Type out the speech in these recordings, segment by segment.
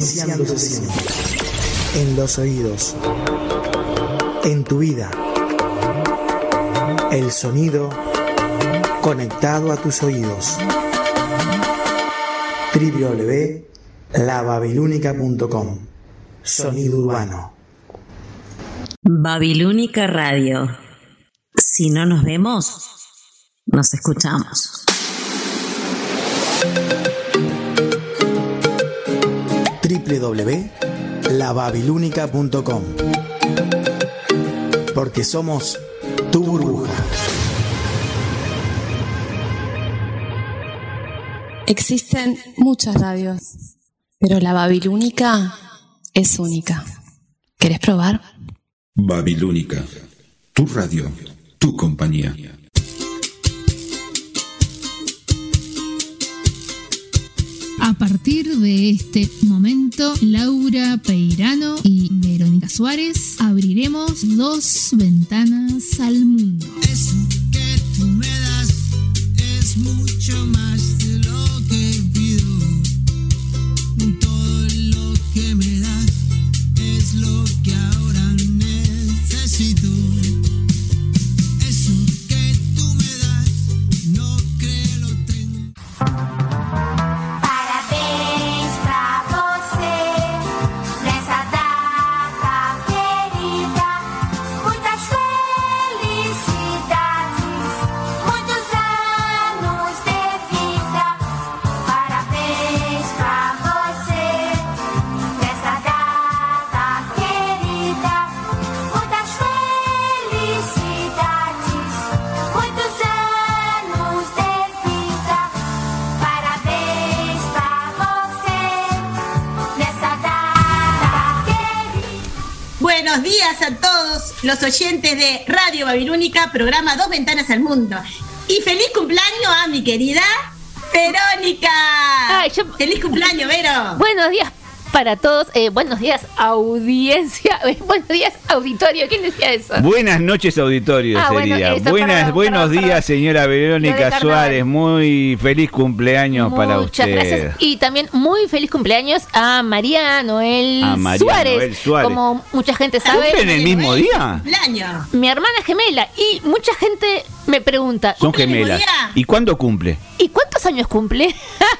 Iniciando sesión. En los oídos. En tu vida. El sonido conectado a tus oídos. www.lababilúnica.com Sonido urbano. Babilónica Radio. Si no nos vemos, nos escuchamos. www.lababilúnica.com Porque somos tu burbuja. Existen muchas radios, pero la Babilónica es única. ¿Querés probar? Babilónica, tu radio, tu compañía. A partir de este momento, Laura Peirano y Verónica Suárez abriremos dos ventanas al mundo. Que tú me das es mucho más los oyentes de Radio Babilónica, programa Dos Ventanas al Mundo. Y feliz cumpleaños a mi querida Verónica. Ay, yo- Feliz cumpleaños, Vero. Buenos días para todos. eh, buenos días, audiencia. eh, buenos días, auditorio. ¿Quién decía eso? Buenas noches, auditorio, Ah, sería. Buenas, perdón, buenos perdón, días, perdón. señora Verónica. Suárez. Muy feliz cumpleaños para Muchas usted. gracias. Y también muy feliz cumpleaños a María Noel A María Suárez. Noel Suárez. Como mucha gente sabe, ¿Cumplen el mismo día? Cumpleaños. mi hermana gemela. Y mucha gente me pregunta, Son ¿Cumple el mismo gemelas. ¿Y cuándo cumple? ¿y cuántos años cumple?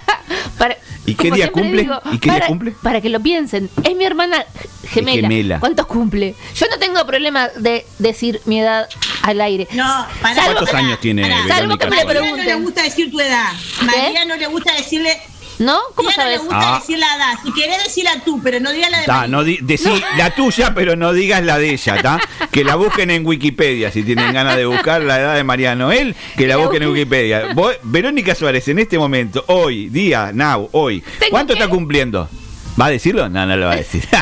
Para- ¿Y qué día cumple? digo, ¿Y qué día para- cumple? Para que lo piensen. Es mi hermana gemela. gemela. ¿Cuántos cumple? Yo no tengo problema de decir mi edad al aire. No. Salvo ¿Cuántos años tiene Salvo que me le no le gusta decir tu edad. María no le gusta decirle. ¿No? ¿Cómo María no le sabes? gusta Ah. decir la edad. Si querés decirla tú, pero no digas la de Ta, no di- decí la tuya, pero no digas la de ella, ¿ta? Que la busquen en Wikipedia, si tienen ganas de buscar la edad de María Noel, que la la busquen en. Wikipedia. Vos- Verónica Suárez, en este momento, hoy, día, now, hoy, ¿cuánto que- está cumpliendo? ¿Va a decirlo? No, no lo va a decir.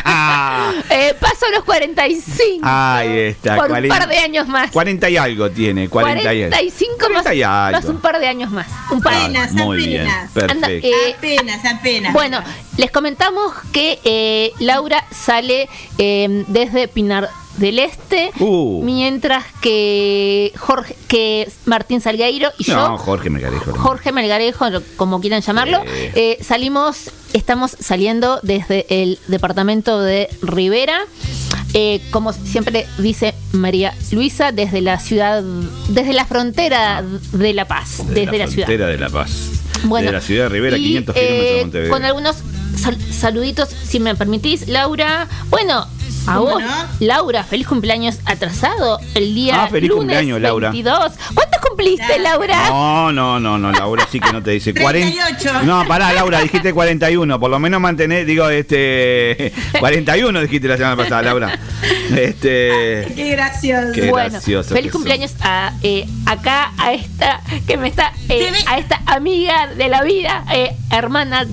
Eh, paso a los 45. Ahí está. Por un 40 par de años más. 40 y algo tiene, 40 y algo. 45 más, 40 y algo. más un par de años más. Un par. Apenas, Muy bien, apenas. perfecto. Anda, eh, Apenas, apenas. Bueno, les comentamos que eh, Laura sale eh, desde Pinar del Este, Uh. mientras que Jorge, que Martín Salgueiro y no, yo, Jorge Melgarejo. Jorge Melgarejo, como quieran llamarlo, eh, salimos, estamos saliendo desde el departamento de Rivera. eh, como siempre dice María Luisa, desde la ciudad, desde la frontera de La Paz, De desde la, la ciudad. frontera de La Paz. Bueno, de la ciudad de Rivera, y, 500 kilómetros de eh, Montevideo. Con algunos sal- saluditos, si me permitís, Laura. Bueno, a ¿Cómo vos, no? Laura, feliz cumpleaños atrasado el día Ah, feliz lunes cumpleaños, Laura. 22. ¿Cuántos cumpliste. Laura? No, no, no, no, Laura sí que no te dice 40. 38. No, pará, Laura, dijiste 41, por lo menos mantener, digo, este 41 dijiste la semana pasada, Laura. Este Qué gracioso. Qué bueno, gracioso feliz son. cumpleaños a eh, acá a esta que me está eh, a esta amiga de la vida, eh, hermana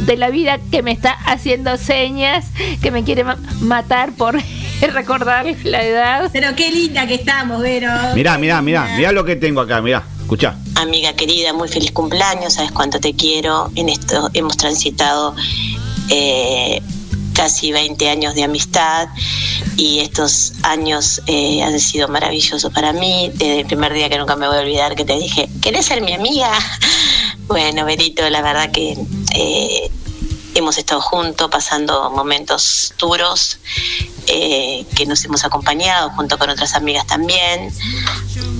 de la vida que me está haciendo señas, que me quiere ma- matar por recordar la edad. Pero qué linda que estamos, Vero. Mirá, mirá, mirá, mirá lo que tengo acá, mirá, escuchá. Amiga querida, muy feliz cumpleaños, sabes cuánto te quiero. En esto hemos transitado eh, casi 20 años de amistad y estos años eh, han sido maravillosos para mí. Desde el primer día que nunca me voy a olvidar que te dije, ¿querés ser mi amiga? Bueno, Berito, la verdad que eh, hemos estado juntos pasando momentos duros, eh, que nos hemos acompañado junto con otras amigas también,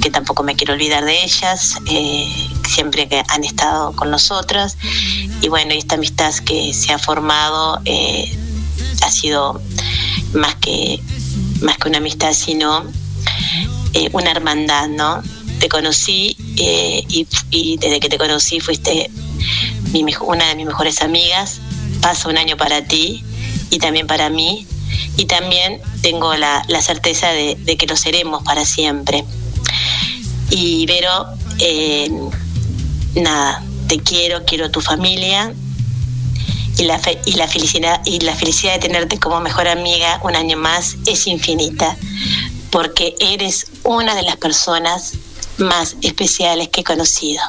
que tampoco me quiero olvidar de ellas, eh, siempre que han estado con nosotras. Y bueno, esta amistad que se ha formado eh, ha sido más que, más que una amistad, sino una hermandad, ¿no? Te conocí y, y desde que te conocí fuiste mi una de mis mejores amigas. Pasa un año para ti y también para mí. Y también tengo la, la certeza de, de que lo seremos para siempre. Y Vero, eh, nada, te quiero, quiero tu familia y la, fe- y, la felicidad, y la felicidad de tenerte como mejor amiga un año más es infinita, porque eres una de las personas más especiales que he conocido.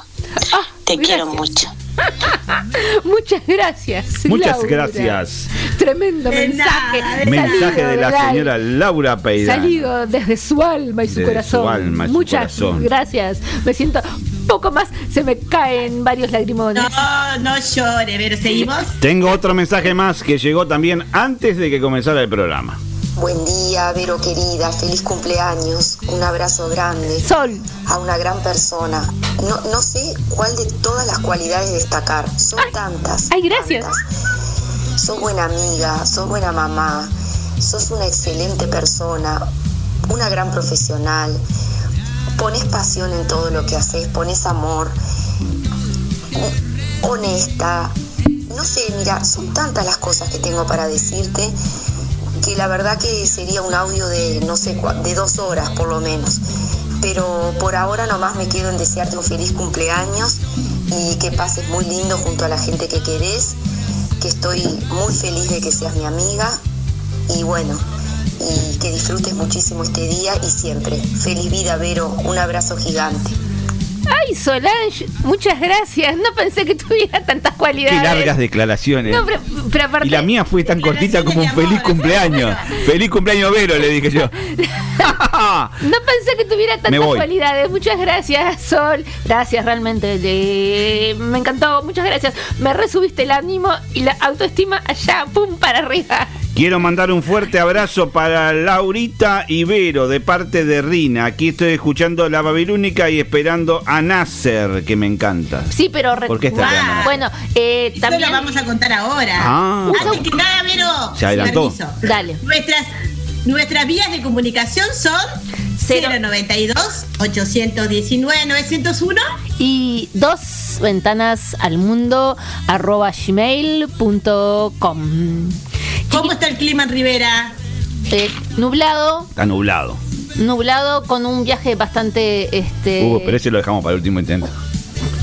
te quiero mucho. Muchas gracias. Muchas Laura. gracias. Tremendo De mensaje. nada, Mensaje Salido de la señora Laura Peirano. Salido desde su alma y su Desde corazón. su alma y su Muchas corazón. gracias. Me siento poco más, se me caen varios lagrimones. No, no llore, Vero, seguimos. Tengo otro mensaje más que llegó también antes de que comenzara el programa. Buen día, Vero querida, feliz cumpleaños, un abrazo grande. Sol. A una gran persona. No, no sé cuál de todas las cualidades destacar, son tantas. Ay, gracias. tantas. Sos buena amiga, sos buena mamá, sos una excelente persona, una gran profesional. Pones pasión en todo lo que haces, pones amor, honesta. No sé, mira, son tantas las cosas que tengo para decirte que la verdad que sería un audio de no sé de dos horas por lo menos. Pero por ahora nomás me quedo en desearte un feliz cumpleaños y que pases muy lindo junto a la gente que querés, que estoy muy feliz de que seas mi amiga y bueno, y que disfrutes muchísimo este día y siempre. Feliz vida, Vero, un abrazo gigante. Ay, Solange, muchas gracias. No pensé que tuviera tantas Qué cualidades. largas declaraciones. No, pero, pero aparte. Y la mía fue tan cortita como un feliz cumpleaños. Feliz cumpleaños, Vero, le dije yo. No pensé que tuviera tantas cualidades. Muchas gracias, Sol. Gracias, realmente. le- Me encantó. Muchas gracias. Me resubiste el ánimo y la autoestima allá, pum, para arriba. Quiero mandar un fuerte abrazo para Laurita Ibero de parte de Rina. Aquí estoy escuchando la Babilónica y esperando a Nasser, que me encanta. Sí, pero. ¿Por qué está esperando? Bueno, eh, Eso también. lo vamos a contar ahora. Ah. Antes que nada, Vero, Se adelantó. permiso. Dale. Nuestras, nuestras vías de comunicación son Cero. 092 819 901 Y dos ventanas al mundo arroba gmail.com. ¿Cómo está el clima en Rivera? Eh, nublado, Está nublado. nublado con un viaje bastante este Uh, pero ese lo dejamos para el último intento.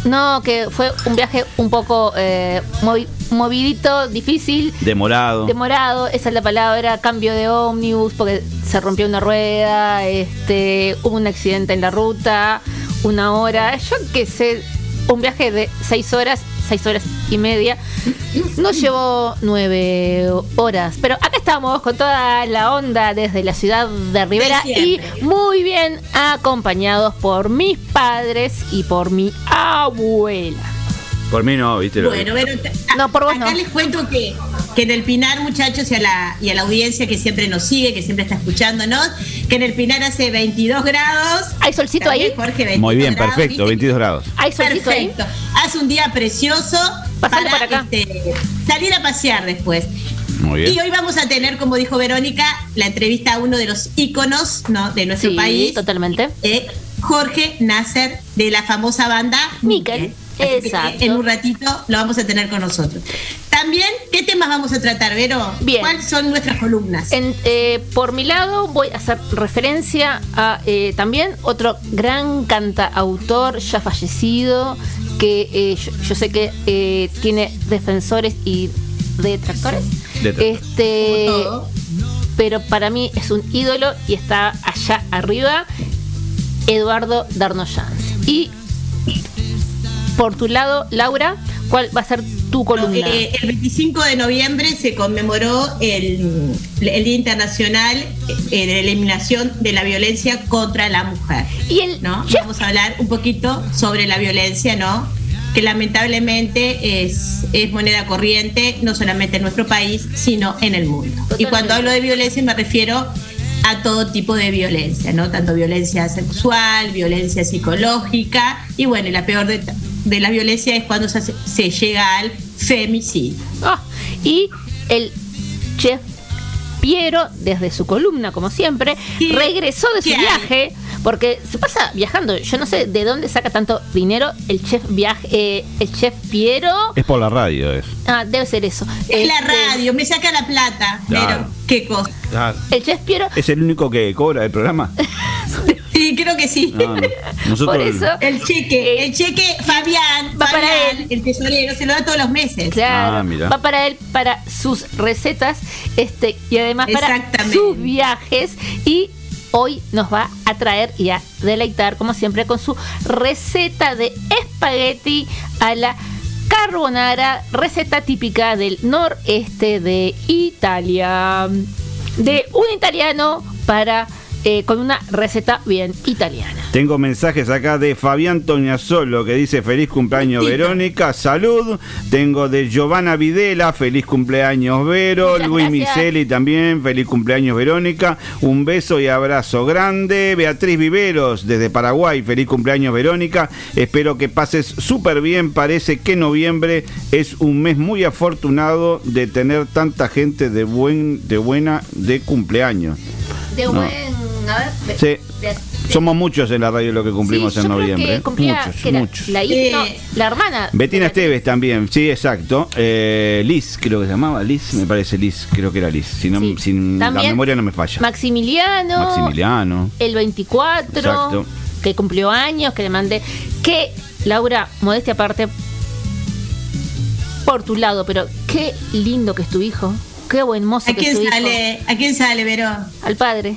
no que fue un viaje un poco eh, movi- movidito difícil Demorado. demorado esa es la palabra cambio de ómnibus porque se rompió una rueda este hubo un accidente en la ruta una hora yo qué sé un viaje de seis horas seis horas y media. Nos llevó nueve horas. Pero acá estamos con toda la onda desde la ciudad de Rivera y muy bien acompañados por mis padres y por mi abuela Por mí no, viste lo Bueno, te- No, por vos acá no. les cuento que, que en el Pinar, muchachos, y a, la, y a la audiencia que siempre nos sigue, que siempre está escuchándonos, que en el Pinar hace 22 grados. hay solcito También, ahí Jorge, 22 Muy bien, grados, perfecto, ¿viste? 22 grados. hay solcito ahí Perfecto. Hace un día precioso Pasale para acá. este, salir a pasear después. Muy Y bien. hoy vamos a tener, como dijo Verónica, la entrevista a uno de los íconos ¿no? de nuestro sí país, totalmente eh, Jorge Nasser, de la famosa banda Miquel, exacto. En un ratito lo vamos a tener con nosotros. También, ¿qué temas vamos a tratar, Vero? Bien. ¿Cuáles son nuestras columnas? En, eh, por mi lado voy a hacer referencia a eh, también otro gran cantautor ya fallecido que eh, yo, yo sé que eh, tiene defensores y detractores. Detractores. Este, Como todo. pero para mí es un ídolo y está allá arriba, Eduardo Darnoyans. Y por tu lado, Laura, ¿cuál va a ser tu columna? Eh, el 25 de noviembre se conmemoró el, el Día Internacional eh, de Eliminación de la Violencia contra la Mujer. y el ¿no? Vamos a hablar un poquito sobre la violencia, ¿no? que lamentablemente es, es moneda corriente, no solamente en nuestro país, sino en el mundo. Y cuando hablo de violencia me refiero a todo tipo de violencia, ¿no? Tanto violencia sexual, violencia psicológica, y bueno, y la peor de, de la violencia es cuando se, hace- se llega al femicidio. Ah, y el chef Piero, desde su columna, como siempre, regresó de su viaje. Porque se pasa viajando. Yo no sé de dónde saca tanto dinero el chef viaje, eh, el chef Piero. Es por la radio, es. Ah, debe ser eso. Es la Este, radio, me saca la plata, Claro. pero qué cosa. Ah, El chef Piero ¿Es el único que cobra el programa? Sí, creo que sí. No, no. Nosotros. Por eso- El cheque, el cheque Fabián, Va para Fabián, el tesorero, se lo da todos los meses. Claro, Ah, mira. va para él, para sus recetas este y además para sus viajes y hoy nos va a traer y a deleitar como siempre con su receta de espagueti a la carbonara, receta típica del noreste de Italia, de un italiano para eh, con una receta bien italiana. Tengo mensajes acá de Fabián Toñasolo que dice feliz cumpleaños Verónica, salud. Tengo de Giovanna Videla, feliz cumpleaños Vero. Muchas Luis gracias. Miseli también, feliz cumpleaños Verónica. Un beso y abrazo grande. Beatriz Viveros desde Paraguay, feliz cumpleaños Verónica. Espero que pases súper bien. Parece que noviembre es un mes muy afortunado de tener tanta gente de, buen, de buena de cumpleaños. De No. buen, a ver, ve- Sí. ve- Somos muchos en la radio lo que cumplimos Sí, en yo creo noviembre. que cumplía, muchos, que era muchos. La, hija, no, la hermana. Betina Esteves también, sí, exacto. Eh, Liz, creo que se llamaba Liz, me parece Liz, creo que era Liz. Si, no, Sí. si la memoria no me falla. Maximiliano. Maximiliano. El 24. Exacto. Que cumplió años, que le mandé. Que, Laura, modestia aparte. Por tu lado, pero qué lindo que es tu hijo. Qué buen mozo ¿A que es quién tu hijo. sale? ¿A quién sale, Verón? Al padre.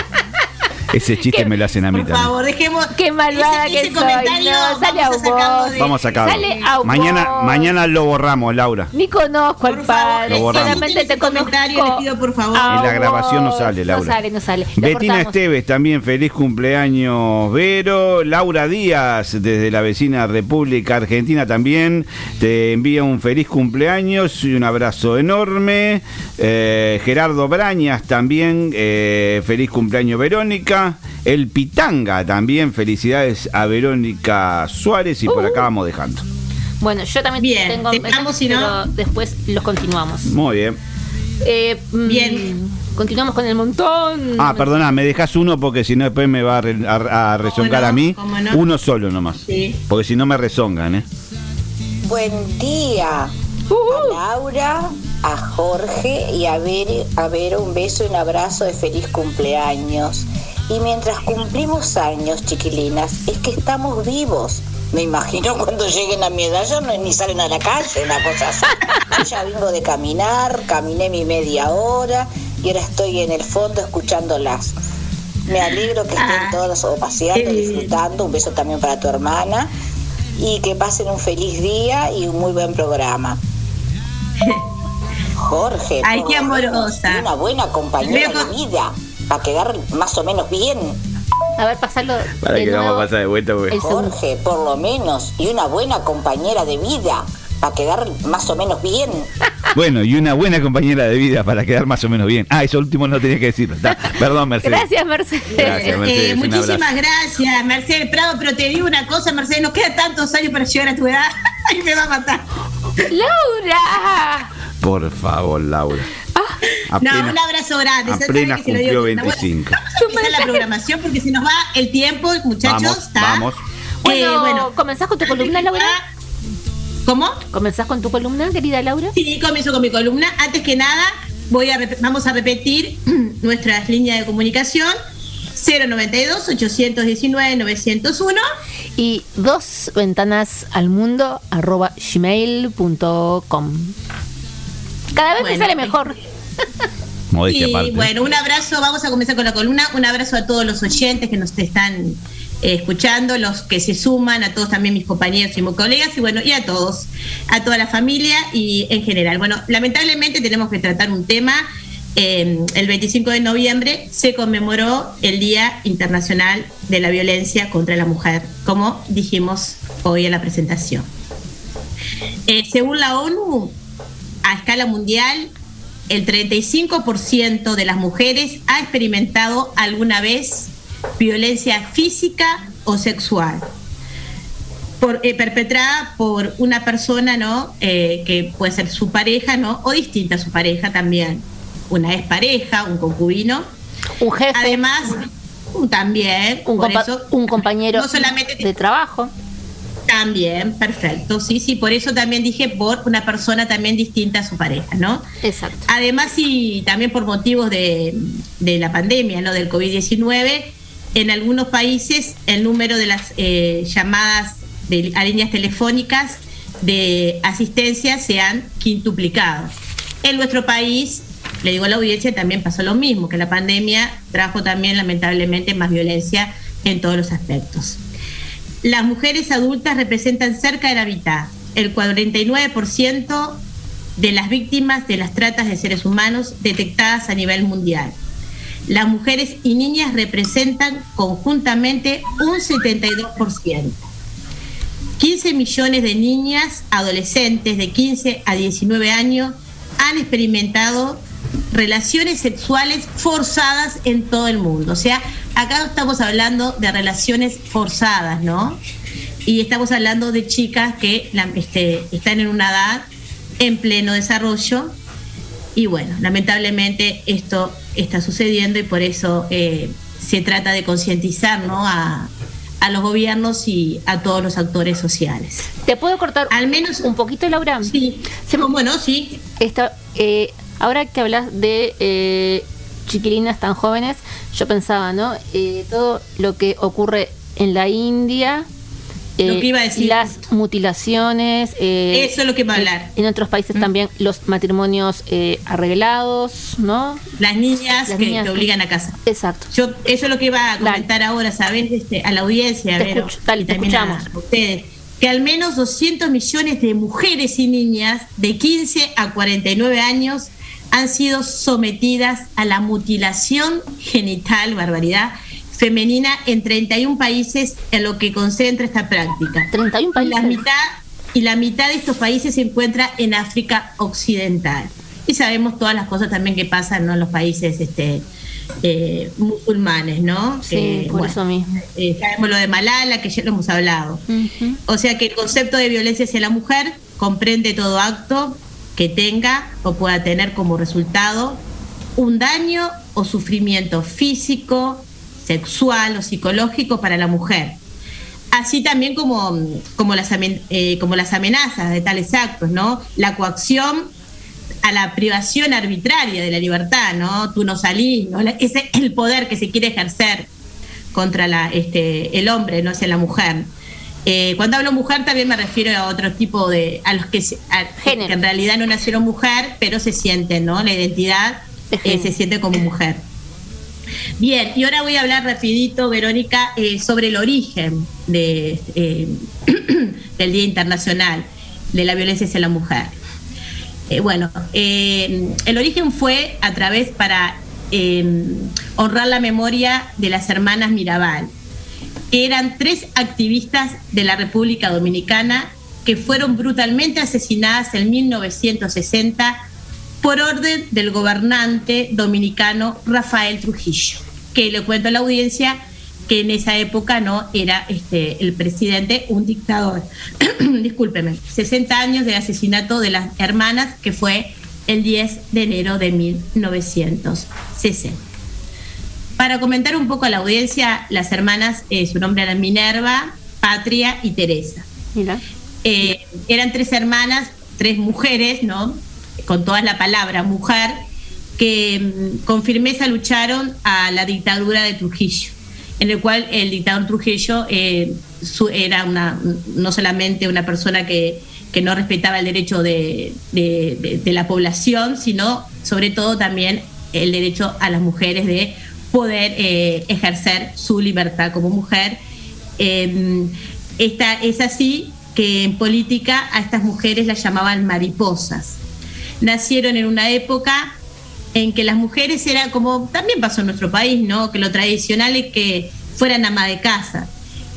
Ese chiste me lo hacen a mí Por también. favor, dejemos. Qué malvada ese, que ese soy. No, sale a vamos de- Vamos a sacarlo. Sale a Mañana, vos. mañana lo borramos, Laura. Ni conozco al Por padre. Lo borramos. Solamente te comentario, pido, por favor. En la grabación no sale, Laura. No sale, no sale. Lo Betina cortamos. Esteves también, feliz cumpleaños Vero. Laura Díaz, desde la vecina República Argentina también, te envía un feliz cumpleaños y un abrazo enorme. Eh, Gerardo Brañas también, eh, feliz cumpleaños Verónica. El Pitanga también, felicidades a Verónica Suárez y por acá vamos dejando. Bueno, yo también Bien, tengo dejamos, mensajes, si no- pero después los continuamos. Muy bien. Eh, mm, Bien. Continuamos con el montón. Ah, perdona, me dejas uno porque si no después me va a, re- a- a rezongar no? a mí. Uno solo nomás. Sí. Porque si no me rezongan, ¿eh? Buen día Uh, a Laura, a Jorge y a Vero, a Vero un beso y un abrazo de feliz cumpleaños. Y mientras cumplimos años, chiquilinas, es que estamos vivos. Me imagino cuando lleguen a mi edad ya no ni salen a la calle, una cosa así. Yo ya vengo de caminar, caminé mi media hora y ahora estoy en el fondo escuchándolas. Me alegro que estén Ah, todos o paseando, disfrutando. Un beso también para tu hermana. Y que pasen un feliz día y un muy buen programa. Jorge. Ay, qué amorosa. Una buena compañera de vida. Para quedar más o menos bien. a ver, pasarlo Para de que nuevo. vamos a pasar de vuelta, porque-. Jorge, por lo menos. Y una buena compañera de vida. Para quedar más o menos bien. Bueno, y una buena compañera de vida para quedar más o menos bien. Ah, eso último no tenía que decirlo. Perdón, Mercedes. Gracias, Mercedes. Gracias, Mercedes. Eh, muchísimas gracias, Mercedes Prado, pero te digo una cosa, Mercedes, nos quedan tantos años para llegar a tu edad y me va a matar. ¡Laura! Por favor, Laura. No, Apenas, un abrazo grande. ¿sabes apenas que se lo digo? cumplió Bueno, 25. Vamos a empezar la programación porque se nos va el tiempo, muchachos. Vamos, ¿está? vamos. Bueno, Eh, bueno. ¿comenzás con tu columna, Laura? ¿Cómo? ¿Comenzás con tu columna, querida Laura? Sí, comienzo con mi columna. Antes que nada, voy a vamos a repetir nuestras líneas de comunicación. 092 819 901 Y dos ventanas al mundo arroba gmail.com. Cada vez me Bueno, sale mejor. Modestia Y aparte. bueno, un abrazo, vamos a comenzar con la columna, un abrazo a todos los oyentes que nos están eh, escuchando, los que se suman, a todos también mis compañeros y mis colegas, y bueno, y a todos, a toda la familia y en general. Bueno, lamentablemente tenemos que tratar un tema eh, el 25 de noviembre se conmemoró el Día Internacional de la Violencia contra la Mujer, como dijimos hoy en la presentación. Eh, según la ONU, a escala mundial, el 35% de las mujeres ha experimentado alguna vez violencia física o sexual. Por, eh, perpetrada por una persona, ¿no? Eh, que puede ser su pareja, ¿no? O distinta a su pareja también. Una expareja, un concubino. Un jefe. Además, también. Un, por compa- eso, un compañero no solamente de trabajo. También, perfecto. Sí, sí, por eso también dije por una persona también distinta a su pareja, ¿no? Exacto. Además, y también por motivos de, de la pandemia, ¿no? Del COVID-19, en algunos países el número de las eh, llamadas de, a líneas telefónicas de asistencia se han quintuplicado. En nuestro país, le digo a la audiencia, también pasó lo mismo, que la pandemia trajo también lamentablemente más violencia en todos los aspectos. Las mujeres adultas representan cerca de la mitad, el 49% de las víctimas de las tratas de seres humanos detectadas a nivel mundial. Las mujeres y niñas representan conjuntamente un 72%. 15 millones de niñas, adolescentes de 15 a 19 años han experimentado relaciones sexuales forzadas en todo el mundo. O sea, acá estamos hablando de relaciones forzadas, ¿no? Y estamos hablando de chicas que la- este, están en una edad en pleno desarrollo y bueno, lamentablemente esto está sucediendo y por eso eh, se trata de concientizar ¿no? a, a los gobiernos y a todos los actores sociales. ¿Te puedo cortar al menos un poquito, Laura? Sí. Bueno, sí. Esta, eh, ahora que hablas de eh, chiquilinas tan jóvenes, yo pensaba, ¿no? Eh, todo lo que ocurre en la India. Lo eh, que iba a decir. Las mutilaciones. eh, Eso es lo que iba a eh, hablar. Mm. En otros países también los matrimonios eh, arreglados, ¿no? Las niñas Las que niñas te que- obligan a casa. Exacto. Yo, eso es lo que iba a comentar ahora, ¿sabes? Este, a la audiencia, Te Vero, escucho, dale, y te también a- escuchamos. a ustedes, que al menos 200 millones de mujeres y niñas de 15 a 49 años han sido sometidas a la mutilación genital, barbaridad, femenina en 31 países en lo que concentra esta práctica. 31 países. Y la mitad, y la mitad de estos países se encuentra en África Occidental. Y sabemos todas las cosas también que pasan ¿no? en los países este, eh, musulmanes, ¿no? Sí, Que, por bueno, eso mismo. eh, sabemos lo de Malala, que ya lo hemos hablado. O sea que el concepto de violencia hacia la mujer comprende todo acto que tenga o pueda tener como resultado un daño o sufrimiento físico, sexual o psicológico para la mujer. Así también como, como, las, eh, como las amenazas de tales actos, ¿no? La coacción a la privación arbitraria de la libertad, ¿no? Tú no salís, ¿no? Ese es el poder que se quiere ejercer contra la, este, el hombre, no hacia la mujer. Eh, cuando hablo mujer también me refiero a otro tipo de, a los que, a- que en realidad no nacieron mujer, pero se sienten, ¿no? La identidad eh, se siente como mujer. Bien, y ahora voy a hablar rapidito, Verónica, eh, sobre el origen de, del Día Internacional de la Violencia hacia la Mujer. Bueno, el origen fue a través para honrar la memoria de las hermanas Mirabal, que eran tres activistas de la República Dominicana que fueron brutalmente asesinadas en 1960 por orden del gobernante dominicano Rafael Trujillo, que le cuento a la audiencia que en esa época no era este, el presidente un dictador. Discúlpeme, 60 años de asesinato de las hermanas, que fue el 10 de enero de 1960. Para comentar un poco a la audiencia, las hermanas, eh, su nombre era Minerva, Patria y Teresa. Eh, eran tres hermanas, tres mujeres, ¿no? Con toda la palabra mujer, que mm, con firmeza lucharon a la dictadura de Trujillo, en el cual el dictador Trujillo eh, su- era una, no solamente una persona que, que no respetaba el derecho de, de- de- de la población, sino sobre todo también el derecho a las mujeres de poder eh, ejercer su libertad como mujer. Eh, esta, es así que en política a estas mujeres las llamaban mariposas. Nacieron en una época en que las mujeres era como, también pasó en nuestro país, ¿no? Que lo tradicional es que fueran ama de casa.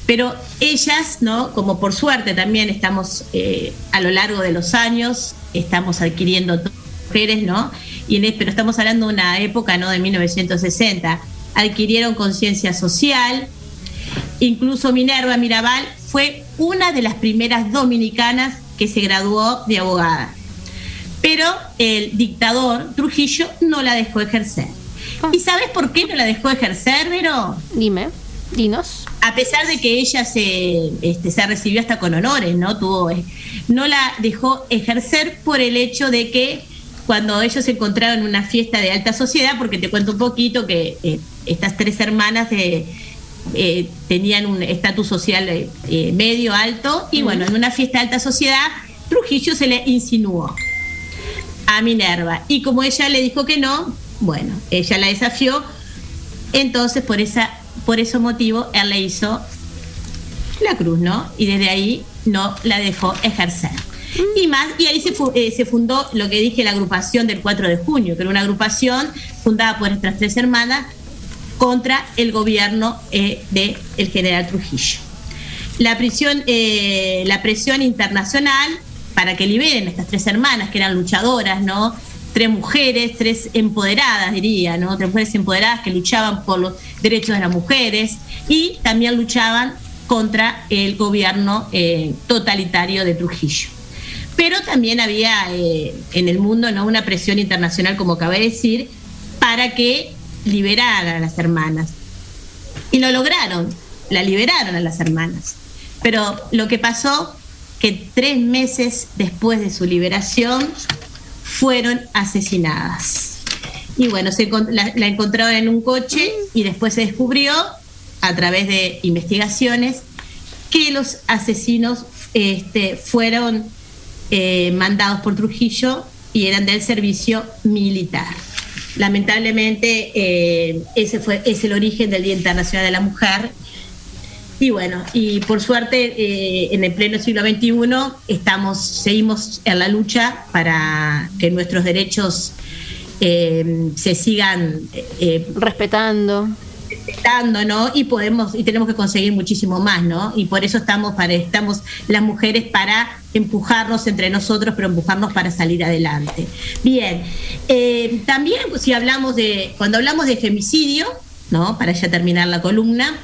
Pero ellas, ¿no? Como por suerte también estamos eh, a lo largo de los años, estamos adquiriendo mujeres, ¿no? Y en, pero estamos hablando de una época, ¿no? De 1960. Adquirieron conciencia social. Incluso Minerva Mirabal fue una de las primeras dominicanas que se graduó de abogada. Pero el dictador Trujillo no la dejó ejercer. ¿Y sabes por qué no la dejó ejercer, Vero? Dime, dinos. A pesar de que ella se, este, se recibió hasta con honores, ¿no? Tuvo, eh, no la dejó ejercer por el hecho de que cuando ellos se encontraron en una fiesta de alta sociedad, porque te cuento un poquito que eh, estas tres hermanas eh, eh, tenían un estatus social medio alto, y bueno, en una fiesta de alta sociedad, Trujillo se le insinuó a Minerva. Y como ella le dijo que no, bueno, ella la desafió. Entonces, por esa, por ese motivo, él le hizo la cruz, ¿no? Y desde ahí no la dejó ejercer. Y más, y ahí eh, se fundó lo que dije, la agrupación del 4 de junio, que era una agrupación fundada por estas tres hermanas contra el gobierno eh, del general Trujillo. La prisión, eh, la presión internacional para que liberen a estas tres hermanas que eran luchadoras, ¿no? Tres mujeres, tres empoderadas, diría, ¿no? Tres mujeres empoderadas que luchaban por los derechos de las mujeres y también luchaban contra el gobierno eh, totalitario de Trujillo. Pero también había eh, en el mundo ¿no? una presión internacional, como acabé de decir, para que liberaran a las hermanas. Y lo lograron, la liberaron a las hermanas. Pero lo que pasó, que tres meses después de su liberación, fueron asesinadas. Y bueno, se la, la encontraron en un coche y después se descubrió, a través de investigaciones, que los asesinos este, fueron eh, mandados por Trujillo y eran del servicio militar. Lamentablemente, eh, ese fue es el origen del Día Internacional de la Mujer. Y bueno, y por suerte, eh, en el pleno siglo XXI estamos, seguimos en la lucha para que nuestros derechos eh, se sigan eh, respetando respetando, ¿no? Y podemos y tenemos que conseguir muchísimo más, ¿no? Y por eso estamos para estamos las mujeres para empujarnos entre nosotros, pero empujarnos para salir adelante. Bien, eh, también pues, si hablamos de cuando hablamos de femicidio, ¿no? Para ya terminar la columna.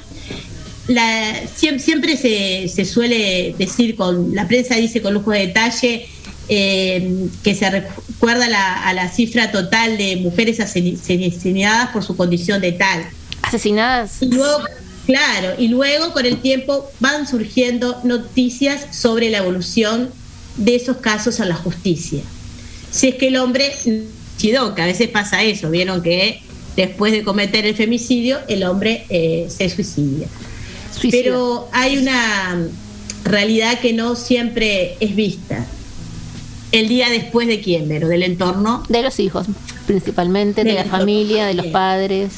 La, siem- siempre se, se suele decir con la prensa dice con lujo de detalle eh, que se recuerda la- a la cifra total de mujeres asesinadas por su condición de tal. Asesinadas. Y luego, claro, y luego con el tiempo van surgiendo noticias sobre la evolución de esos casos a la justicia. Si es que el hombre suicidó, que a veces pasa eso, vieron que después de cometer el femicidio el hombre eh, se suicida. Suicida. Pero hay una realidad que no siempre es vista. El día después de quién, Vero, del entorno. De los hijos, principalmente, de Del la familia, de los padres,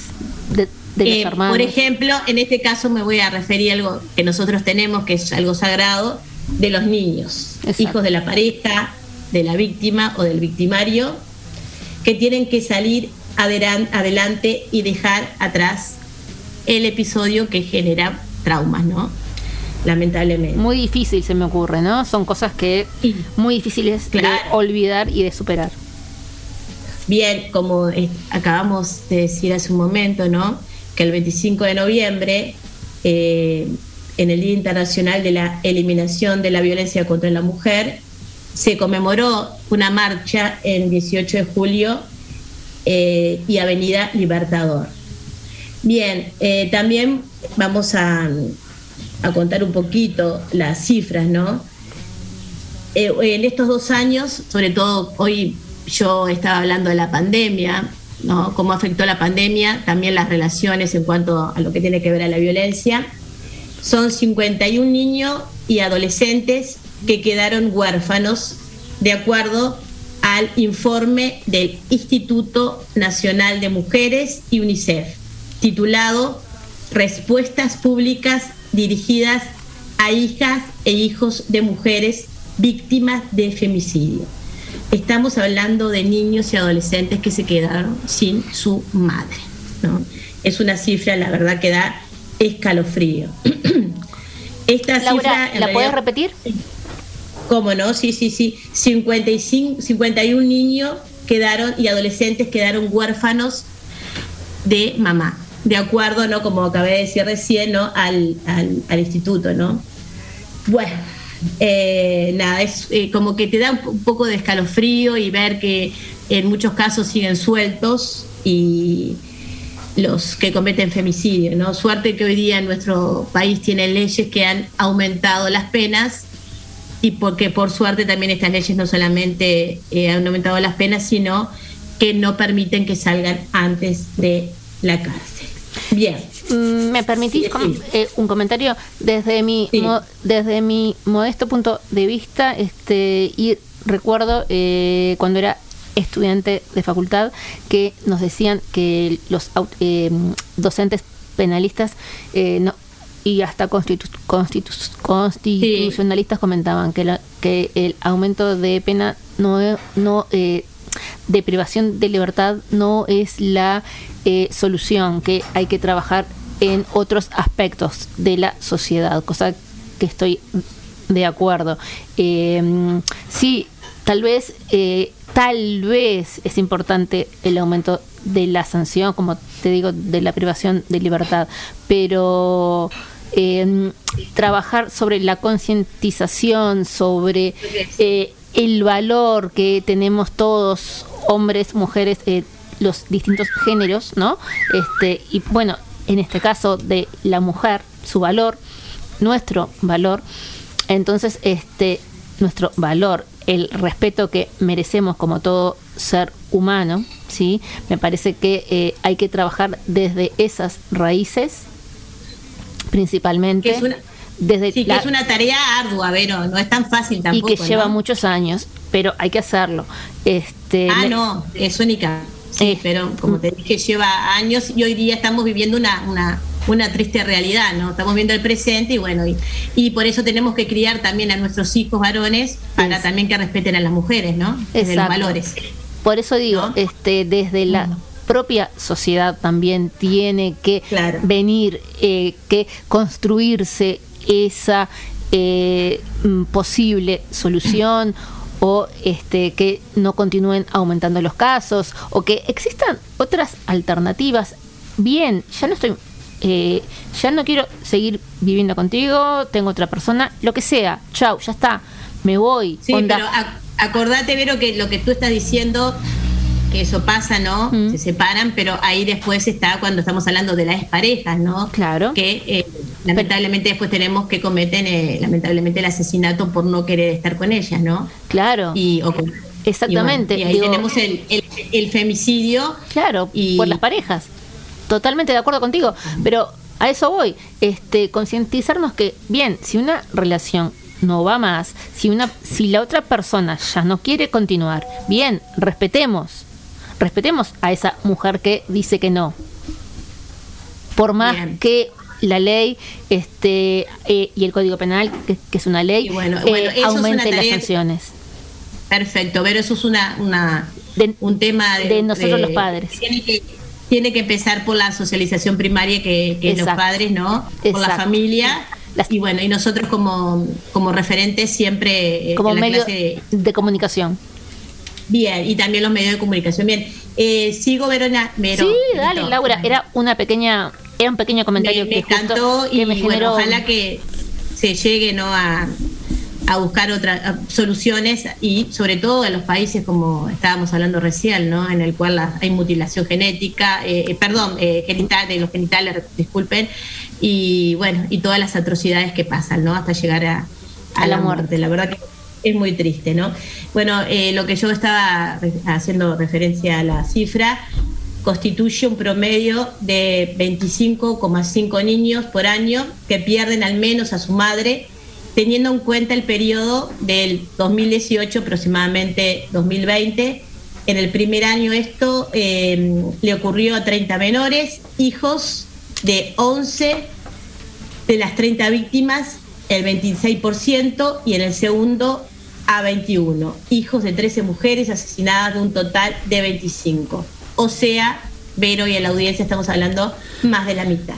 de, de los Eh, hermanos. Por ejemplo, en este caso me voy a referir a algo que nosotros tenemos, que es algo sagrado, de los niños, hijos de la pareja, de la víctima o del victimario, que tienen que salir adelan- adelante y dejar atrás el episodio que genera traumas, ¿no? Lamentablemente. Muy difícil se me ocurre, ¿no? Son cosas que muy difíciles de olvidar y de superar. Bien, como eh, acabamos de decir hace un momento, ¿no? Que el 25 de noviembre, eh, en el Día Internacional de la Eliminación de la Violencia contra la Mujer, se conmemoró una marcha en 18 de julio eh, y Avenida Libertador. Bien, eh, también vamos a, a contar un poquito las cifras, ¿no? En estos dos años, sobre todo hoy yo estaba hablando de la pandemia, ¿no? Cómo afectó la pandemia, también las relaciones en cuanto a lo que tiene que ver a la violencia. Son 51 niños y adolescentes que quedaron huérfanos de acuerdo al informe del Instituto Nacional de Mujeres y UNICEF, titulado Respuestas Públicas dirigidas a hijas e hijos de mujeres víctimas de femicidio. Estamos hablando de niños y adolescentes que se quedaron sin su madre. ¿no? Es una cifra, la verdad, que da escalofrío. Esta Laura, cifra, ¿la puedes repetir? ¿Cómo no? Sí, sí, sí. 55, 51 niños quedaron y adolescentes quedaron huérfanos de mamá, de acuerdo, ¿no? Como acabé de decir recién, ¿no? Al, al, al instituto, ¿no? Bueno, eh, nada, es eh, como que te da un, po- un poco de escalofrío y ver que en muchos casos siguen sueltos y los que cometen femicidio, ¿no? Suerte que hoy día en nuestro país tienen leyes que han aumentado las penas y porque por suerte también estas leyes no solamente eh, han aumentado las penas, sino que no permiten que salgan antes de la cárcel. Bien. Mm, ¿Me permitís eh, un comentario? Desde mi, mo- desde mi modesto punto de vista, este, y recuerdo eh, cuando era estudiante de facultad que nos decían que los eh, docentes penalistas eh, no, y hasta constitu- constitu- constitucionalistas comentaban que, la- que el aumento de pena no, no eh, de privación de libertad no es la eh, solución, que hay que trabajar en otros aspectos de la sociedad, cosa que estoy de acuerdo. Eh, sí, tal vez, eh, tal vez es importante el aumento de la sanción, como te digo, de la privación de libertad, pero eh, trabajar sobre la concientización, sobre eh, el valor que tenemos todos, hombres, mujeres, eh, los distintos géneros, ¿no? Este, y bueno, en este caso de la mujer, su valor, nuestro valor, entonces este, nuestro valor, el respeto que merecemos como todo ser humano, ¿sí? Me parece que eh, hay que trabajar desde esas raíces, principalmente. Que es una- desde Sí, que es una tarea ardua, Vero, no es tan fácil y tampoco. que lleva ¿no? muchos años, pero hay que hacerlo. Este, Ah, me- no, es única. Sí, pero como te dije, lleva años y hoy día estamos viviendo una, una, una triste realidad, ¿no? Estamos viendo el presente y bueno, y, y por eso tenemos que criar también a nuestros hijos varones para también que respeten a las mujeres, ¿no? Desde los valores. Por eso digo, este, desde la propia sociedad también tiene que venir, eh, que construirse esa eh, mm, posible solución o este, que no continúen aumentando los casos o que existan otras alternativas. Bien, ya no estoy, eh, ya no quiero seguir viviendo contigo, tengo otra persona, lo que sea, chau, ya está, me voy. Sí, onda. pero ac- acordate, Vero, que lo que tú estás diciendo, que eso pasa, ¿no? Se separan, pero ahí después está cuando estamos hablando de las parejas, ¿no? Claro. Que eh, lamentablemente después tenemos que cometen, eh, lamentablemente, el asesinato por no querer estar con ellas, ¿no? Claro. Y, o con- Exactamente. Y, bueno, y ahí Digo- tenemos el, el, el femicidio. Claro, por las parejas. Totalmente de acuerdo contigo. Pero a eso voy. Este, concientizarnos que, bien, si una relación no va más, si una, si la otra persona ya no quiere continuar, bien, respetemos. Respetemos a esa mujer que dice que no. Por más que la ley este eh, y el código penal que, que es una ley bueno, eh, bueno, aumente las sanciones Perfecto, pero eso es una, una un tema de, de nosotros los padres. Tiene que, tiene que empezar por la socialización primaria que, que los padres, ¿no? Por la familia. Y bueno, y nosotros como, como referentes siempre eh, como en la medio clase- de comunicación Bien, y también los medios de comunicación. Bien, eh, sigo Verona. Vero, sí dale Laura era una pequeña era un pequeño comentario me, que me justo que y me bueno, ojalá que se llegue no a, a buscar otras soluciones y sobre todo en los países como estábamos hablando recién, ¿no? En el cual hay mutilación genética, eh, eh, perdón, eh, genital, de los genitales, disculpen, y bueno, y todas las atrocidades que pasan, ¿no? Hasta llegar a, a la, muerte. La verdad que es muy triste, ¿no? Bueno, eh, lo que yo estaba haciendo referencia a la cifra constituye un promedio de 25,5 niños por año que pierden al menos a su madre, teniendo en cuenta el periodo del 2018 aproximadamente 2020. En el primer año esto eh, le ocurrió a 30 menores, hijos de 11 de las 30 víctimas, el 26%, y en el segundo a 21. Hijos de 13 mujeres asesinadas de un total de 25. O sea, Vero y en la audiencia estamos hablando más de la mitad.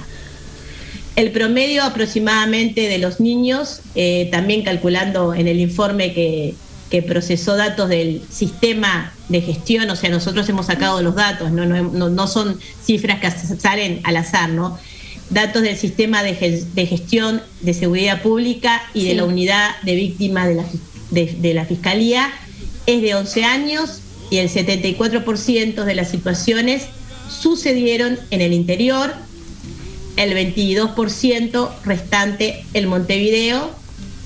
El promedio aproximadamente de los niños, eh, también calculando en el informe que, que procesó datos del sistema de gestión, o sea, nosotros hemos sacado los datos, no, no, no- no son cifras que salen al azar, ¿no? Datos del sistema de, ge- de gestión de seguridad pública y de la unidad de víctimas de la, de la Fiscalía es de 11 años y el 74% de las situaciones sucedieron en el interior, el 22% restante en Montevideo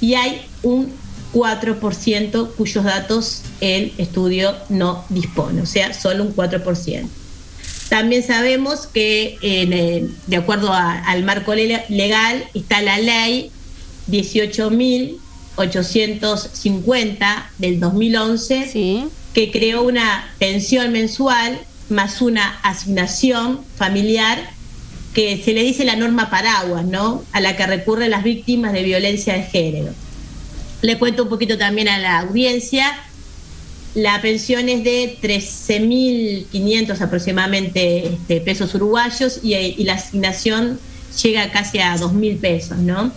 y hay un 4% cuyos datos el estudio no dispone, o sea, solo un 4%. También sabemos que eh, de acuerdo al marco le- legal está la ley 18.850 del 2011 que creó una pensión mensual más una asignación familiar que se le dice la norma paraguas, ¿no? A la que recurren las víctimas de violencia de género. Le cuento un poquito también a la audiencia. La pensión es de 13.500 aproximadamente este, pesos uruguayos y, y la asignación llega casi a 2.000 pesos, ¿no?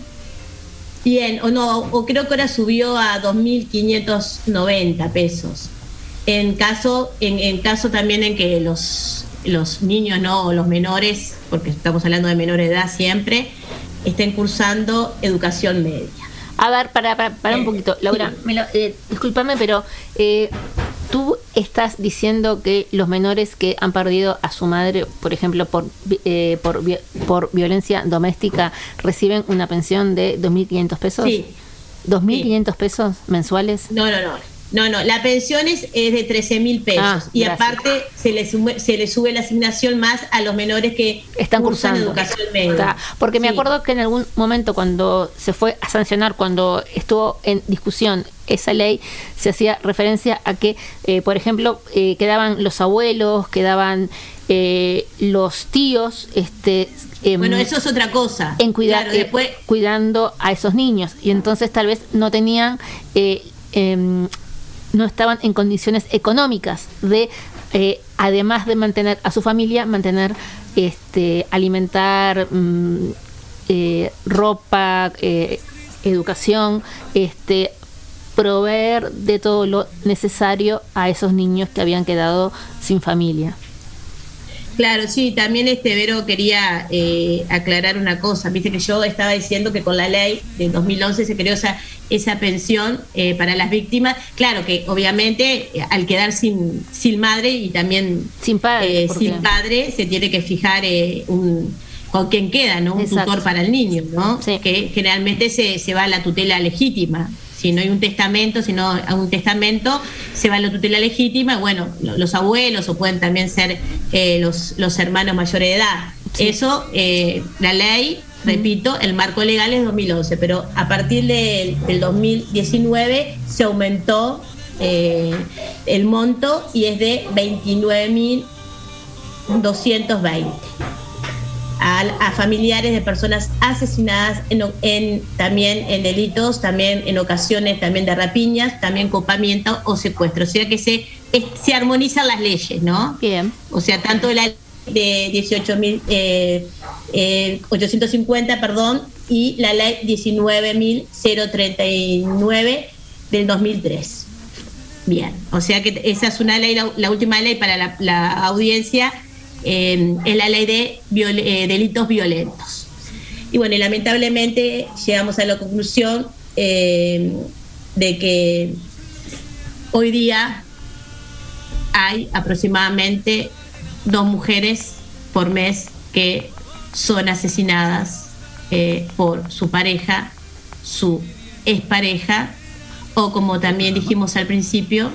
Bien, o no, o creo que ahora subió a 2.590 pesos. En caso, en, en caso también en que los, los niños, ¿no? O los menores, porque estamos hablando de menor edad siempre, estén cursando educación media. A ver, para, para, para un poquito, Laura, me lo- eh, discúlpame, pero eh, tú estás diciendo que los menores que han perdido a su madre, por ejemplo, por, eh, por, por violencia doméstica, reciben una pensión de 2.500 pesos. Sí. ¿2.500 pesos mensuales? No, no, no. No, no, la pensión es, es de 13 mil pesos Ah, y gracias. aparte se le, sube, se le sube la asignación más a los menores que Están cursan cursando. educación media. Está, porque me Sí. acuerdo que en algún momento cuando se fue a sancionar, cuando estuvo en discusión esa ley, se hacía referencia a que, eh, por ejemplo, eh, quedaban los abuelos, quedaban eh, los tíos, este, em, Bueno, eso es otra cosa. en cuidar, Claro, eh, después- cuidando a esos niños y entonces tal vez no tenían eh, em, no estaban en condiciones económicas de eh, además de mantener a su familia mantener este alimentar mm, eh, ropa eh, educación este proveer de todo lo necesario a esos niños que habían quedado sin familia Claro, sí, también este Vero quería eh, aclarar una cosa. Viste que yo estaba diciendo que con la ley del 2011 se creó esa, esa pensión eh, para las víctimas. Claro que obviamente eh, al quedar sin, sin madre y también sin padre, eh, sin padre se tiene que fijar eh, un, con quién queda, ¿no? Un Exacto. tutor para el niño, ¿no? Que generalmente se, se va a la tutela legítima. Si no hay un testamento, si no hay un testamento, se va a la tutela legítima. Bueno, lo- los abuelos o pueden también ser eh, los, los hermanos mayores de edad. Eso, eh, la ley, repito, el marco legal es 2011, pero a partir del, del 2019 se aumentó eh, el monto y es de 29.220 a, a familiares de personas asesinadas en, en- también en delitos, también en ocasiones también de rapiñas, también copamiento o secuestro. O sea que se, se armonizan las leyes, ¿no? Bien. O sea, tanto la ley de 18.000, eh, eh, 850, perdón, y la ley 19.039 del 2003. Bien, o sea que esa es una ley, la, la última ley para la, la audiencia eh, es la ley de eh, delitos violentos. Y bueno, lamentablemente llegamos a la conclusión eh, de que hoy día hay aproximadamente dos mujeres por mes que son asesinadas eh, por su pareja, su expareja, o como también dijimos al principio,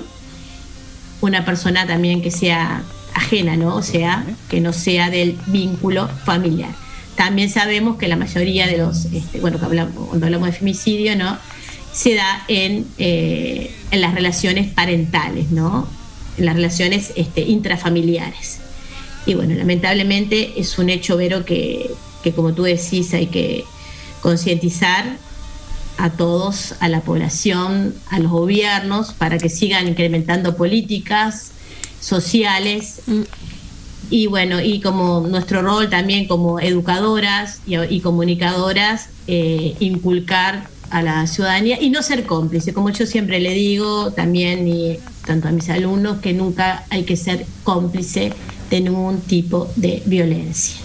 una persona también que sea ajena, ¿no? O sea, que no sea del vínculo familiar. También sabemos que la mayoría de los, este, bueno, que hablamos, cuando hablamos de femicidio, ¿no? Se da en, eh, en las relaciones parentales, ¿no? En las relaciones este, intrafamiliares. Y bueno, lamentablemente es un hecho, Vero, que, que como tú decís hay que concientizar a todos, a la población, a los gobiernos, para que sigan incrementando políticas sociales. Y bueno, y como nuestro rol también como educadoras y, y comunicadoras, eh, inculcar a la ciudadanía y no ser cómplice, como yo siempre le digo también y tanto a mis alumnos, que nunca hay que ser cómplice de ningún tipo de violencia.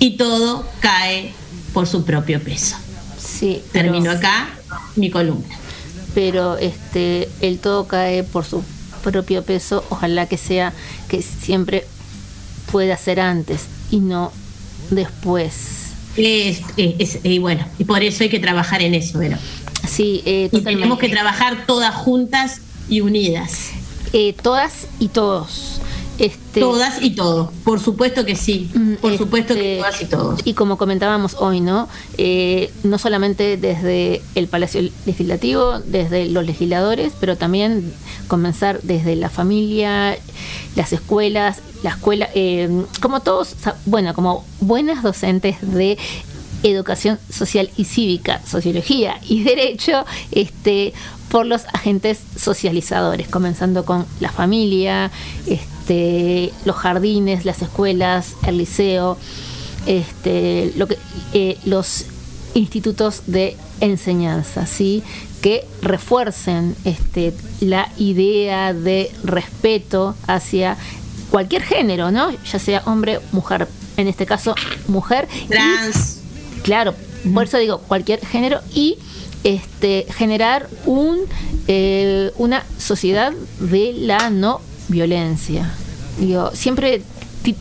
Y todo cae por su propio peso. Sí, Termino acá mi columna. pero este el todo cae por su propio peso ojalá que sea que siempre pueda ser antes y no después Es- es- es- y bueno, y por eso hay que trabajar en eso, Vero. sí eh, Y tenemos que trabajar todas juntas y unidas. Eh, todas y todos este Todas y todos, por supuesto que sí, por supuesto que todas y todos. Y como comentábamos hoy, ¿no? Eh, no solamente desde el Palacio Legislativo, desde los legisladores, pero también comenzar desde la familia, las escuelas, la escuela, eh, como todos, bueno, como buenas docentes de educación social y cívica, sociología y derecho, este, por los agentes socializadores, comenzando con la familia, este, los jardines, las escuelas, el liceo, este, lo que, eh, los institutos de enseñanza, ¿sí? que refuercen este, la idea de respeto hacia cualquier género, ¿no? ya sea hombre, mujer, en este caso mujer. y- Trans. claro, por eso digo cualquier género y este, generar un, eh, una sociedad de la no violencia. Digo, siempre ti-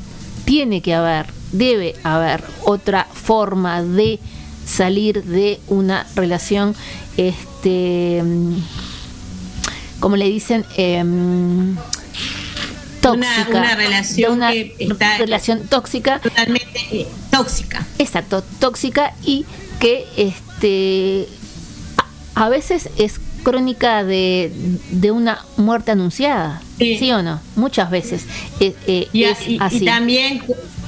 tiene que haber, debe haber otra forma de salir de una relación, este, mm, como le dicen, em, tóxica, una relación una que está- relación tóxica, totalmente eh, tóxica. Exacto, tóxica y que este a, a veces es crónica de, de una muerte anunciada, sí. o no? Muchas veces eh, eh, Y, es y- y así. también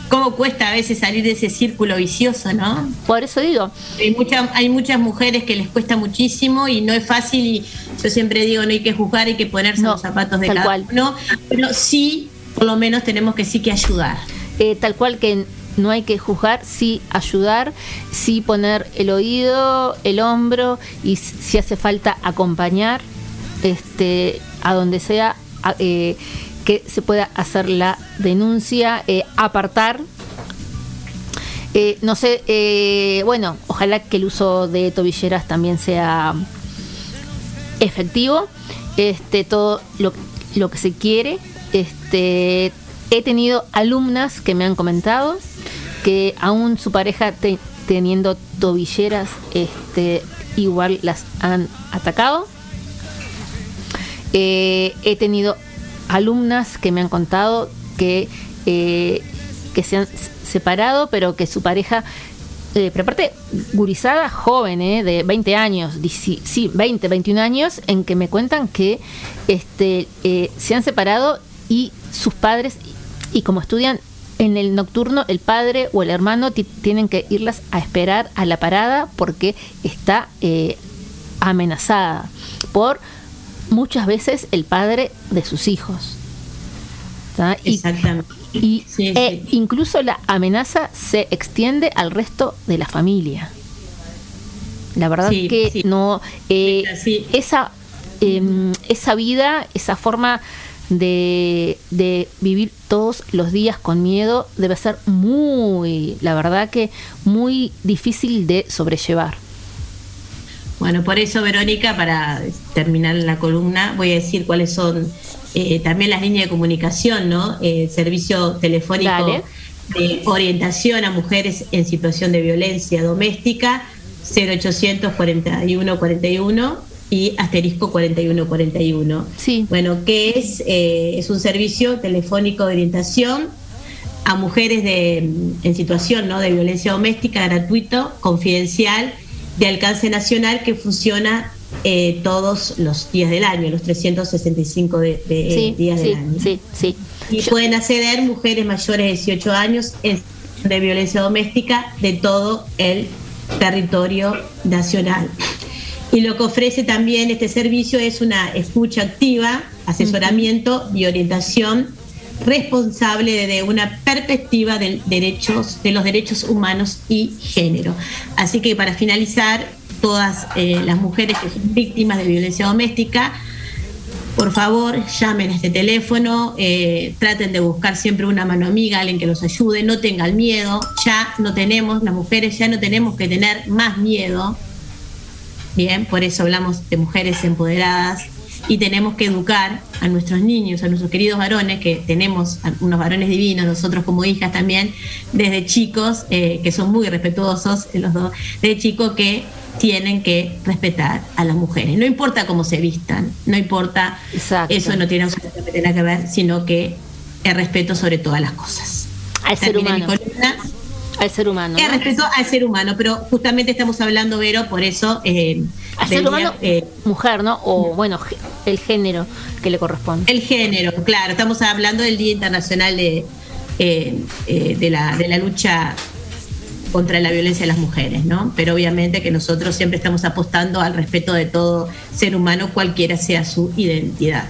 cómo cuesta a veces salir de ese círculo vicioso, ¿no? Por eso digo. Hay, muchas hay muchas mujeres que les cuesta muchísimo y no es fácil y yo siempre digo, no hay que juzgar, hay que ponerse No, los zapatos de tal cada cual. uno, pero sí, por lo menos tenemos que sí que ayudar. Eh, tal cual que no hay que juzgar, sí ayudar, sí poner el oído, el hombro y si hace falta acompañar este, a donde sea eh, que se pueda hacer la denuncia, eh, apartar. Eh, no sé, bueno, ojalá que el uso de tobilleras también sea efectivo, este, todo lo, lo que se quiere. Este, he tenido alumnas que me han comentado que aún su pareja te- teniendo tobilleras, este, igual las han atacado. Eh, he tenido alumnas que me han contado que, eh, que se han separado, pero que su pareja, eh, pero aparte, gurizada joven, eh, de 20 años, sí, 20, 21 años, en que me cuentan que este, se han separado y sus padres, y como estudian en el nocturno, el padre o el hermano ti- tienen que irlas a esperar a la parada porque está eh, amenazada por muchas veces el padre de sus hijos. ¿tá? Y- Exactamente. Y e incluso la amenaza se extiende al resto de la familia. La verdad Sí, que no eh, esa em, esa vida, esa forma de, de vivir todos los días con miedo debe ser muy, la verdad que muy difícil de sobrellevar. Bueno, por eso, Verónica, para terminar la columna, voy a decir cuáles son eh, también las líneas de comunicación, ¿no? Eh, servicio telefónico Dale. de orientación a mujeres en situación de violencia doméstica, 0800 41 41 y asterisco 41 41. Sí. Bueno, que es, eh, es un servicio telefónico de orientación a mujeres de, en situación ¿no? de violencia doméstica gratuito, confidencial, de alcance nacional que funciona eh, todos los días del año, los 365 de, de- Sí, días sí, del año. sí, sí. Y pueden acceder mujeres mayores de 18 años en de violencia doméstica de todo el territorio nacional. Y lo que ofrece también este servicio es una escucha activa, asesoramiento y orientación responsable desde una perspectiva de, derechos, de los derechos humanos y género. Así que para finalizar, todas eh, las mujeres que son víctimas de violencia doméstica, por favor, llamen a este teléfono, eh, traten de buscar siempre una mano amiga, alguien que los ayude, no tengan miedo, ya no tenemos, las mujeres ya no tenemos que tener más miedo, bien, por eso hablamos de mujeres empoderadas y tenemos que educar a nuestros niños, a nuestros queridos varones, que tenemos unos varones divinos, nosotros como hijas también, desde chicos, eh, que son muy respetuosos, eh, los dos, desde chicos que tienen que respetar a las mujeres. No importa cómo se vistan, no importa, eso no tiene absolutamente nada que ver, sino que el respeto sobre todas las cosas. Al ser Termina mi columna. Al ser humano. El ¿no? respeto al ser humano, pero justamente estamos hablando, Vero, por eso... Eh, Al ser humano, eh, mujer, ¿no? O bueno, el género que le corresponde. El género, claro, estamos hablando del Día Internacional de, eh, eh, de, la, de la lucha contra la violencia de las mujeres, ¿no? Pero obviamente que nosotros siempre estamos apostando al respeto de todo ser humano, cualquiera sea su identidad,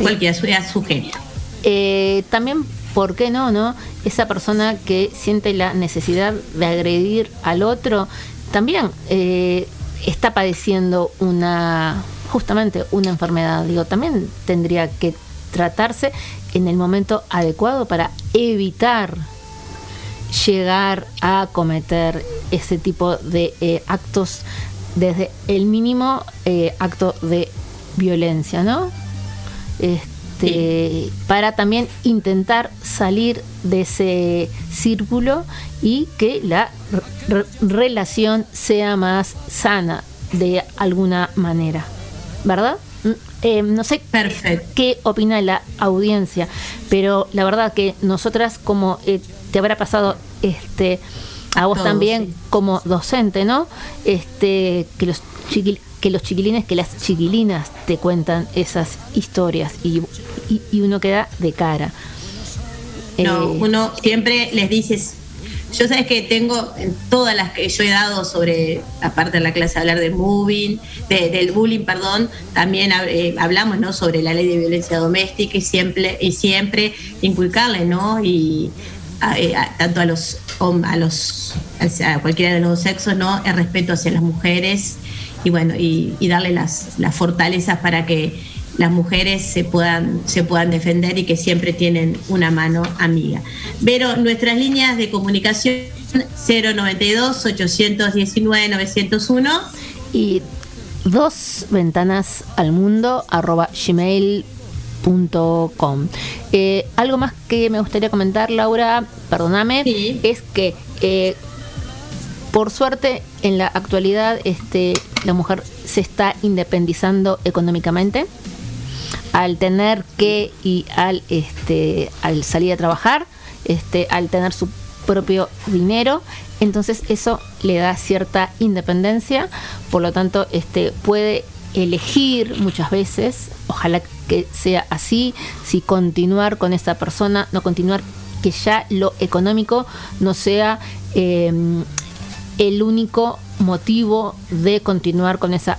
cualquiera sea su género. Eh, también, ¿por qué no, no? Esa persona que siente la necesidad de agredir al otro, también eh, está padeciendo una, justamente una enfermedad. Digo, también tendría que tratarse en el momento adecuado para evitar llegar a cometer ese tipo de eh, actos desde el mínimo eh, acto de violencia, ¿no? Este, para también intentar salir de ese círculo y que la re- relación sea más sana de alguna manera, ¿verdad? Mm, eh, no sé qué opina la audiencia, pero la verdad que nosotras como eh, te habrá pasado este a vos también sí. como docente, ¿no? Este que los chiquil- que los chiquilines, que las chiquilinas te cuentan esas historias y, y, y uno queda de cara. No, Eh, uno siempre les dices, yo sabes que tengo en todas las que yo he dado sobre, aparte de la clase hablar del moving, de- del bullying, perdón, también eh, hablamos ¿no? sobre la ley de violencia doméstica y siempre, y siempre inculcarle, ¿no? Y a- eh, a- tanto a los a los a cualquiera de los sexos, ¿no? El respeto hacia las mujeres y bueno, y, y darle las, las fortalezas para que las mujeres se puedan, se puedan defender y que siempre tienen una mano amiga. Pero nuestras líneas de comunicación 092 819 901 y dos ventanas al mundo arroba gmail.com Eh, algo más que me gustaría comentar Laura perdóname es que eh, por suerte en la actualidad este la mujer se está independizando económicamente. Al tener que y al este al salir a trabajar este al tener su propio dinero entonces eso le da cierta independencia. Por lo tanto este puede elegir muchas veces ojalá que sea así si continuar con esa persona no continuar que ya lo económico no sea eh, el único motivo de continuar con esa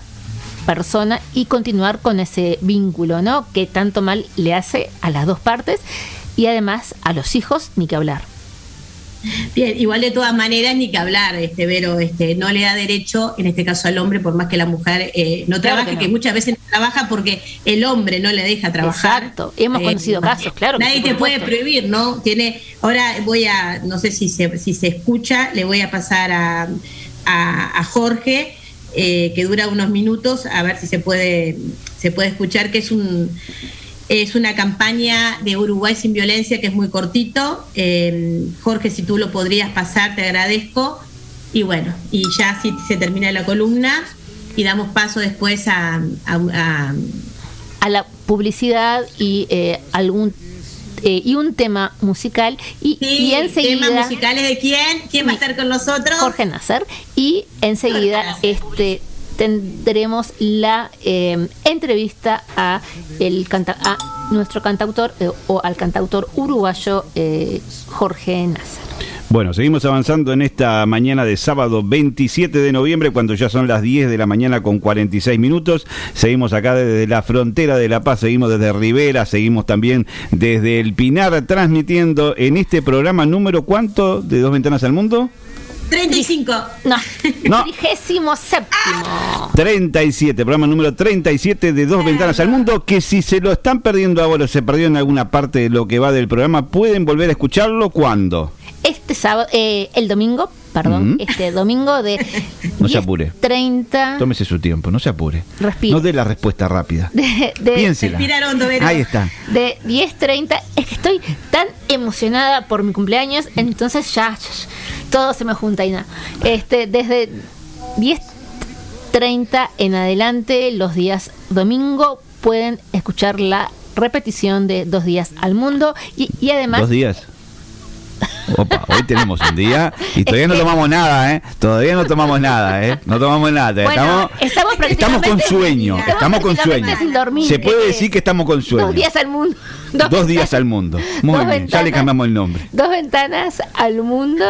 persona y continuar con ese vínculo, ¿no? Que tanto mal le hace a las dos partes y además a los hijos, ni que hablar. Bien, igual de todas maneras ni que hablar, este Vero, este, no le da derecho, en este caso al hombre, por más que la mujer eh, no trabaje, que que, no. muchas veces no trabaja porque el hombre no le deja trabajar. Exacto, hemos Eh, conocido casos, claro. Nadie te puede prohibir, ¿no? Tiene, ahora voy a, no sé si se, si se escucha, le voy a pasar a, a, a Jorge, eh, que dura unos minutos, a ver si se puede, se puede escuchar, que es un es una campaña de Uruguay sin violencia que es muy cortito. Eh, Jorge, si tú lo podrías pasar, te agradezco. Y bueno, y ya si se termina la columna y damos paso después a, a- a- a la publicidad y eh, algún eh, y un tema musical y, y enseguida temas musicales de quién, quién va a estar con nosotros. Jorge Nasser y enseguida este tendremos la eh, entrevista a el canta a nuestro cantautor eh, o al cantautor uruguayo eh, Jorge Nasser. Bueno, seguimos avanzando en esta mañana de sábado 27 de noviembre, cuando ya son las 10 de la mañana con 46 minutos. Seguimos acá desde la frontera de La Paz, seguimos desde Rivera, seguimos también desde el Pinar, transmitiendo en este programa número cuánto de Dos Ventanas al Mundo. 35. No, No. trigésimo séptimo. 37, programa número 37 de Dos Ventanas al Mundo, que si se lo están perdiendo ahora o se perdió en alguna parte de lo que va del programa, pueden volver a escucharlo cuando. Este sábado, eh, el domingo, perdón, este domingo de No se apure. 30 Tómese su tiempo, no se apure. Respire. No dé la respuesta rápida. de, de, Piénsela. Hondo. Ahí está. de 10.30. Es que estoy tan emocionada por mi cumpleaños, entonces ya, ya, ya, todo se me junta y nada. Este, desde 10.30 en adelante, los días domingo, pueden escuchar la repetición de Dos Días al Mundo y, y además... Dos días. Opa, hoy tenemos un día y todavía no tomamos nada, ¿eh? Todavía no tomamos nada, ¿eh? No tomamos nada. Bueno, estamos, estamos estamos con sueño. estamos Estamos con sueño. sin dormir, Se puede eh, decir que estamos con sueño. Dos días al mundo. Dos días al mundo. Muy bien, ya le ventanas. cambiamos el nombre. Dos ventanas al mundo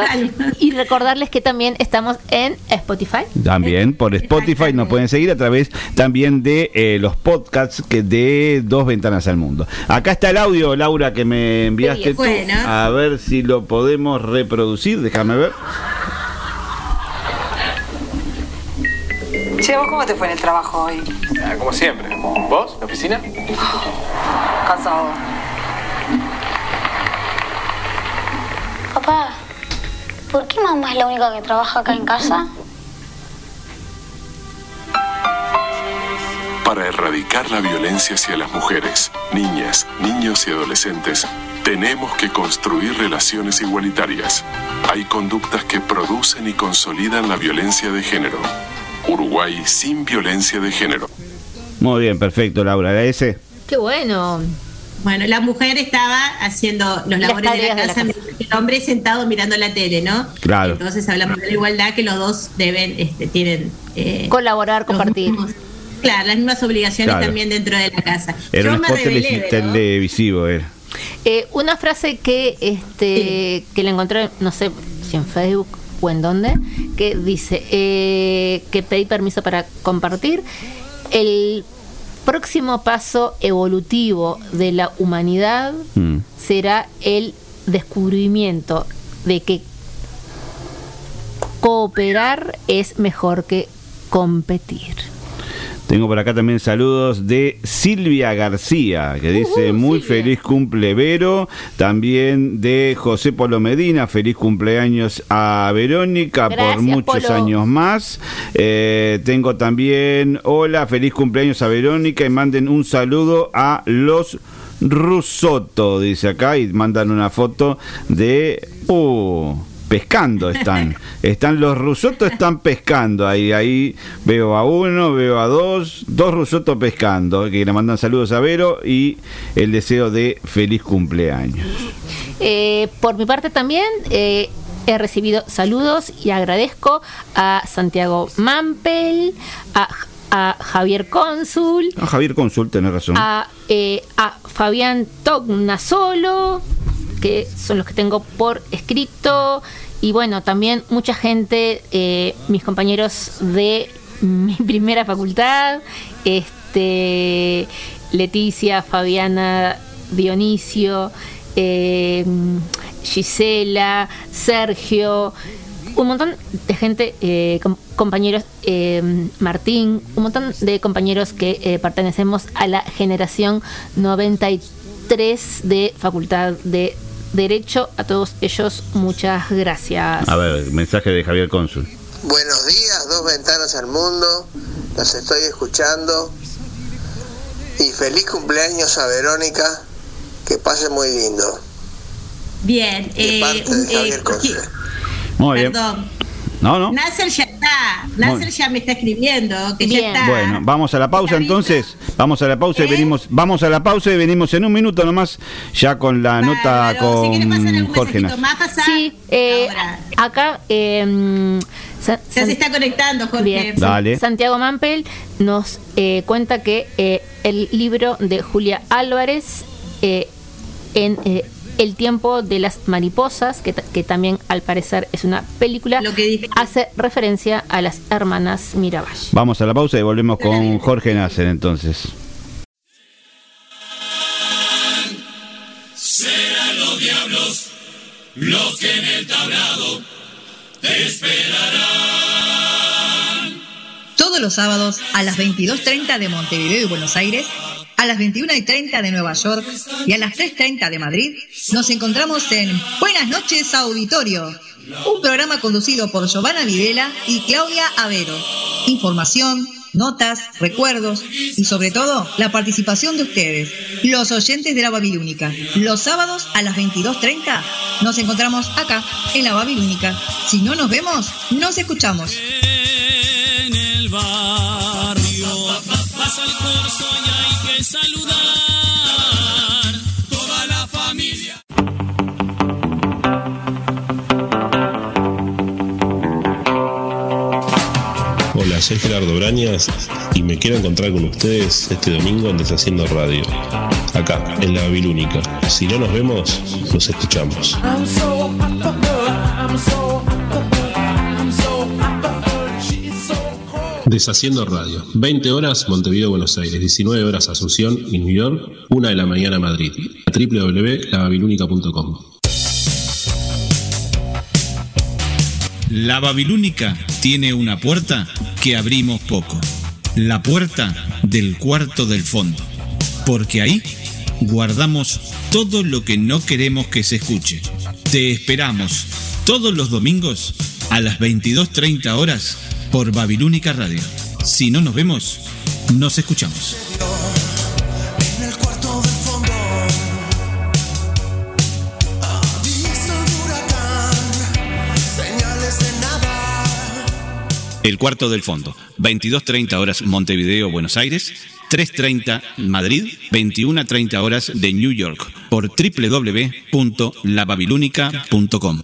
y recordarles que también estamos en Spotify. También por Spotify nos pueden seguir a través también de eh, los podcasts que de Dos Ventanas al Mundo. Acá está el audio, Laura, que me enviaste Bien, tú. bueno. A ver si lo podemos reproducir. Déjame ver. Che, ¿vos cómo te fue en el trabajo hoy? Ah, como siempre. ¿Vos? ¿La oficina? Cansado. Papá, ¿por qué mamá es la única que trabaja acá en casa? Para erradicar la violencia hacia las mujeres, niñas, niños y adolescentes, tenemos que construir relaciones igualitarias. Hay conductas que producen y consolidan la violencia de género. Uruguay sin violencia de género. Muy bien, perfecto, Laura. ¿Era ese? Qué bueno. Bueno, la mujer estaba haciendo los Las labores de la de la casa, mientras que el hombre sentado mirando la tele, ¿no? Claro. Entonces hablamos de la igualdad que los dos deben, este, tienen eh, Colaborar, compartir. claro, las mismas obligaciones Claro. también dentro de la casa. Era Yo un spot ¿verdad? televisivo. Era. Eh, una frase que este que la encontré, no sé si en Facebook o en dónde, que dice eh, que pedí permiso para compartir. El próximo paso evolutivo de la humanidad Mm. será el descubrimiento de que cooperar es mejor que competir. Tengo por acá también saludos de Silvia García, que dice muy feliz cumple Vero. También de José Polo Medina, feliz cumpleaños a Verónica por muchos Polo. años más. Eh, tengo también, hola, feliz cumpleaños a Verónica y manden un saludo a los Rusoto, dice acá, y mandan una foto de... Uh, pescando están. Están los rusotos están pescando ahí. Ahí veo a uno, veo a dos, dos rusotos pescando. Que le mandan saludos a Vero y el deseo de feliz cumpleaños. Eh, por mi parte también eh, he recibido saludos y agradezco a Santiago Mampel, a, a Javier Cónsul, Ah, Javier Consul, tenés razón. a, eh, a Fabián Tognasolo, que son los que tengo por escrito. Y bueno, también mucha gente, eh, mis compañeros de mi primera facultad, este, Leticia, Fabiana, Dionisio, eh, Gisela, Sergio, un montón de gente, eh, com- compañeros, eh, Martín, un montón de compañeros que eh, pertenecemos a la generación 93 de Facultad de Derecho. A todos ellos, muchas gracias. A ver, mensaje de Javier Cónsul. Buenos días, dos ventanas al mundo. Los estoy escuchando. Y feliz cumpleaños a Verónica. Que pase muy lindo. Bien, De eh, parte de eh, Javier Consul. Muy bien. perdón. No, no. Nasser ya está. Nasser ya me está escribiendo que ya está. Bueno, vamos a la pausa entonces. Vamos a la pausa y ¿Eh? venimos. Vamos a la pausa y venimos en un minuto nomás ya con la nota con Jorge Nas. Sí, eh, acá eh, Ya San- se está conectando, Jorge. Bien. Dale. Santiago Mampel nos eh, cuenta que eh, el libro de Julia Álvarez eh, en eh, El tiempo de las mariposas, que, ta- que también al parecer es una película, hace referencia a las hermanas Miravalle. Vamos a la pausa y volvemos con Jorge Nasser entonces. Serán los diablos los que en el tablado te esperarán. Los sábados a las 22.30 de Montevideo y Buenos Aires, a las 21.30 de Nueva York y a las 3.30 de Madrid, nos encontramos en Buenas noches Auditorio, un programa conducido por Giovanna Videla y Claudia Avero. Información, notas, recuerdos y sobre todo la participación de ustedes, los oyentes de la Babilónica. Los sábados a las 22.30 nos encontramos acá, en la Babilónica. Si no nos vemos, nos escuchamos. Barrio pasa el corso y hay que saludar. Toda la familia. Hola, soy Gerardo Brañas y me quiero encontrar con ustedes este domingo en Deshaciendo Radio, acá, en la Babilónica. Si no nos vemos, nos escuchamos. I'm so up the hood, I'm so Deshaciendo Radio, 20 horas Montevideo, Buenos Aires, 19 horas Asunción y New York, 1 de la mañana Madrid, www.lababilónica.com. La Babilónica tiene una puerta que abrimos poco. La puerta del cuarto del fondo. Porque ahí guardamos todo lo que no queremos que se escuche. Te esperamos todos los domingos a las 22.30 horas por Babilónica Radio. Si no nos vemos, nos escuchamos. En el cuarto del fondo. Aviso de huracán, señales de nada. El cuarto del fondo. 22.30 horas Montevideo, Buenos Aires. 3.30 Madrid. 21.30 horas de New York. Por www.lababilónica.com.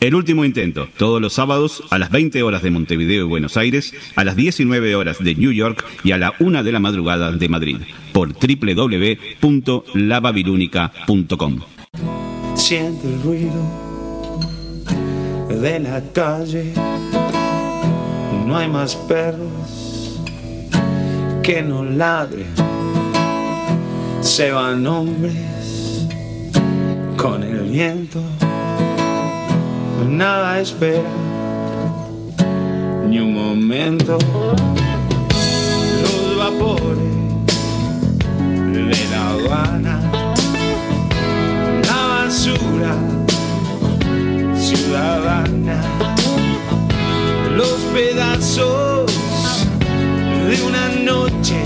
El último intento, todos los sábados a las 20 horas de Montevideo y Buenos Aires, a las 19 horas de New York y a la 1 de la madrugada de Madrid, por www.lababilónica.com. Siente el ruido de la calle. No hay más perros que no ladren. Se van hombres con el viento. Nada espera ni un momento. Los vapores de La Habana la basura ciudadana, los pedazos de una noche,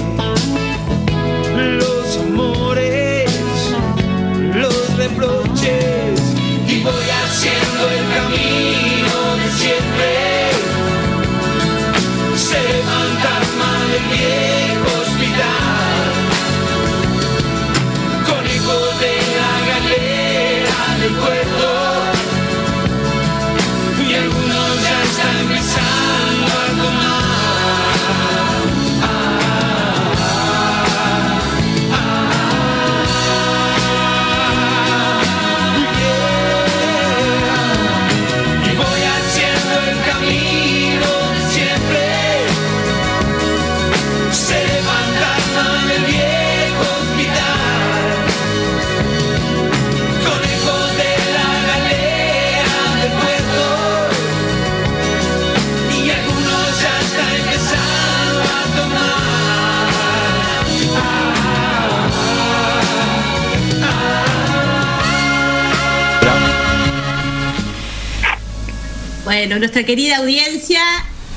nuestra querida audiencia,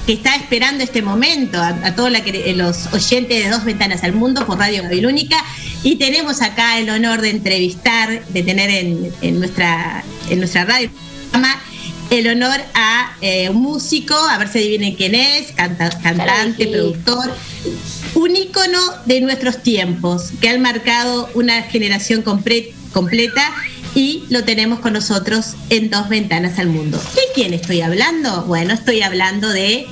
que está esperando este momento, a, a todos que- los oyentes de Dos Ventanas al Mundo por Radio Babilónica. Y tenemos acá el honor de entrevistar, de tener en, en nuestra, en nuestra radio el honor a eh, un músico, a ver si adivinen quién es, canta- cantante, productor, un ícono de nuestros tiempos, que ha marcado una generación completa y lo tenemos con nosotros en Dos Ventanas al Mundo. ¿De quién estoy hablando? Bueno, estoy hablando de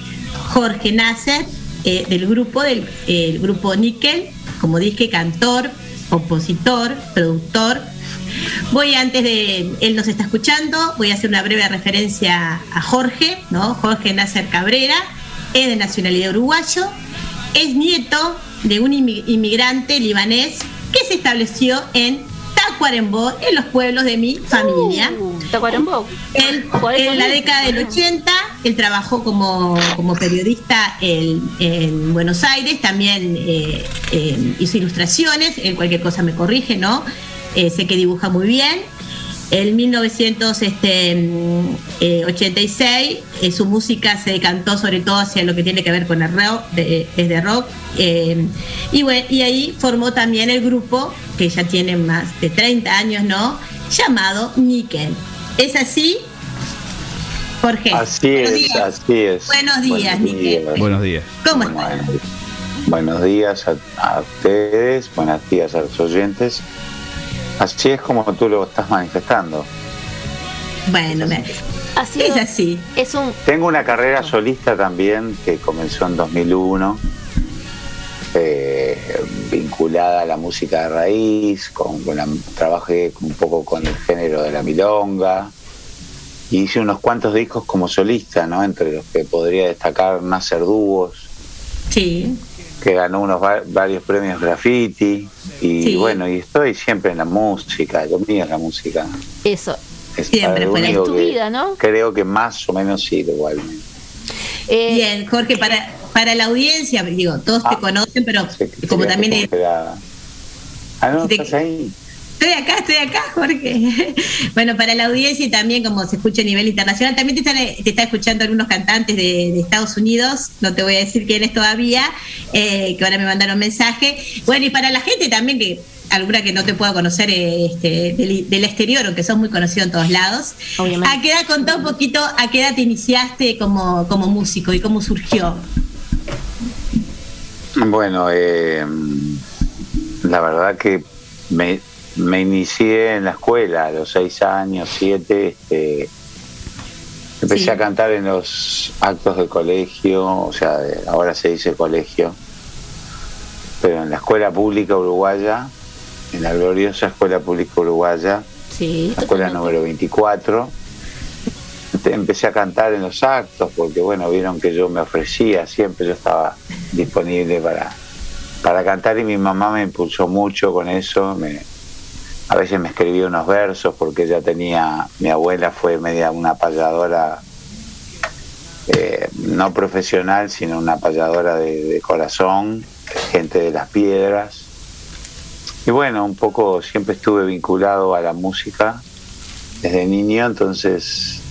Jorge Nasser, eh, del grupo, del el grupo Nickel, como dije, cantor, compositor, productor. Voy antes de, él nos está escuchando, voy a hacer una breve referencia a Jorge, ¿no? Jorge Nasser Cabrera, es de nacionalidad uruguayo, es nieto de un inmi- inmigrante libanés que se estableció en Tacuarembó, en los pueblos de mi familia. Tacuarembó. Él, en la década del 80, él trabajó como, como periodista en, en Buenos Aires, también eh, eh, hizo ilustraciones, él cualquier cosa me corrige, ¿no? Eh, sé que dibuja muy bien. En 1986 eh, su música se decantó sobre todo hacia lo que tiene que ver con el rock, de- desde rock. eh, y, bueno, y ahí formó también el grupo, que ya tiene más de 30 años, ¿no? Llamado Nickel. ¿Es así? Jorge. Así Buenos es, días. así es. Buenos días, Nickel. Buenos días. ¿Cómo estás? Bueno, buenos días a, a ustedes, buenos días a los oyentes. Así es como tú lo estás manifestando. Bueno, me- Así es así. Es un Tengo una carrera solista también que comenzó en 2001, eh, vinculada a la música de raíz, con, con la- trabajé un poco con el género de la milonga y hice unos cuantos discos como solista, ¿no? entre los que podría destacar Nasser Dúos, Sí. Que ganó unos va- varios premios graffiti y Sí. bueno, y estoy siempre en la música, lo mío es la música. eso. Es Siempre fue es tu vida, ¿no? Creo que más o menos sí, igualmente. Eh, Bien, Jorge, para, para la audiencia, digo, todos te conocen, pero como también es- Ah, no, Te- estás ahí. Estoy acá, estoy acá, Jorge. Bueno, para la audiencia y también como se escucha a nivel internacional, también te están, te está escuchando algunos cantantes de, de Estados Unidos, no te voy a decir quiénes todavía, eh, que ahora me mandaron mensaje. Bueno, y para la gente también que alguna que no te pueda conocer eh, este, del, del exterior, aunque sos muy conocido en todos lados. ¿A qué edad contá un poquito a qué edad te iniciaste como, como músico y cómo surgió? Bueno, eh, la verdad que me, me inicié en la escuela a los seis años, siete. Este, empecé Sí. a cantar en los actos del colegio, o sea, ahora se dice colegio, pero en la escuela pública uruguaya, en la gloriosa escuela pública uruguaya, Sí, la escuela número 24. Este, Empecé a cantar en los actos porque, bueno, vieron que yo me ofrecía, siempre yo estaba disponible para, para cantar y mi mamá me impulsó mucho con eso. Me, a veces me escribía unos versos porque ella tenía, mi abuela fue media una payadora, eh, no profesional, sino una payadora de, corazón, gente de las piedras. Y bueno, un poco siempre estuve vinculado a la música desde niño, entonces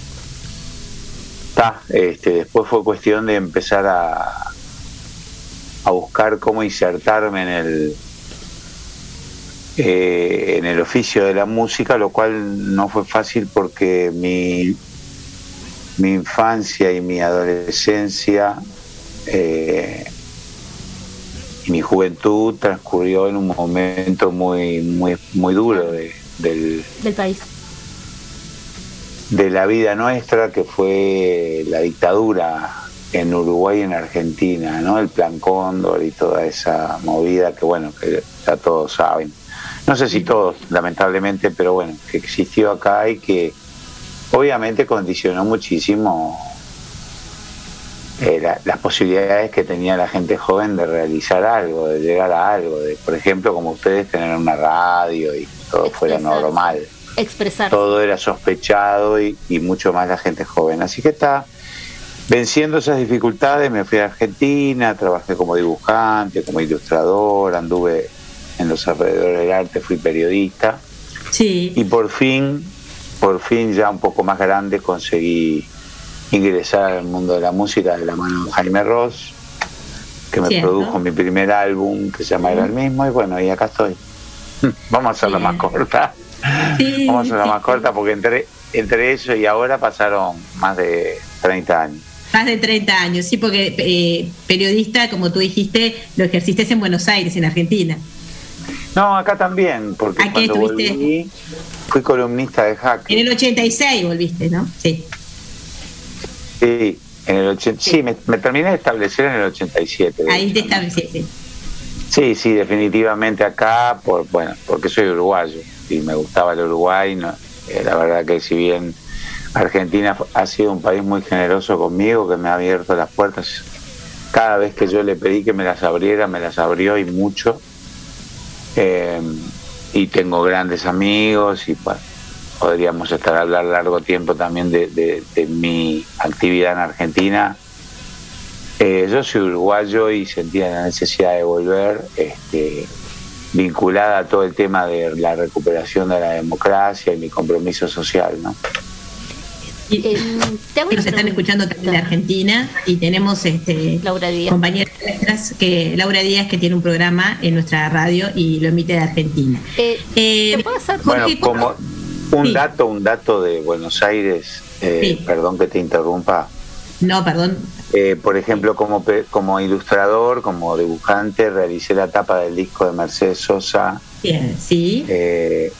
ta, este, después fue cuestión de empezar a, a buscar cómo insertarme en el eh, en el oficio de la música, lo cual no fue fácil porque mi, mi infancia y mi adolescencia eh, y mi juventud transcurrió en un momento muy muy muy duro de, del, del país. de la vida nuestra que fue la dictadura en Uruguay y en Argentina, ¿no? El plan Cóndor y toda esa movida que bueno, que ya todos saben. No sé si todos, lamentablemente, pero bueno, que existió acá y que obviamente condicionó muchísimo eh, la- las posibilidades que tenía la gente joven de realizar algo, de llegar a algo, de, por ejemplo, como ustedes tener una radio y todo fuera normal Expresar. todo era sospechado y, y mucho más la gente joven. Así que está venciendo esas dificultades, me fui a Argentina, trabajé como dibujante, como ilustrador, anduve en los alrededores del arte, fui periodista. Sí. Y por fin, por fin ya un poco más grande conseguí ingresar al mundo de la música de la mano de Jaime Ross, que me Cierto. produjo mi primer álbum que se llama Era el mismo, y bueno, y acá estoy. Vamos a hacerla más corta. Vamos a hacerla más corta porque entre, entre eso y ahora pasaron más de 30 años. Más de 30 años, sí, porque eh, periodista, como tú dijiste, lo ejerciste en Buenos Aires, en Argentina. No, acá también, porque ¿A qué cuando estuviste? volví fui columnista de Hack. En el 86 volviste, ¿no? Sí. Sí, en el 80, sí me, me terminé de establecer en el 87. de Ahí hecho, te estableciste. Sí, sí, definitivamente acá, por bueno, porque soy uruguayo y me gustaba el Uruguay. no- eh, la verdad que si bien Argentina ha sido un país muy generoso conmigo, que me ha abierto las puertas, cada vez que yo le pedí que me las abriera, me las abrió y mucho. Eh, y tengo grandes amigos y podríamos estar a hablar largo tiempo también de mi actividad en Argentina. Eh, yo soy uruguayo y sentía la necesidad de volver, este, vinculada a todo el tema de la recuperación de la democracia y mi compromiso social, ¿no? Y, que nos están escuchando también de Argentina y tenemos este compañeras nuestras que Laura Díaz que tiene un programa en nuestra radio y lo emite de Argentina. Eh, Bueno, Jorge, como un dato, un dato de Buenos Aires, eh, Sí. perdón que te interrumpa. no, perdón, Eh, por ejemplo, como, pe- como ilustrador, como dibujante, realicé la tapa del disco de Mercedes Sosa. bien, sí, eh,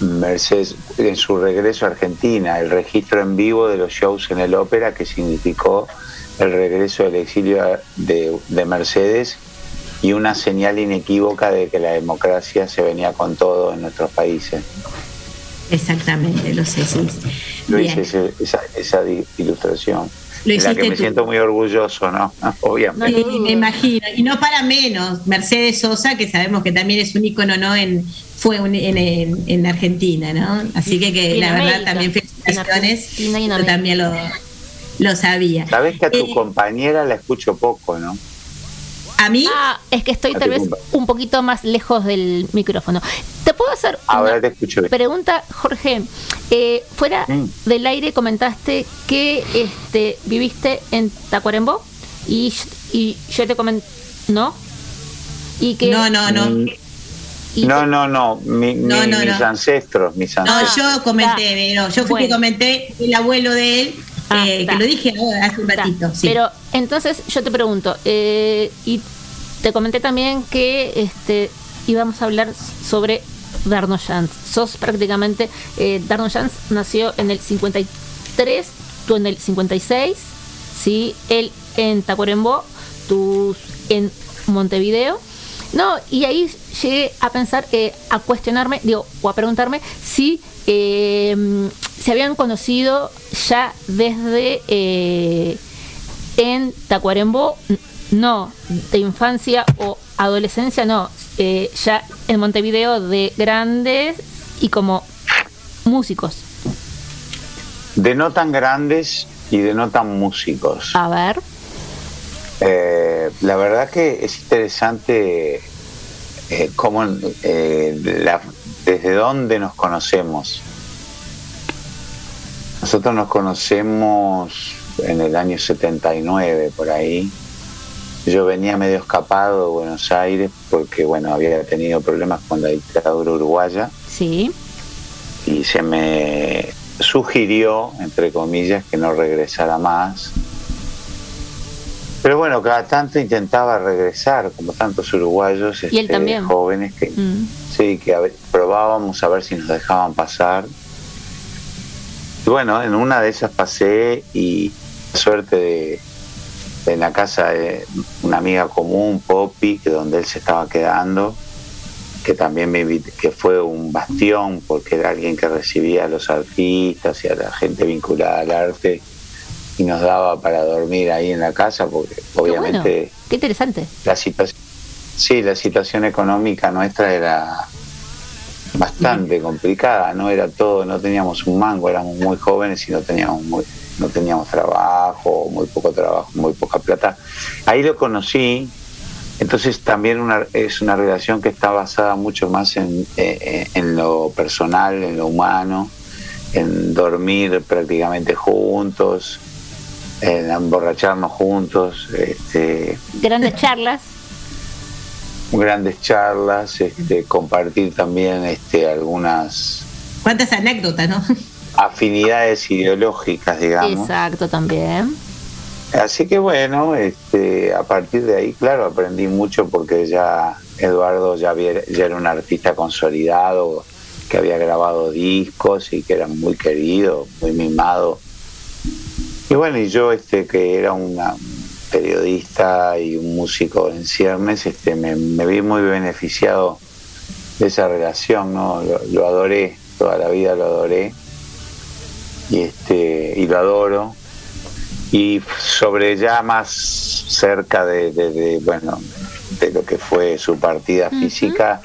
Mercedes, en su regreso a Argentina, el registro en vivo de los shows en el ópera que significó el regreso del exilio de, de Mercedes y una señal inequívoca de que la democracia se venía con todo en nuestros países. exactamente, lo sé, sí. Yo Bien. hice esa, ilustración, Lo de la hiciste que me tú. siento muy orgulloso, ¿no? Obviamente. Sí, me imagino. Y no para menos, Mercedes Sosa, que sabemos que también es un ícono, ¿no? En, fue un- en, en- en Argentina, ¿no? Así que, que la verdad también felicitaciones. Yo también lo, lo sabía. Sabes que a tu Eh, compañera la escucho poco, ¿no? ¿A mí? Ah, es que estoy A tal vez un poquito más lejos del micrófono. ¿Te puedo hacer Ahora te escucho bien. pregunta, Jorge? Eh, fuera Mm. del aire comentaste que este viviste en Tacuarembó y, y yo te comenté, ¿no? Y que No, no, no. Mm, y- No, no, no, mi- No, mi- no, mis no. ancestros, mis No, ancestros. yo comenté, pero yo fui que Bueno. comenté el abuelo de él, Ah, eh, que lo dije hace un ratito. Sí. Pero entonces yo te pregunto, eh, y te comenté también que este íbamos a hablar sobre Darno Jans. Sos prácticamente, eh, Darno Jans nació en el 53, tú en el 56, ¿sí? él en Tacuarembó, tú en Montevideo. No, y ahí llegué a pensar, eh, a cuestionarme, digo, o a preguntarme si eh, se habían conocido ya desde eh, en Tacuarembó, no, de infancia o adolescencia, no, eh, ya en Montevideo de grandes y como músicos. De no tan grandes y de no tan músicos. A ver, Eh, la verdad que es interesante eh, cómo, eh, la- desde dónde nos conocemos. Nosotros nos conocemos en el año 79, por ahí. Yo venía medio escapado de Buenos Aires porque, bueno, había tenido problemas con la dictadura uruguaya. sí, y se me sugirió, entre comillas, que no regresara más. Pero bueno, cada tanto intentaba regresar, como tantos uruguayos Y él este, jóvenes que Mm. sí, que a ver- probábamos a ver si nos dejaban pasar. Y bueno, en una de esas pasé y suerte de, de en la casa de una amiga común, Poppy, que donde él se estaba quedando, que también me que fue un bastión porque era alguien que recibía a los artistas y a la gente vinculada al arte y nos daba para dormir ahí en la casa porque obviamente bueno. qué interesante. la situación sí la situación económica nuestra era bastante complicada no era todo no teníamos un mango éramos muy jóvenes y no teníamos muy- no teníamos trabajo muy poco trabajo muy poca plata ahí lo conocí entonces también una, es una relación que está basada mucho más en, eh, eh, en lo personal en lo humano en dormir prácticamente juntos en emborracharnos juntos, este, Grandes charlas. grandes charlas, este, compartir también este, algunas ¿Cuántas anécdotas, no? afinidades ideológicas, digamos. Exacto, también. Así que bueno, este, a partir de ahí, claro, aprendí mucho porque ya Eduardo ya, había- ya era un artista consolidado, que había grabado discos y que era muy querido, muy mimado. Y bueno, y yo este, que era una- un periodista y un músico en ciernes, este, me, me vi muy beneficiado de esa relación, ¿no? Lo, lo adoré, toda la vida lo adoré. Y este y lo adoro. Y sobre ya más cerca de, de- de, bueno de lo que fue su partida física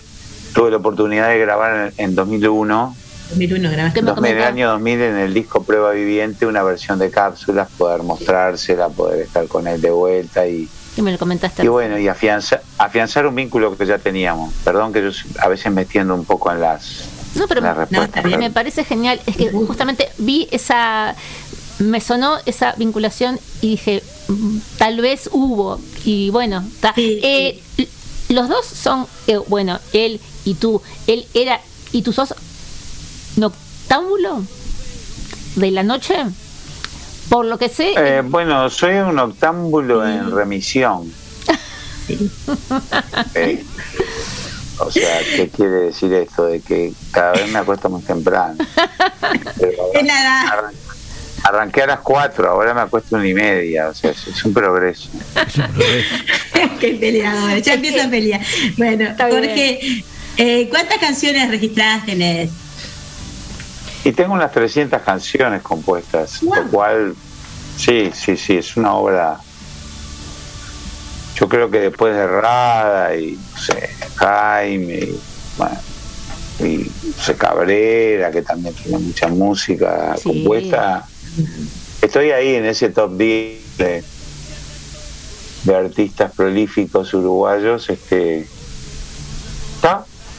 tuve la oportunidad de grabar en, en 2001 2001 grabaste. en el año 2000 en el disco Prueba Viviente una versión de cápsulas poder mostrársela poder estar con él de vuelta y, Y me lo comentaste. y bueno y afianzar afianzar un vínculo que ya teníamos perdón que yo a veces me extiendo un poco en las No, pero la me parece genial. Es que justamente vi esa. Me sonó esa vinculación y dije, mm, tal vez hubo. Y bueno, ta. Eh, los dos son, eh, bueno, él y tú. Él era. ¿Y tú sos noctámbulo de la noche? Por lo que sé. Eh, bueno, soy un octámbulo en remisión. Eh, o sea, ¿qué quiere decir esto? De que cada vez me acuesto más temprano. Es arran- arranqué a las 4, ahora me acuesto una y media. O sea, es, es un progreso. Qué peleador, ya empieza a pelear. Bueno, Jorge, eh, ¿cuántas canciones registradas tenés? Y tengo unas 300 canciones compuestas, lo cual, sí, sí, sí, es una obra. Yo creo que después de Rada y, no sé, Jaime, y, bueno, y no sé, Cabrera, que también tiene mucha música compuesta, estoy ahí en ese top 10 de, de artistas prolíficos uruguayos. Este.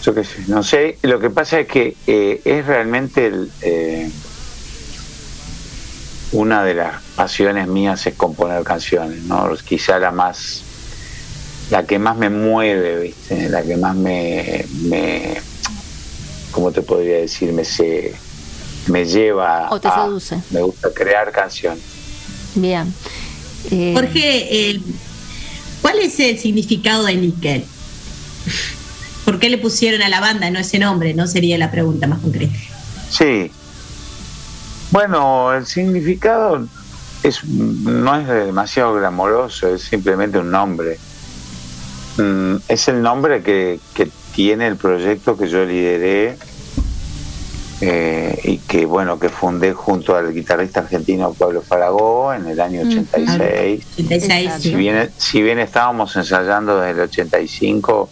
Yo qué sé, no sé. Lo que pasa es que eh, es realmente el, eh, una de las pasiones mías es componer canciones, ¿no? Quizá la más, la que más me mueve, ¿viste? La que más me, me ¿cómo te podría decir? Me, se, me lleva O te a- seduce. me gusta crear canciones. Bien. Eh, Jorge, eh, ¿cuál es el significado de níquel? ¿Por qué le pusieron a la banda no ese nombre? No sería la pregunta más concreta. Sí. Bueno, el significado es no es demasiado glamoroso, es simplemente un nombre. Mm, Es el nombre que, que tiene el proyecto que yo lideré eh, y que bueno que fundé junto al guitarrista argentino Pablo Faragó en el año 86. 86, Si bien, si bien estábamos ensayando desde el 85,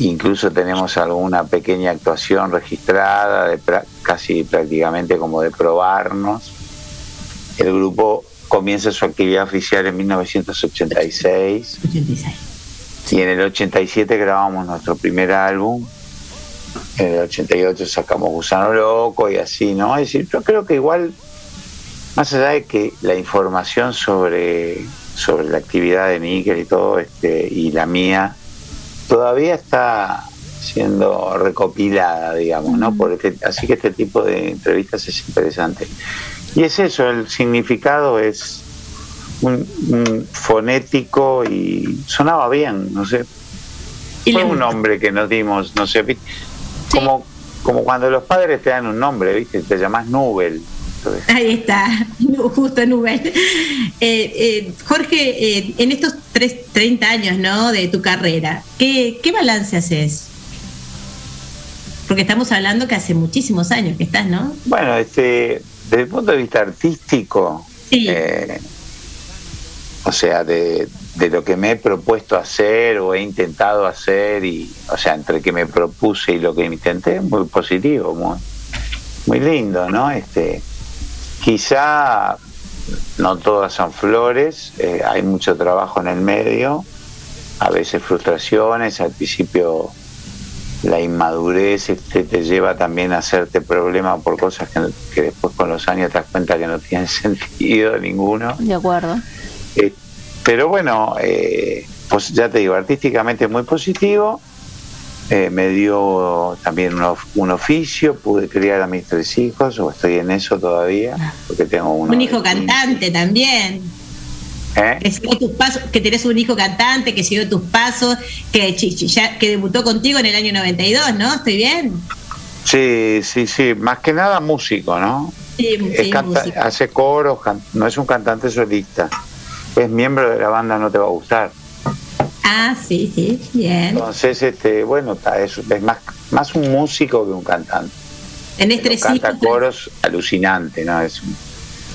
incluso tenemos alguna pequeña actuación registrada, de pra- casi prácticamente como de probarnos. El grupo comienza su actividad oficial en 1986 y en el 87 grabamos nuestro primer álbum. En el 88 sacamos Gusano Loco y así, ¿no? Es decir, yo creo que igual, más allá de que la información sobre, sobre la actividad de Níquel y todo, este, y la mía, todavía está siendo recopilada, digamos, ¿no? Por este- así que este tipo de entrevistas es interesante. Y es eso, el significado es un, un fonético y sonaba bien, no sé. Fue un nombre que nos dimos, no sé, ¿viste? como, como cuando los padres te dan un nombre, ¿viste? Te llamas Nubel. Ahí está, justo Nubel. Eh, eh, Jorge, eh, en estos tres, 30 años ¿no? de tu carrera, ¿qué, ¿qué balance haces? Porque estamos hablando que hace muchísimos años que estás, ¿no? Bueno, este, desde el punto de vista artístico, eh, o sea, de, de lo que me he propuesto hacer o he intentado hacer, y, o sea, entre que me propuse y lo que intenté, muy positivo, muy, muy lindo, ¿no? Este, quizá no todas son flores, eh, hay mucho trabajo en el medio, a veces frustraciones, al principio la inmadurez este, te lleva también a hacerte problema por cosas que, que después con los años te das cuenta que no tienen sentido ninguno. De acuerdo. Eh, pero bueno, eh, pues ya te digo, artísticamente muy positivo. Eh, me dio también un, of- un oficio, pude criar a mis tres hijos, o estoy en eso todavía, porque tengo uno. Un hijo 15. cantante también. ¿Eh? Que, siguió tus pasos, que tenés un hijo cantante, que siguió tus pasos, que, ya, que debutó contigo en el año 92, ¿no? ¿Estoy bien? Sí, sí, sí, más que nada músico, ¿no? Sí, Es sí, canta- músico. hace coros, no es un cantante solista, es miembro de la banda No Te Va a Gustar. Ah, sí, sí, bien. Entonces, este, bueno, ta, es, es más, más un músico que un cantante. Tenés tres canta hijos, coros alucinante, ¿no? Es un,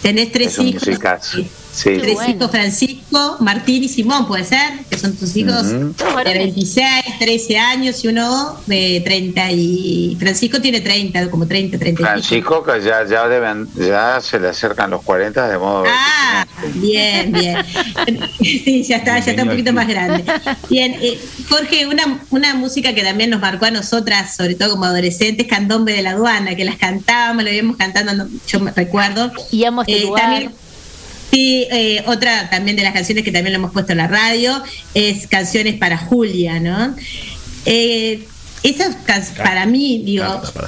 tenés tres es un hijos. musicazo. Sí. Tres hijos, Francisco, Martín y Simón, ¿puede ser? Que son tus hijos de 26, 13 años y uno de 30 y... Francisco tiene 30, como 30, 30 y pico. Francisco, que ya, ya, deben, ya se le acercan los 40, de modo Ah, bien, bien. Sí, ya está, ya está un poquito más grande. Bien, eh, Jorge, una, una música que también nos marcó a nosotras, sobre todo como adolescentes, Candombe de la Aduana, que las cantábamos, lo íbamos cantando, yo me recuerdo. Y amo este Eh, lugar. también- Sí, eh, otra también de las canciones que también lo hemos puesto en la radio es Canciones para Julia, ¿no? Eh, esas can- para mí, digo,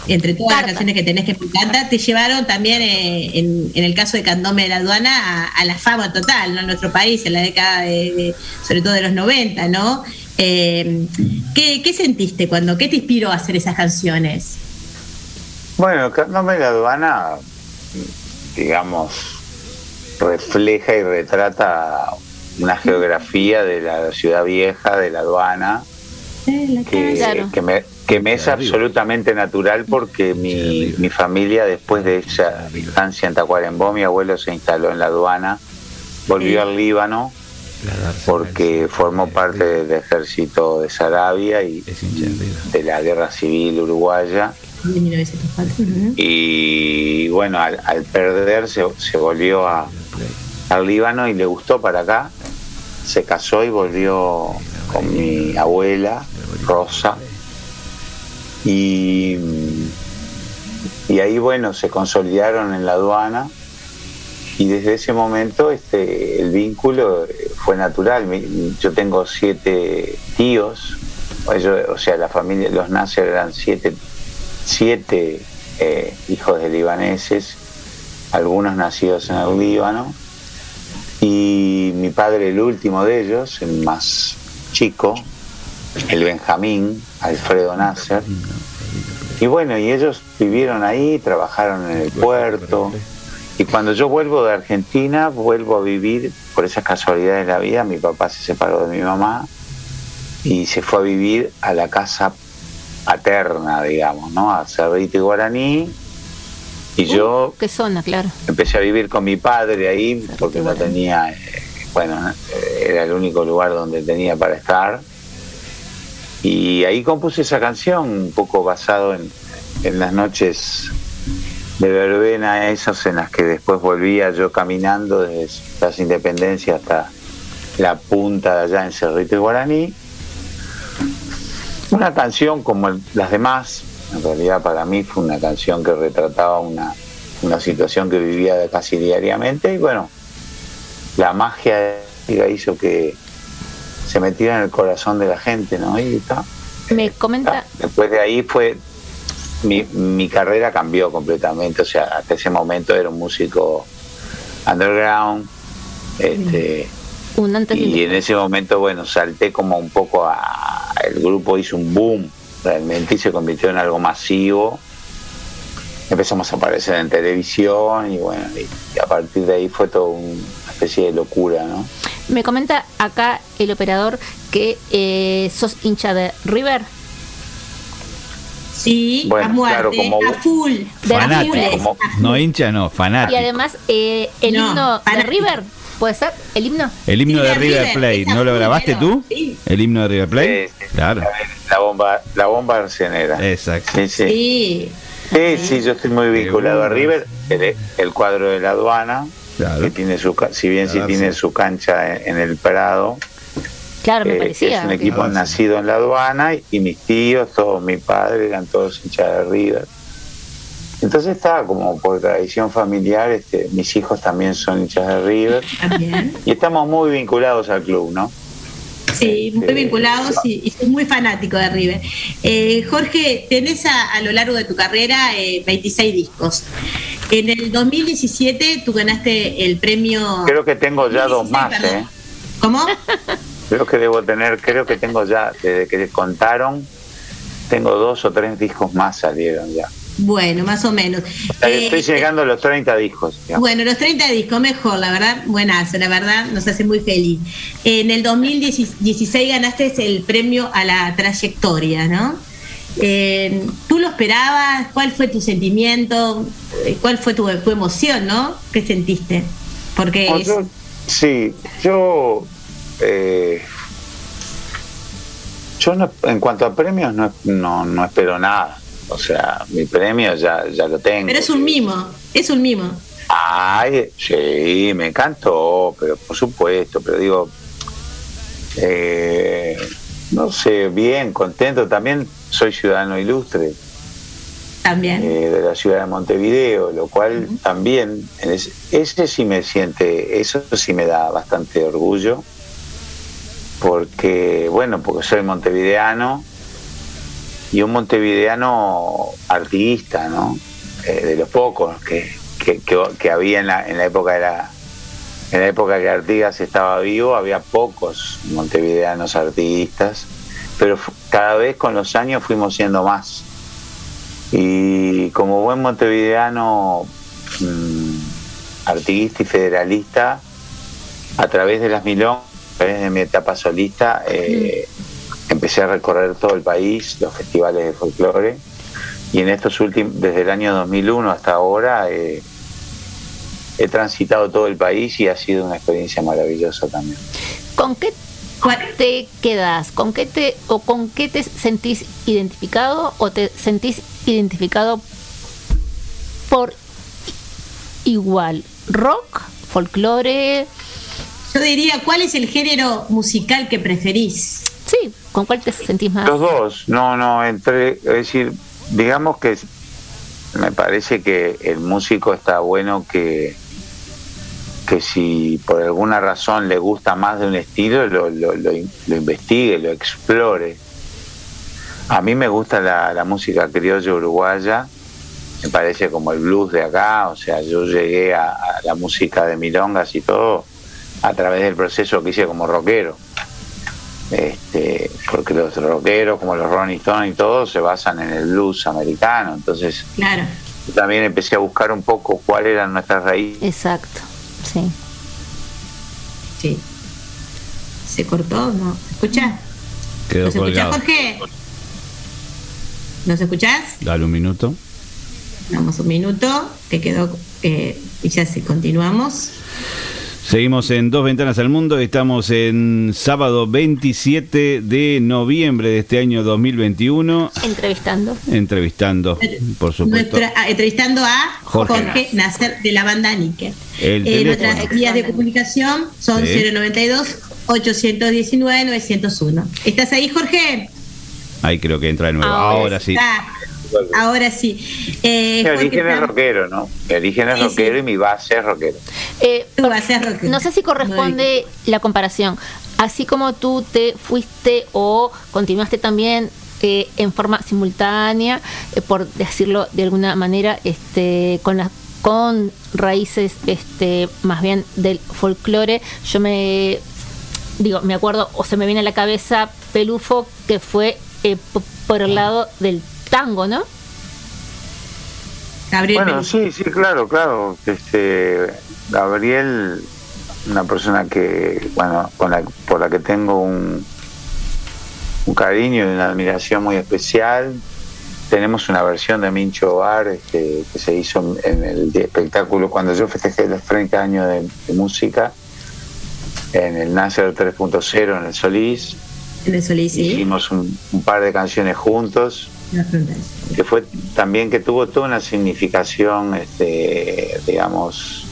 entre todas las canciones que tenés que me encanta, te llevaron también, eh, en, en el caso de Candome de la Aduana, a, a la fama total, ¿no? En nuestro país, en la década de, de- sobre todo de los 90, ¿no? Eh, ¿qué, qué sentiste cuando, qué te inspiró a hacer esas canciones? Bueno, Carnome la aduana, digamos, refleja y retrata una geografía de la ciudad vieja, de la aduana, que, Claro. que me, que me es absolutamente natural porque mi, mi familia, después de esa estancia en Tacuarembó, mi abuelo se instaló en la aduana, volvió al Líbano porque formó parte del ejército de Sarabia y de la guerra civil uruguaya. De 1904. ¿no? y bueno, al, al perder se, se volvió a, al Líbano y le gustó para acá, se casó y volvió con mi abuela, Rosa, y, y ahí bueno, se consolidaron en la aduana. Y desde ese momento este, el vínculo eh, fue natural. Yo tengo siete tíos, o sea, la familia, los Nasser eran siete, siete eh, hijos de libaneses, algunos nacidos en el Líbano, y mi padre, el último de ellos, el más chico, el Benjamín, Alfredo Nasser. Y bueno, y ellos vivieron ahí, trabajaron en el puerto. Y cuando yo vuelvo de Argentina, vuelvo a vivir, por esas casualidades de la vida, mi papá se separó de mi mamá y se fue a vivir a la casa paterna, digamos, ¿no? A Cerrito y Guaraní. Y yo ¿Qué zona, claro? empecé a vivir con mi padre ahí porque no tenía, eh, bueno, eh, era el único lugar donde tenía para estar. Y ahí compuse esa canción, un poco basado en, en las noches de verbena, esas en las que después volvía yo caminando desde las Independencias hasta la punta de allá en Cerrito y Guaraní. Una canción como las demás, en realidad para mí fue una canción que retrataba una, una situación que vivía casi diariamente y bueno, la magia hizo que se metiera en el corazón de la gente, ¿no? Y está. Me comenta, Después de ahí fue, mi, mi carrera cambió completamente, o sea, hasta ese momento era un músico underground, este, un antes y un y en ese momento, bueno, salté como un poco a. El grupo hizo un boom realmente y se convirtió en algo masivo. Empezamos a aparecer en televisión y bueno, y, y a partir de ahí fue todo una especie de locura, ¿no? Me comenta acá el operador que eh, sos hincha de River. Sí, Bueno, a muerte, claro, como- a full. De Fanático. No hincha, no, Y fanático. además, eh, el No, himno de fanático. River, ¿puede ser? ¿El himno? El himno Sí, de River River, Plate, ¿no lo grabaste pero- tú? sí. El himno de River Plate. Sí, sí. Claro. La bomba, la bomba arcenera. Exacto. Sí, sí. Sí. Sí, sí, yo estoy muy vinculado a River. El, el cuadro de la aduana, Claro. que tiene su, si bien sí Claro, tiene sí. su cancha en, en el Prado, Claro, me eh, parecía. es un equipo nacido en la aduana y, y mis tíos, todos mi padre, eran todos hinchas de River. Entonces estaba como por tradición familiar, este, mis hijos también son hinchas de River También. y estamos muy vinculados al club, ¿no? Sí, muy Este, vinculados y, y soy muy fanático de River. Eh, Jorge, tenés a, a lo largo de tu carrera eh, 26 discos. En el 2017 tú ganaste el premio. Creo que tengo ya dos más, perdón. ¿eh? ¿Cómo? Creo que debo tener, creo que tengo ya, desde que contaron, tengo dos o tres discos más salieron ya. Bueno, más o menos. O sea, Eh, Estoy llegando a los 30 discos. Bueno, los 30 discos, mejor, la verdad, buenazo, la verdad, nos hace muy feliz. En el 2016 ganaste el premio a la trayectoria, ¿no? Eh, ¿Tú lo esperabas? ¿Cuál fue tu sentimiento? Eh, ¿Cuál fue tu, tu emoción, no? ¿Qué sentiste? Porque es- yo- sí, yo. eh, yo no- en cuanto a premios no, no, no espero nada. O sea, mi premio ya, ya lo tengo. pero es un mimo, es un mimo. Ay, sí, me encantó, pero por supuesto, pero digo, eh, no sé, bien, contento. También soy ciudadano ilustre También. eh, de la ciudad de Montevideo, lo cual también, es- ese sí me siente, eso sí me da bastante orgullo, porque, bueno, porque soy montevideano y un montevideano artista, ¿no? Eh, de los pocos que, que, había en la, en la época de la en la época que Artigas estaba vivo había pocos montevideanos artistas pero cada vez con los años fuimos siendo más y como buen montevideano mm, artista y federalista a través de las milongas a través de mi etapa solista eh, empecé a recorrer todo el país los festivales de folclore y en estos últimos desde el año 2001 hasta ahora eh, he transitado todo el país y ha sido una experiencia maravillosa también ¿Con qué te quedas? ¿Con qué te o con qué te sentís identificado o te sentís identificado por igual? ¿Rock? ¿Folclore? Yo diría, ¿cuál es el género musical que preferís? Sí, ¿con cuál te sentís más? Los dos, no, no, entre, es decir, digamos que me parece que el músico está bueno que, que si por alguna razón le gusta más de un estilo, lo, lo, lo in- lo investigue, lo explore. A mí me gusta la, música criolla uruguaya, me parece como el blues de acá, o sea, yo llegué a la música de milongas y todo a través del proceso que hice como rockero este, porque los rockeros como los Rolling Stones y todo se basan en el blues americano, entonces Claro. yo también empecé a buscar un poco cuáles eran nuestras raíces. Exacto, sí. Sí. ¿Se cortó? ¿No? ¿Se escucha? Quedó ¿Nos escuchás, colgado. Jorge? ¿Nos escuchás? Dale un minuto. Damos un minuto, que quedó eh, y ya sí, continuamos. Seguimos en Dos Ventanas al Mundo, estamos en sábado 27 de noviembre de este año 2021, Entrevistando. entrevistando, por supuesto. Nuestra- ah, entrevistando a Jorge Jorge, Nasser de la banda Níquel. El Eh, nuestras vías de comunicación son Sí. 092 819 901. ¿Estás ahí, Jorge? Ahí creo que entra de nuevo. Ahora sí. Está. Ahora sí. Eh, Mi origen es rockero, ¿no? Mi origen es Sí, sí. rockero y mi base es rockero. Eh, a ser rockero. no sé si corresponde la comparación. Así como tú te fuiste o continuaste también eh, en forma simultánea, eh, por decirlo de alguna manera, este, con las con raíces este más bien del folclore, yo me digo, me acuerdo o se me viene a la cabeza Pelufo que fue eh, por el lado del tango, ¿no? Gabriel Bueno, sí, sí, claro, claro. Este, Gabriel, una persona que, bueno, con la, por la que tengo un, un cariño y una admiración muy especial. Tenemos una versión de Mincho Bar este, que se hizo en el espectáculo cuando yo festejé los 30 años de, de música en el Nasser 3.0 en el Solís. En el Solís, sí. Hicimos un, un par de canciones juntos La que fue también que tuvo toda una significación este digamos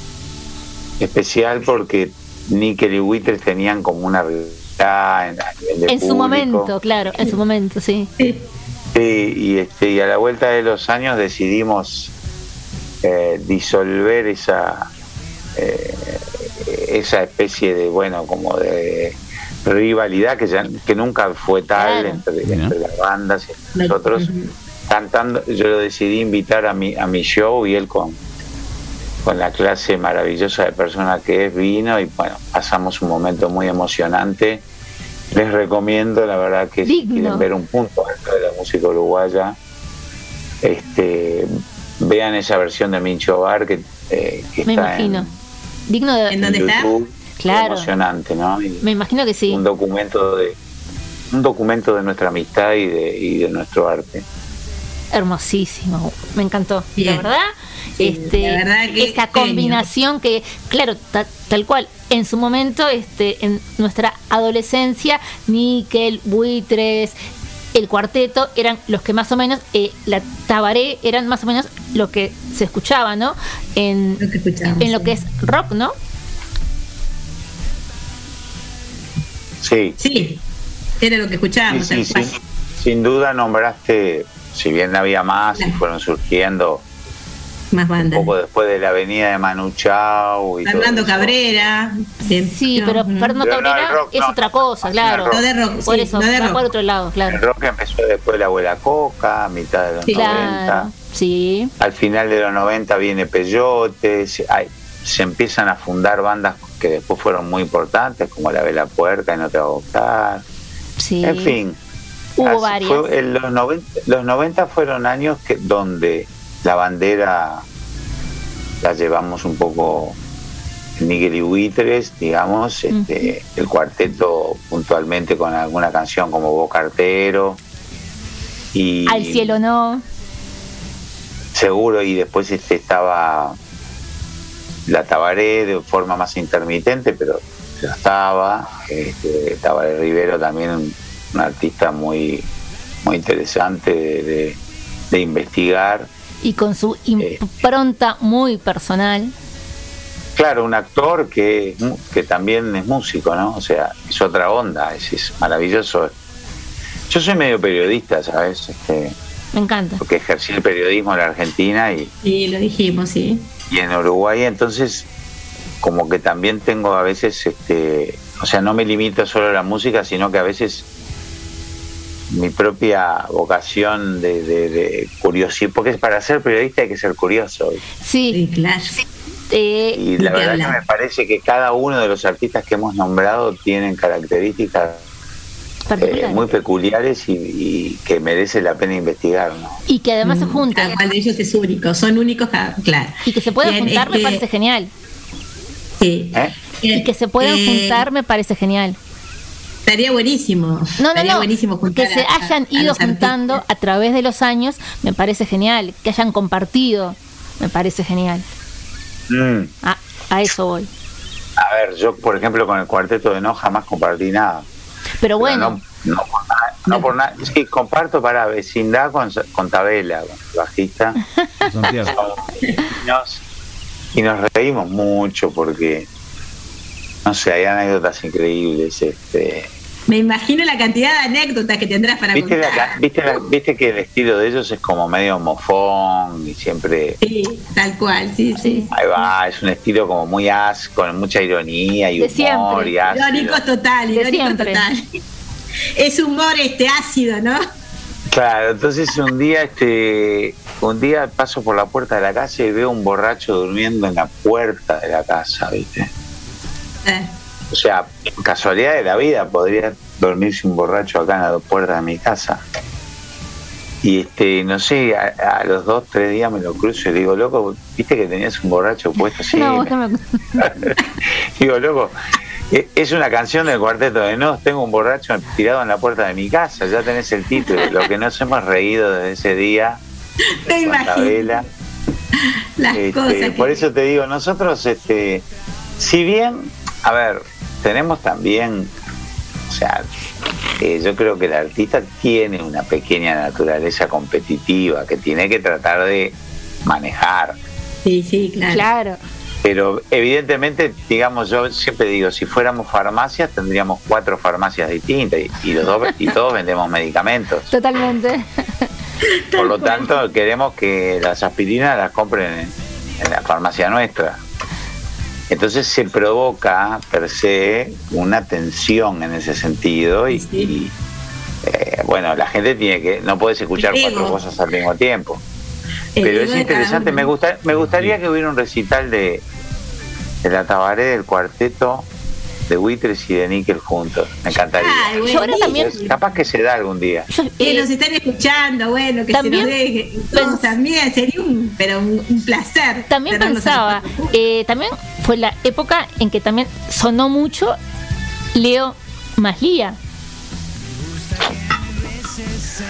especial porque Nickel y Withers tenían como una amistad, en, a nivel de En su momento, claro, en su momento, sí. Sí, y, este, y a la vuelta de los años decidimos eh, disolver esa, eh, esa especie de, bueno, como de rivalidad que, ya, que nunca fue tal Claro. entre, entre las bandas y nosotros. Cantando, yo lo decidí invitar a mi, a mi show y él con, con la clase maravillosa de persona que es vino y bueno, pasamos un momento muy emocionante. Les recomiendo, la verdad que si quieren ver un punto alto de la música uruguaya, este, vean esa versión de Mincho Bar que, eh, que Me está imagino. Digno de. en, en YouTube. Claro. Emocionante, ¿no? Y Me imagino que sí. un documento de un documento de nuestra amistad y de, y de nuestro arte. Hermosísimo, me encantó. Bien. La verdad, Sí, este, la verdad que esa genio. combinación que, claro, ta- tal cual, en su momento, este, en nuestra adolescencia, Níquel, Buitres, el cuarteto eran los que más o menos, eh, la tabaré eran más o menos lo que se escuchaba, ¿no? En Lo que en lo sí. que es rock, ¿no? Sí, Sí, era lo que escuchábamos. sí, sí. cual. Sin duda nombraste, si bien había más y fueron surgiendo Más un bandas. poco después de la avenida de Manu Chao y Fernando. Cabrera. bien. Sí, No, pero. Fernando Pero no, el Cabrera rock es no. otra cosa, claro. No de rock, Por sí, eso, no de rock. por otro lado, claro. El rock empezó después de la abuela Coca, a mitad de los Sí. 90. Claro, sí. Al final de los 90 viene Peyote, se, hay- se empiezan a fundar bandas que después fueron muy importantes, como La Vela Puerca y No Te Va a Gustar. Sí. En fin. Hubo varias. fue- en los, 90, los 90 fueron años que, donde la bandera la llevamos un poco Miguel y Buitres, digamos, este, el cuarteto puntualmente con alguna canción como Boca Artero. Y Al cielo no. seguro y después este estaba la Tabaré de forma más intermitente pero ya estaba este, Tabaré Rivero también un, artista muy muy interesante de, de- de investigar Y con su Eh. impronta muy personal. claro un actor que que también es músico no o sea es otra onda es, es maravilloso yo soy medio periodista sabes este, Me encanta. porque ejercí el periodismo en la Argentina y Sí, lo dijimos, sí. Y en Uruguay entonces como que también tengo a veces este o sea no me limito solo a la música sino que a veces mi propia vocación de, de, de curiosidad porque para ser periodista hay que ser curioso Sí. Sí, claro. Eh, y la verdad hablar. que me parece que cada uno de los artistas que hemos nombrado tienen características eh, muy peculiares y, y que merece la pena investigar ¿no? y que además se juntan. Cada cual de ellos es único, son únicos, cada- claro. Y que se puedan Bien, juntar me este, parece genial. Sí. ¿Eh? Y que se puedan Eh, juntar me parece genial. Estaría buenísimo. No, no, no. buenísimo Que se a- hayan a ido juntando artistas. a través de los años me parece genial. Que hayan compartido me parece genial. Mm. A, a eso voy. a ver yo por ejemplo con el cuarteto de no jamás compartí nada Pero Pero bueno, no, no por nada, no por nada. Sí, comparto para vecindad con, con Tabela, con el bajista. Somos vecinos y nos reímos mucho porque, no sé, hay anécdotas increíbles. Este, Me imagino la cantidad de anécdotas que tendrás para ¿viste, contar. viste, la- viste que el estilo de ellos es como medio mofón y siempre... Sí, tal cual, sí, sí. Ahí va, es un estilo como muy as, con mucha ironía y De humor siempre. y ácido. Irónico total, irónico total. Es humor este ácido, ¿no? Claro, entonces un día, este, un día paso por la puerta de la casa y veo un borracho durmiendo en la puerta de la casa, ¿viste? Eh, O sea, casualidad de la vida, podría dormirse un borracho acá en la puerta de mi casa. Y este, no sé, a, a los dos, tres días me lo cruzo y le digo, loco, ¿viste que tenías un borracho puesto? Sí, no, me- no me- digo, loco, e- es una canción del cuarteto de Nos, tengo un borracho tirado en la puerta de mi casa, ya tenés el título. Lo que nos hemos reído desde ese día, te imagino las Este, cosas. que- por eso te digo, nosotros, este, si bien, a ver, tenemos también, o sea, eh, yo creo que el artista tiene una pequeña naturaleza competitiva que tiene que tratar de manejar. Sí, sí, claro. Claro. Pero evidentemente, digamos, yo siempre digo, si fuéramos farmacias, tendríamos cuatro farmacias distintas y, y los dos, y todos vendemos medicamentos. Totalmente. Por lo tanto, queremos que las aspirinas las compren en, en la farmacia nuestra. Entonces se provoca per se una tensión en ese sentido y, y, eh, bueno, la gente tiene que, no puedes escuchar cuatro cosas al mismo tiempo. El Pero es interesante, uno. me gusta, me gustaría que hubiera un recital de, de la Tabaré del cuarteto de Buitres y de Níquel juntos. Me encantaría. Ay, bueno, Yo ahora también- Es Capaz que se da algún día. Que nos están escuchando, bueno, que También se nos deje. Todos también sería un, pero un, un placer. También pensaba, eh, también fue la época en que también sonó mucho Leo Maslía.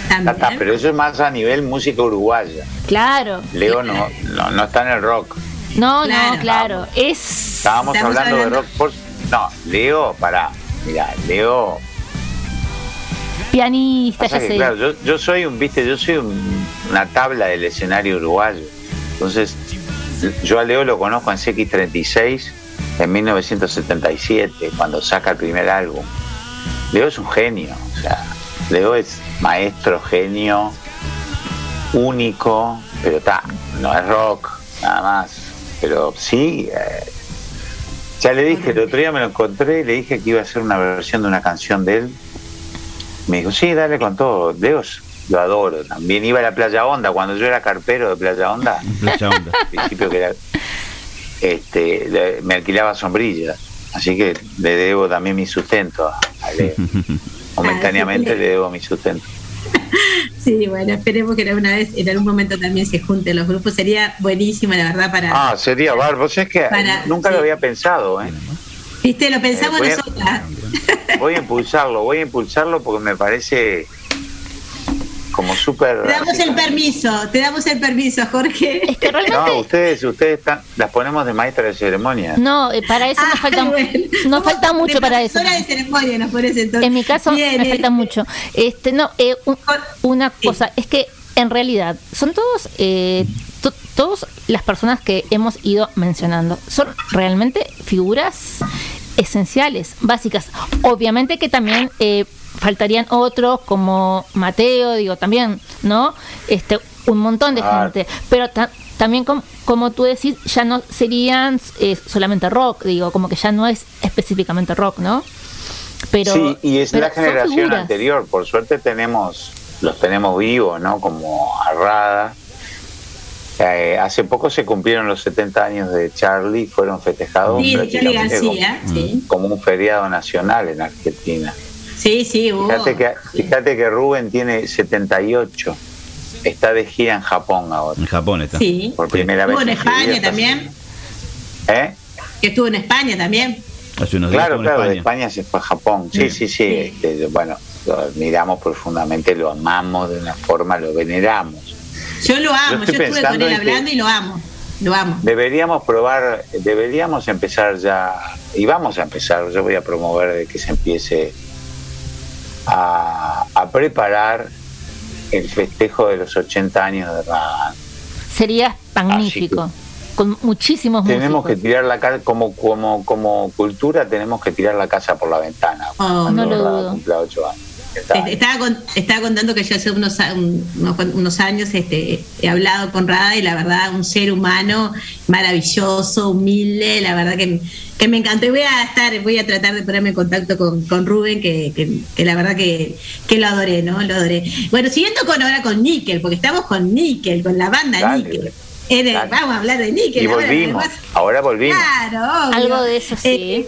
Está, pero eso es más a nivel música uruguaya. Claro. Leo no, no, no está en el rock. No, Claro. no, claro. Es. Estábamos hablando, de rock. por- no, Leo, pará. Mira, Leo. Pianista, ya que, sé. claro, yo, yo soy un, viste, yo soy un- una tabla del escenario uruguayo. Entonces, yo a Leo lo conozco en CX36 en 1977, cuando saca el primer álbum. Leo es un genio, o sea, Leo es maestro, genio, único, pero está, no es rock, nada más. Pero sí, eh, ya le dije, el otro día me lo encontré y le dije que iba a hacer una versión de una canción de él. Me dijo, sí, dale con todo. Leo es- lo adoro. También iba a la Playa Honda, cuando yo era carpero de Playa Honda, Playa Honda. al principio que era, este, me alquilaba sombrillas. Así que le debo también mi sustento a, a Leo. Momentáneamente le debo mi sustento. Sí, bueno, esperemos que alguna vez, en algún momento también se junten los grupos. Sería buenísimo, la verdad, para. Ah, sería bárbaro. Es que Para- nunca lo había pensado, ¿eh? Viste, lo pensamos Eh, voy a- nosotras. Voy a impulsarlo, voy a impulsarlo porque me parece como súper... Te damos el permiso, te damos el permiso, Jorge. Es que realmente. No, ustedes, ustedes están, las ponemos de maestra de ceremonia. No, eh, para eso nos falta, nos falta mucho para eso. Hora de ceremonia nos pones entonces. En mi caso Bien, me eh. falta mucho. Este, no, eh, un- una cosa es que en realidad son todos, eh, to- todos las personas que hemos ido mencionando son realmente figuras esenciales, básicas. Obviamente que también eh, faltarían otros como Mateo, digo también, ¿no? Este, un montón de gente, pero ta- también com- como tú decís, ya no serían eh, solamente rock, digo, como que ya no es específicamente rock, ¿no? Pero, sí, y es pero la generación anterior. Por suerte tenemos, los tenemos vivos, ¿no? Como Arrada. Eh, hace poco se cumplieron los 70 años de Charlie, fueron festejados Sí, de Charlie prácticamente García, como, sí. como un feriado nacional en Argentina. Sí, sí, hubo. Fíjate que, fíjate que Rubén tiene 78, está de gira en Japón ahora. En Japón está. Sí. Por primera Estuvo vez. en en España también. ¿Eh? Que estuvo en España también. Hace unos días Claro, estuvo en claro, de España. España se fue a Japón. Sí, sí, sí. este, bueno, lo admiramos profundamente, lo amamos de una forma, lo veneramos. Yo lo amo, yo, estoy estuve con pensando él hablando y lo amo. Lo amo. Deberíamos probar, deberíamos empezar ya, y vamos a empezar, yo voy a promover de que se empiece a, a preparar el festejo de los 80 años de Ragan. Sería magnífico. Con muchísimos Tenemos que tirar la casa, como, como, como cultura, tenemos que tirar la casa por la ventana. Oh, cuando no lo dudo. cumpla ocho años. Este, Estaba, con- estaba contando que yo hace unos, unos, unos años este, he hablado con Rada y la verdad un ser humano maravilloso, humilde, la verdad que, que me encantó y voy a estar, voy a tratar de ponerme en contacto con, con Rubén, que, que- que la verdad que, que lo adoré, ¿no? Lo adoré. Bueno, siguiendo con ahora con Nickel, porque estamos con Nickel, con la banda Dale, Nickel. El- dale. vamos a hablar de Nickel. Y ahora, volvimos, ahora volvimos. Claro, obvio. Algo de eso sí. Eh,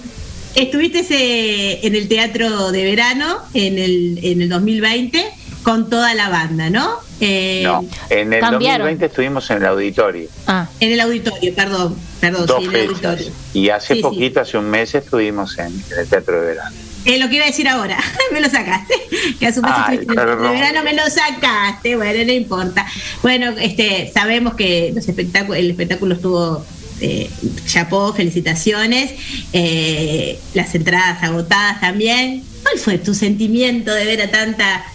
estuviste eh, en el teatro de verano en el, en el 2020 con toda la banda, ¿no? Eh, No, en el cambiaron. 2020 estuvimos en el auditorio. Ah. En el auditorio, perdón, perdón, dos sí, en el fechas. auditorio. Y hace Sí, sí. poquito, hace un mes, estuvimos en, en el Teatro de Verano. Es lo que iba a decir ahora, me lo sacaste. Que a su vez Ay, estuviste en el teatro de perdón. verano me lo sacaste, bueno, no importa. Bueno, este, sabemos que los espectáculos, el espectáculo estuvo eh, chapó, felicitaciones, eh, las entradas agotadas también. ¿Cuál fue tu sentimiento de ver a tanta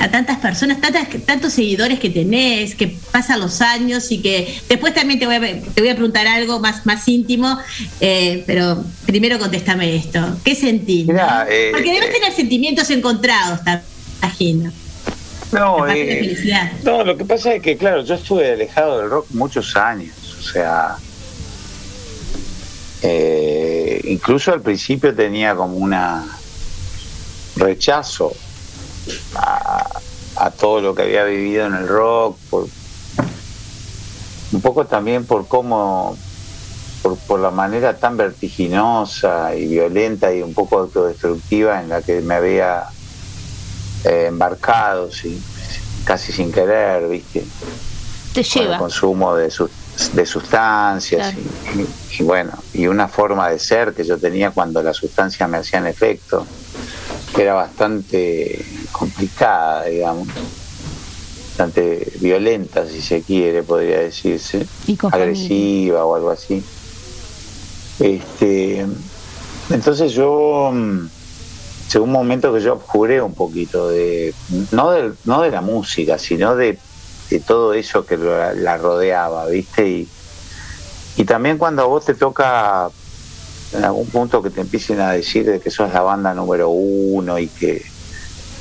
a tantas personas, tantas, tantos seguidores que tenés, que pasan los años y que después también te voy a, te voy a preguntar algo más, más íntimo, eh, pero primero contéstame esto. ¿Qué sentís? no? Mirá, eh, Porque debes tener sentimientos encontrados, imagino. No, de eh, no, lo que pasa es que, claro, yo estuve alejado del rock muchos años, o sea, eh, incluso al principio tenía como una rechazo a, a todo lo que había vivido en el rock, por, un poco también por cómo, por, por la manera tan vertiginosa y violenta y un poco autodestructiva en la que me había eh, embarcado, sí, casi sin querer, ¿viste? Te Con el lleva. consumo de, sus- de sustancias Claro. y, y bueno, y una forma de ser que yo tenía cuando las sustancias me hacían efecto, que era bastante complicada, digamos, bastante violenta, si se quiere, podría decirse, Y agresiva o algo así. Este, entonces yo mm, llegó un momento que yo abjuré un poquito de no de, no de la música, sino de, todo eso que lo- la rodeaba, ¿viste? Y, y también cuando a vos te toca en algún punto que te empiecen a decir de que sos la banda número uno y que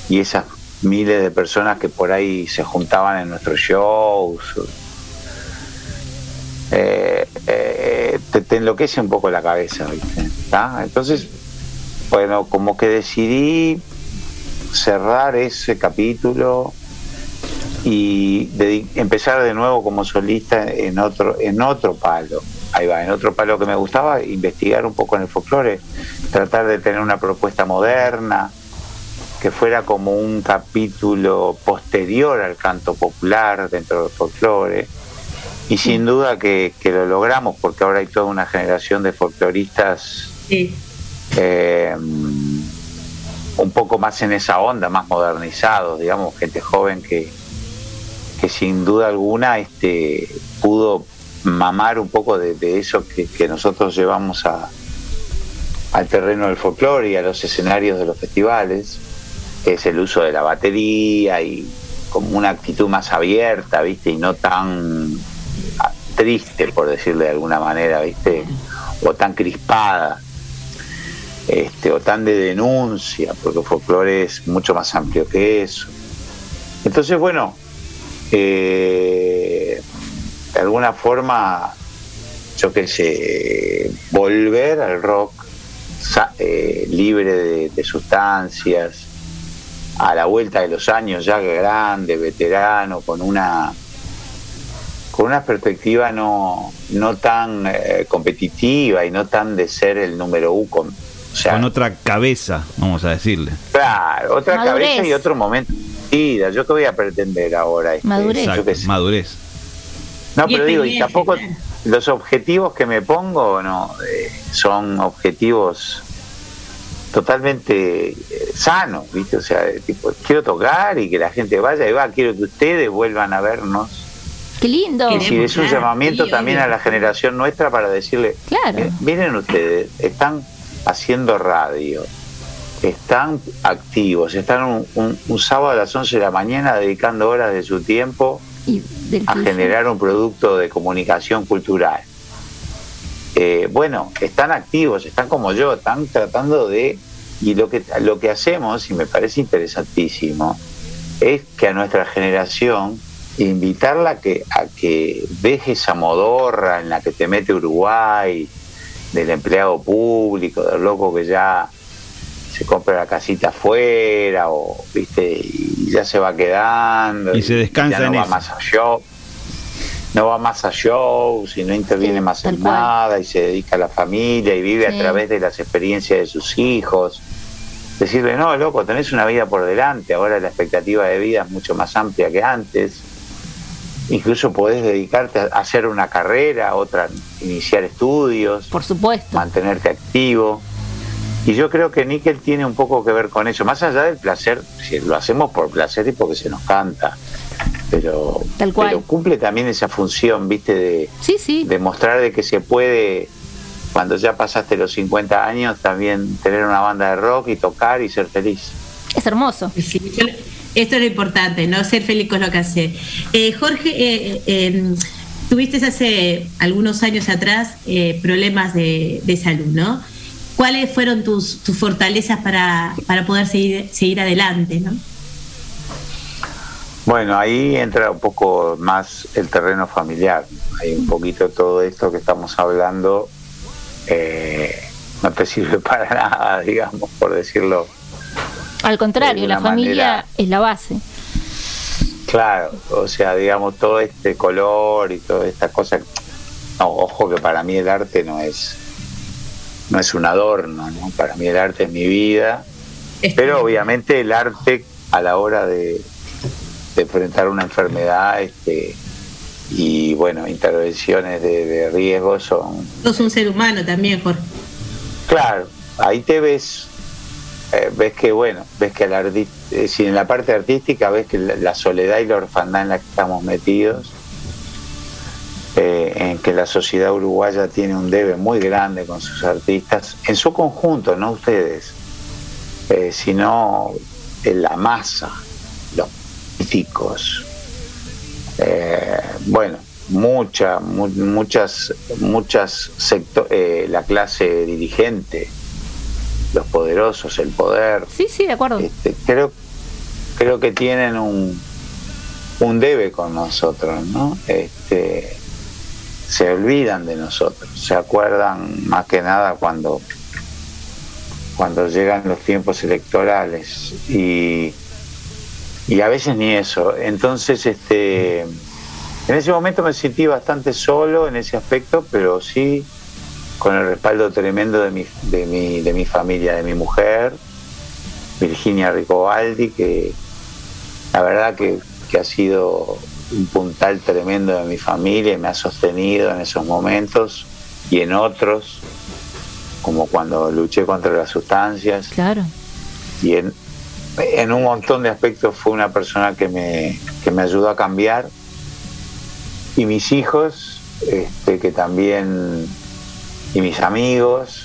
y esas miles de personas que por ahí se juntaban en nuestros shows eh, eh, te, te enloquece un poco la cabeza ¿viste? ¿Tá? entonces bueno como que decidí cerrar ese capítulo y empezar de nuevo como solista en otro en otro palo ahí va en otro palo que me gustaba investigar un poco en el folclore tratar de tener una propuesta moderna que fuera como un capítulo posterior al canto popular dentro del folclore y sin duda que, que lo logramos porque ahora hay toda una generación de folcloristas Sí. eh, un poco más en esa onda, más modernizados, digamos, gente joven que, que sin duda alguna este, pudo mamar un poco de, eso que, nosotros llevamos a, al terreno del folclore y a los escenarios de los festivales, es el uso de la batería y como una actitud más abierta, ¿viste? Y no tan ah, triste, por decirle de alguna manera, ¿viste? O tan crispada este, o tan de denuncia, porque folclore es mucho más amplio que eso. Entonces, bueno, eh, de alguna forma, yo qué sé, volver al rock eh, libre de, de sustancias, a la vuelta de los años ya grande, veterano, con una con una perspectiva no, no tan eh, competitiva y no tan de ser el número uno. con- o sea, Con otra cabeza, vamos a decirle. Claro, otra Madurez. cabeza y otro momento. Vida. ¿Yo qué voy a pretender ahora? Este, Madurez. yo qué Exacto, sé. madurez. No, Y pero digo, y tampoco los objetivos que me pongo no eh, son objetivos totalmente eh, sanos, ¿viste? O sea, de tipo, quiero tocar y que la gente vaya y va, quiero que ustedes vuelvan a vernos. Qué lindo. Es decir, es un claro, llamamiento sí, también a la generación nuestra para decirle, Claro. eh, miren ustedes, están haciendo radio, están activos, están un, un- un sábado a las 11 de la mañana dedicando horas de su tiempo Y a generar un producto de comunicación cultural. Eh, bueno, están activos, están como yo, están tratando de... Y lo que, lo que hacemos, y me parece interesantísimo, es que a nuestra generación invitarla a que, a que deje esa modorra en la que te mete Uruguay, del empleado público, del loco que ya se compra la casita afuera o viste y ya se va quedando Y se descansa ya no en va eso. más a show no va más a shows y no interviene Sí, más en cual. nada y se dedica a la familia y vive Sí. a través de las experiencias de sus hijos decirle no loco tenés una vida por delante ahora la expectativa de vida es mucho más amplia que antes incluso podés dedicarte a hacer una carrera otra iniciar estudios Por supuesto. mantenerte activo. Y yo creo que Nickel tiene un poco que ver con eso, más allá del placer, si lo hacemos por placer y porque se nos canta, pero, Tal cual. pero cumple también esa función, viste, de, Sí, sí. de mostrar de que se puede, cuando ya pasaste los 50 años, también tener una banda de rock y tocar y ser feliz. Es hermoso. Sí, Esto es lo importante, ¿no? Ser feliz con lo que hace. Eh, Jorge, eh, eh, tuviste hace algunos años atrás eh, problemas de, de salud, ¿no? ¿Cuáles fueron tus, tus fortalezas para, para poder seguir, seguir adelante, ¿no? Bueno, ahí entra un poco más el terreno familiar. Hay un poquito todo esto que estamos hablando. eh, no te sirve para nada, digamos, por decirlo. Al contrario, de la familia manera. es la base. Claro, o sea, digamos, todo este color y toda esta cosa. No, ojo que para mí el arte no es no es un adorno, ¿no? Para mí el arte es mi vida. Pero obviamente el arte a la hora de, de enfrentar una enfermedad este, y bueno, intervenciones de, de riesgo son Sos un ser humano también, Jorge. Claro, ahí te ves, eh, ves que bueno, ves que el arti- eh, si en la parte artística ves que la, la soledad y la orfandad en la que estamos metidos, eh, en que la sociedad uruguaya tiene un debe muy grande con sus artistas, en su conjunto, no ustedes, eh, sino en la masa, los políticos, eh, bueno, mucha, mu- muchas, muchas secto- eh, la clase dirigente, los poderosos, el poder. Sí, sí, de acuerdo. Este, creo, creo que tienen un, un debe con nosotros, ¿no? Este, se olvidan de nosotros, se acuerdan más que nada cuando cuando llegan los tiempos electorales y, y a veces ni eso. Entonces, este, en ese momento me sentí bastante solo en ese aspecto, pero sí con el respaldo tremendo de mi, de mi, de mi familia, de mi mujer, Virginia Ricobaldi, que la verdad que, que ha sido un puntal tremendo de mi familia y me ha sostenido en esos momentos y en otros, como cuando luché contra las sustancias. Claro. Y en, en un montón de aspectos fue una persona que me, que me ayudó a cambiar. Y mis hijos, este, que también, y mis amigos,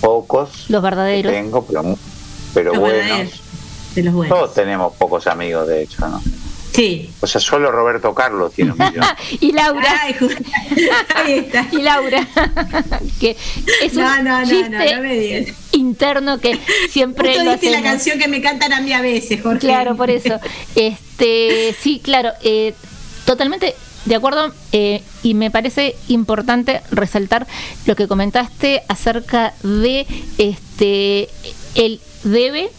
pocos, Los que verdaderos. tengo, pero, mu- pero Los buenos. verdaderos, de los buenos. Todos tenemos pocos amigos, de hecho, ¿no? Sí. O sea, solo Roberto Carlos tiene un millón. y Laura. y Laura. que es un No, no, no, chiste no, no me digas. interno que siempre Justo lo diste la canción que me cantan a mí a veces, Jorge. Claro, por eso. Este, sí, claro, eh, totalmente de acuerdo eh, y me parece importante resaltar lo que comentaste acerca de este el debe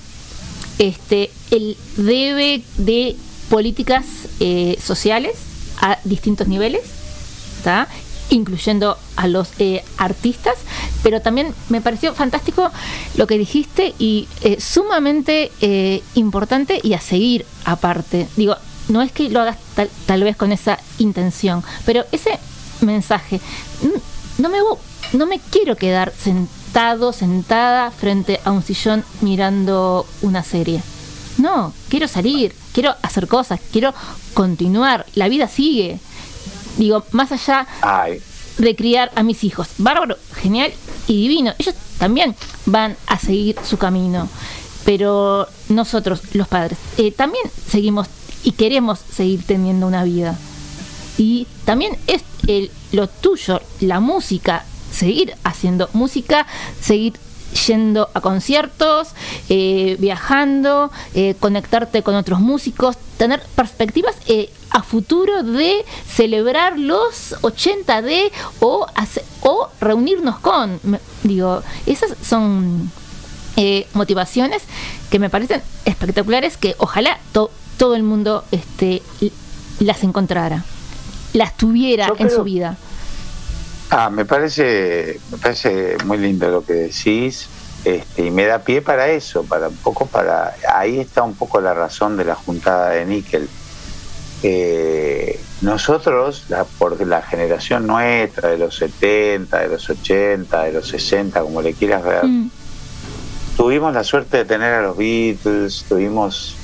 este el debe de políticas eh, sociales a distintos niveles ¿tá? incluyendo a los eh, artistas, pero también me pareció fantástico lo que dijiste y eh, sumamente eh, importante y a seguir aparte. Digo, no es que lo hagas tal, tal vez con esa intención, pero ese mensaje, no me, no me quiero quedar sentado, sentada frente a un sillón mirando una serie. No, quiero salir, quiero hacer cosas, quiero continuar, la vida sigue. Digo, más allá Ay, de criar a mis hijos. Bárbaro, genial y divino. Ellos también van a seguir su camino. Pero nosotros, los padres, eh, también seguimos y queremos seguir teniendo una vida. Y también es el, lo tuyo, la música, seguir haciendo música, seguir yendo a conciertos, eh, viajando, eh, conectarte con otros músicos, tener perspectivas eh, a futuro de celebrar los 80 de o, hace- o reunirnos con. Me- Digo, esas son eh, motivaciones que me parecen espectaculares que ojalá to- todo el mundo este, las encontrara, las tuviera Yo en creo- su vida. Ah, me parece, me parece muy lindo lo que decís, este, y me da pie para eso, para un poco para, ahí está un poco la razón de la juntada de níquel. Eh, nosotros, la, por la generación nuestra, de los 70, de los 80, de los 60, como le quieras ver, Mm. tuvimos la suerte de tener a los Beatles, tuvimos,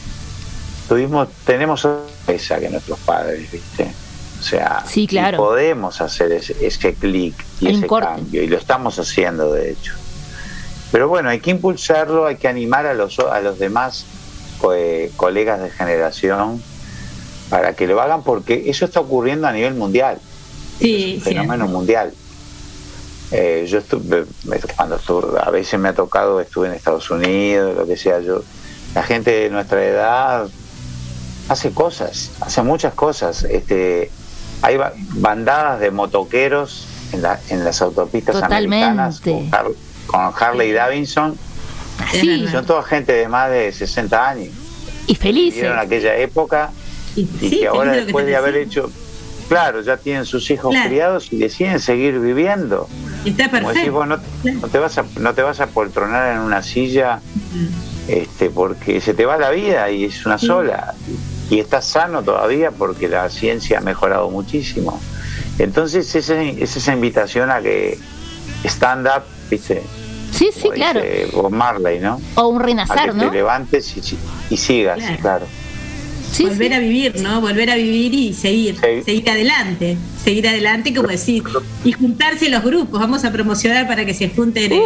tuvimos, tenemos otra cabeza que nuestros padres, ¿viste? O sea, Sí, claro. podemos hacer ese, ese clic y ese corte. cambio, y lo estamos haciendo de hecho. Pero bueno, hay que impulsarlo, hay que animar a los, a los demás eh, colegas de generación para que lo hagan porque eso está ocurriendo a nivel mundial. Sí, un fenómeno mundial. Eh, yo estuve, cuando estuve, a veces me ha tocado, estuve en Estados Unidos, lo que sea, yo, la gente de nuestra edad hace cosas, hace muchas cosas. Este, hay ba- bandadas de motoqueros en, la- en las autopistas americanas con, Har- con Harley Davidson. Sí. Y son toda gente de más de 60 años. Y felices. Vivieron aquella época y, sí, que ahora que después de haber hecho, claro, ya tienen sus hijos Claro. criados y deciden seguir viviendo. Está Como decís perfecto. vos, no, no te vas a, no te vas a poltronar en una silla este, porque se te va la vida y es una sola. Y estás sano todavía porque la ciencia ha mejorado muchísimo. Entonces esa es esa invitación a que stand up, ¿viste? Sí, sí, Como claro. dice Bob Marley, ¿no? O un a que renacer, ¿no? te levantes y, y sigas, Claro. claro. volver a vivir, ¿no? Volver a vivir y seguir, seguir adelante, seguir adelante, como decir, y juntarse los grupos. Vamos a promocionar para que se junten eh,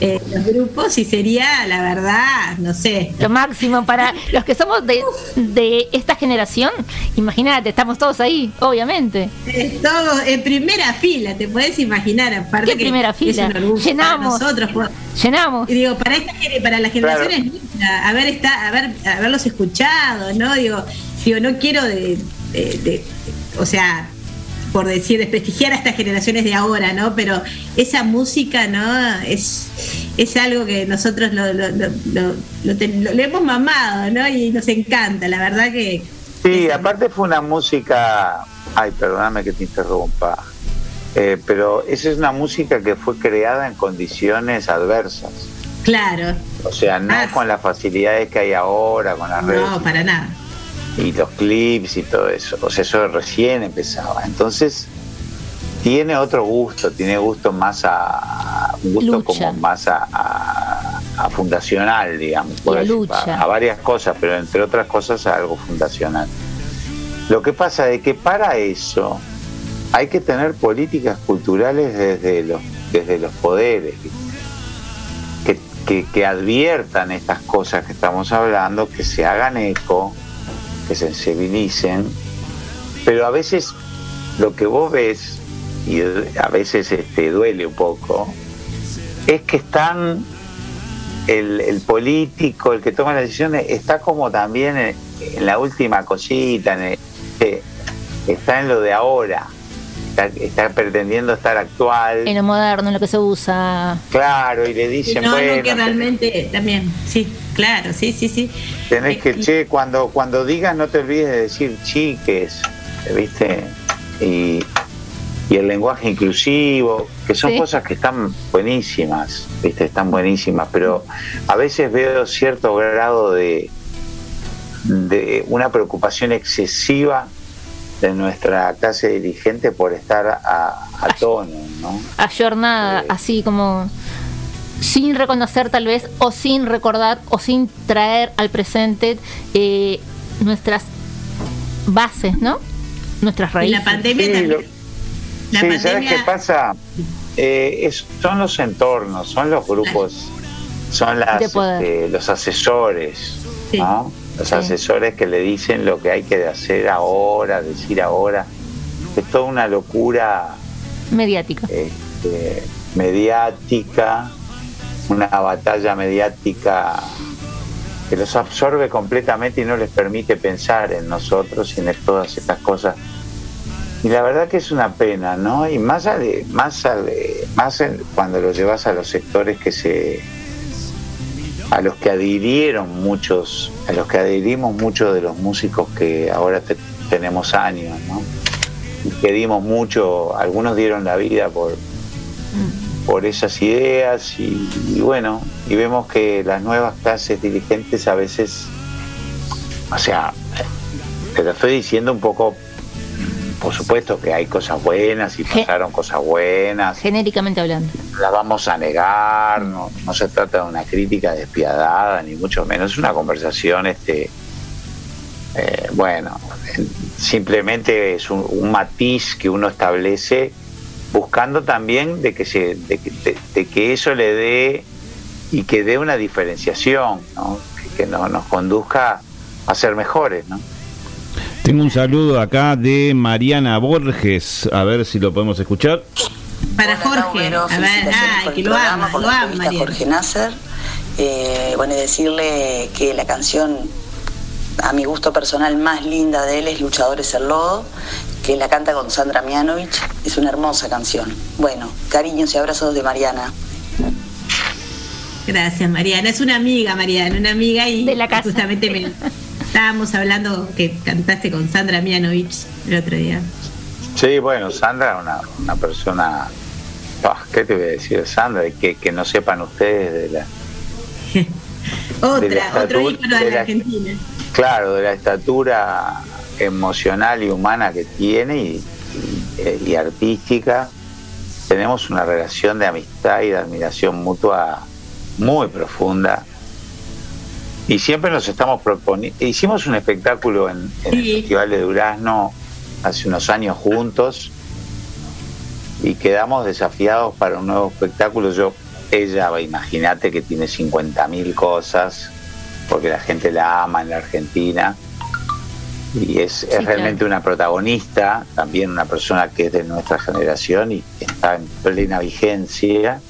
eh, los grupos y sería, la verdad, no sé. Lo máximo para los que somos de, de esta generación. Imagínate, estamos todos ahí, obviamente. Eh, Todo en primera fila, te puedes imaginar, aparte ¿Qué que primera fila? Llenamos. para nosotros. por- Llenamos. Y digo, para esta para las generaciones nuestras, haber está, haber, haberlos escuchado, ¿no? Digo, digo, no quiero de, de- de- o sea, por decir, desprestigiar a estas generaciones de ahora, ¿no? Pero esa música, ¿no? Es, es algo que nosotros lo, lo, lo, lo- lo ten- hemos mamado, ¿no? Y nos encanta, la verdad que Sí, aparte fue una música, ay, perdóname que te interrumpa, eh, pero esa es una música que fue creada en condiciones adversas. Claro, O sea, no con las facilidades que hay ahora, con las redes no, para nada. Y los clips y todo eso. O sea, eso recién empezaba. Entonces, tiene otro gusto, tiene gusto más a. un gusto Lucha. como más a, a- a fundacional, digamos. por decir, lucha. A, a varias cosas, pero entre otras cosas a algo fundacional. Lo que pasa es que para eso hay que tener políticas culturales desde los, desde los poderes, que, que, que adviertan estas cosas que estamos hablando, que se hagan eco, que sensibilicen, pero a veces lo que vos ves, y a veces este, duele un poco, es que están el, político, el que toma las decisiones, está como también en, la última cosita, eh, está en lo de ahora, está, está pretendiendo estar actual. En lo moderno, en lo que se usa. Claro, y le dicen, no, bueno, no, que realmente también, sí, claro, sí, sí, sí. tenés que, che, cuando, cuando digas no te olvides de decir chiques, ¿viste? Y, y el lenguaje inclusivo, que son Sí. cosas que están buenísimas, ¿viste? Están buenísimas, pero a veces veo cierto grado de, de una preocupación excesiva de nuestra clase dirigente por estar a, a tono, ¿no? ayornada, así como sin reconocer tal vez, o sin recordar, o sin traer al presente eh, nuestras bases, ¿no? Nuestras Y raíces. la pandemia Sí, también. lo- La sí, pandemia- ¿sabes qué pasa? Eh, es- son los entornos, son los grupos, son las, este, los asesores, ¿no? Los Sí. asesores que le dicen lo que hay que hacer ahora, decir ahora. Es toda una locura Mediática. este, mediática, una batalla mediática que los absorbe completamente y no les permite pensar en nosotros y en todas estas cosas. Y la verdad que es una pena, ¿no? Y más, ale- más, ale- más cuando lo llevas a los sectores que se a los que adhirieron muchos, a los que adherimos muchos de los músicos que ahora te- tenemos años, ¿no? Y que dimos mucho, algunos dieron la vida por, por esas ideas y, y bueno, y vemos que las nuevas clases dirigentes a veces, o sea, te lo estoy diciendo un poco, por supuesto que hay cosas buenas y pasaron cosas buenas, Genéricamente hablando. las vamos a negar, no, no se trata de una crítica despiadada, ni mucho menos, es una conversación, este, eh, bueno, simplemente es un, un matiz que uno establece buscando también de que, se, de, que- de- de que eso le dé y que dé una diferenciación, ¿no? que, que nos, nos conduzca a ser mejores. ¿no? Tengo un saludo acá de Mariana Borges, a ver si lo podemos escuchar. Para Jorge. Lauro, A ver, ay, que lo ama, lo la ama. Jorge Nasser. Eh, bueno, y decirle que la canción, a mi gusto personal, más linda de él es Luchadores el Lodo, que la canta con Sandra Mianovich. Es una hermosa canción. Bueno, cariños y abrazos de Mariana. Gracias, Mariana. Es una amiga, Mariana, una amiga y justamente me estábamos hablando que cantaste con Sandra Mianovich el otro día. Sí, bueno, Sandra es una, una persona, ¿qué te voy a decir de Sandra? Que, que no sepan ustedes de la... Otra, De la otro ícono de de la la- Argentina. Claro, de la estatura emocional y humana que tiene y, y- y artística, tenemos una relación de amistad y de admiración mutua muy profunda. Y siempre nos estamos proponiendo. Hicimos un espectáculo en, en el Festival de Durazno hace unos años juntos y quedamos desafiados para un nuevo espectáculo. Yo, ella, imagínate que tiene 50.000 cosas, porque la gente la ama en la Argentina. Y es, es claro. realmente una protagonista, también una persona que es de nuestra generación y está en plena vigencia.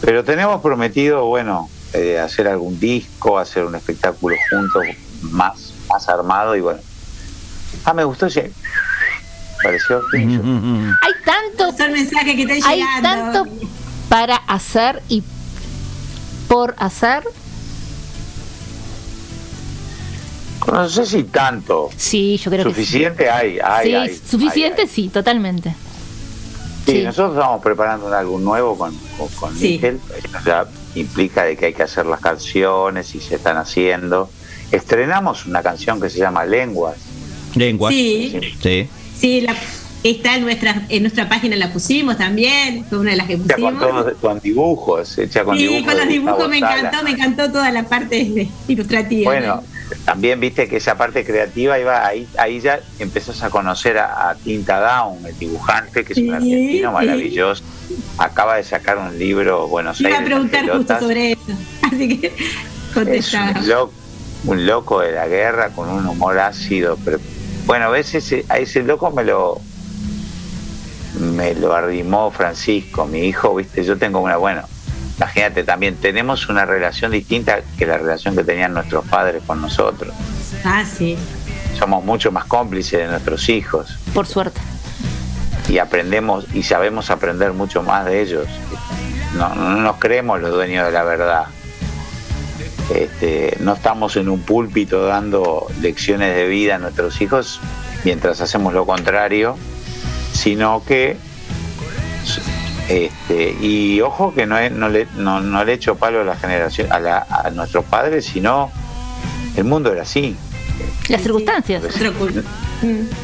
Pero tenemos prometido, bueno, eh, hacer algún disco, hacer un espectáculo juntos más, más armado y bueno. Ah, me gustó ese. Pareció. Hay tanto, Son mensajes que están hay llegando. tanto para hacer y por hacer. No sé si tanto. Sí, yo creo que sí. Suficiente hay, hay, sí, hay. suficiente, sí, totalmente. Sí, Sí. nosotros estamos preparando un álbum nuevo con, con, con ya implica de que hay que hacer las canciones y se están haciendo. Estrenamos una canción que se llama Lenguas. Lenguas. Sí. Sí. Sí, la, está en nuestra, en nuestra página, la pusimos también, fue una de las que Hecha con, pusimos. todos- con dibujos, hecha con sí, dibujos. con los dibujos me Sala. encantó, me encantó toda la parte ilustrativa. Bueno, también viste que esa parte creativa iba ahí, ahí ya empezás a conocer a, a Tinta Down, el dibujante, que es un argentino maravilloso. Acaba de sacar un libro, Buenos Iba a Aires. preguntar justo sobre eso, así que Es contestaba. un loco, un loco de la guerra con un humor ácido. Pero, bueno, a veces a ese loco me lo me lo arrimó Francisco, mi hijo, viste, yo tengo una, bueno, imagínate también, tenemos una relación distinta que la relación que tenían nuestros padres con nosotros. Ah, sí. Somos mucho más cómplices de nuestros hijos Por suerte. y aprendemos y sabemos aprender mucho más de ellos. No, no nos creemos los dueños de la verdad. Este, no estamos en un púlpito dando lecciones de vida a nuestros hijos mientras hacemos lo contrario, sino que este, y ojo que no, no le, no, no le echo palo a la generación, a, la- a nuestros padres, sino el mundo era así. Las circunstancias.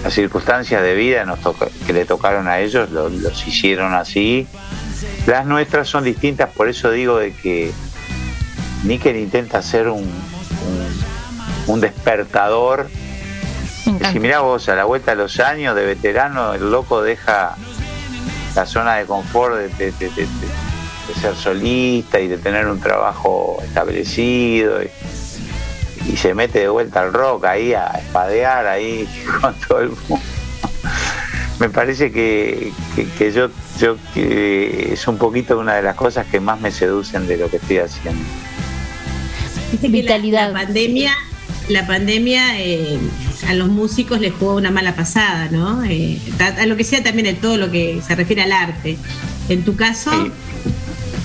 las circunstancias de vida nos toca- que le tocaron a ellos lo- los hicieron así. Las nuestras son distintas, por eso digo de que Níquel intenta hacer un, un, un despertador. Si mirá vos, a la vuelta de los años de veterano, el loco deja la zona de confort de, de- de- de- de ser solista y de tener un trabajo establecido. Y, y se mete de vuelta al rock ahí a espadear ahí con todo el mundo. Me parece que, que- que yo, yo que es un poquito una de las cosas que más me seducen de lo que estoy haciendo. Dice que la- La, pandemia, la pandemia eh, a los músicos les jugó una mala pasada, ¿no? Eh, a lo que sea también todo lo que se refiere al arte. En tu caso,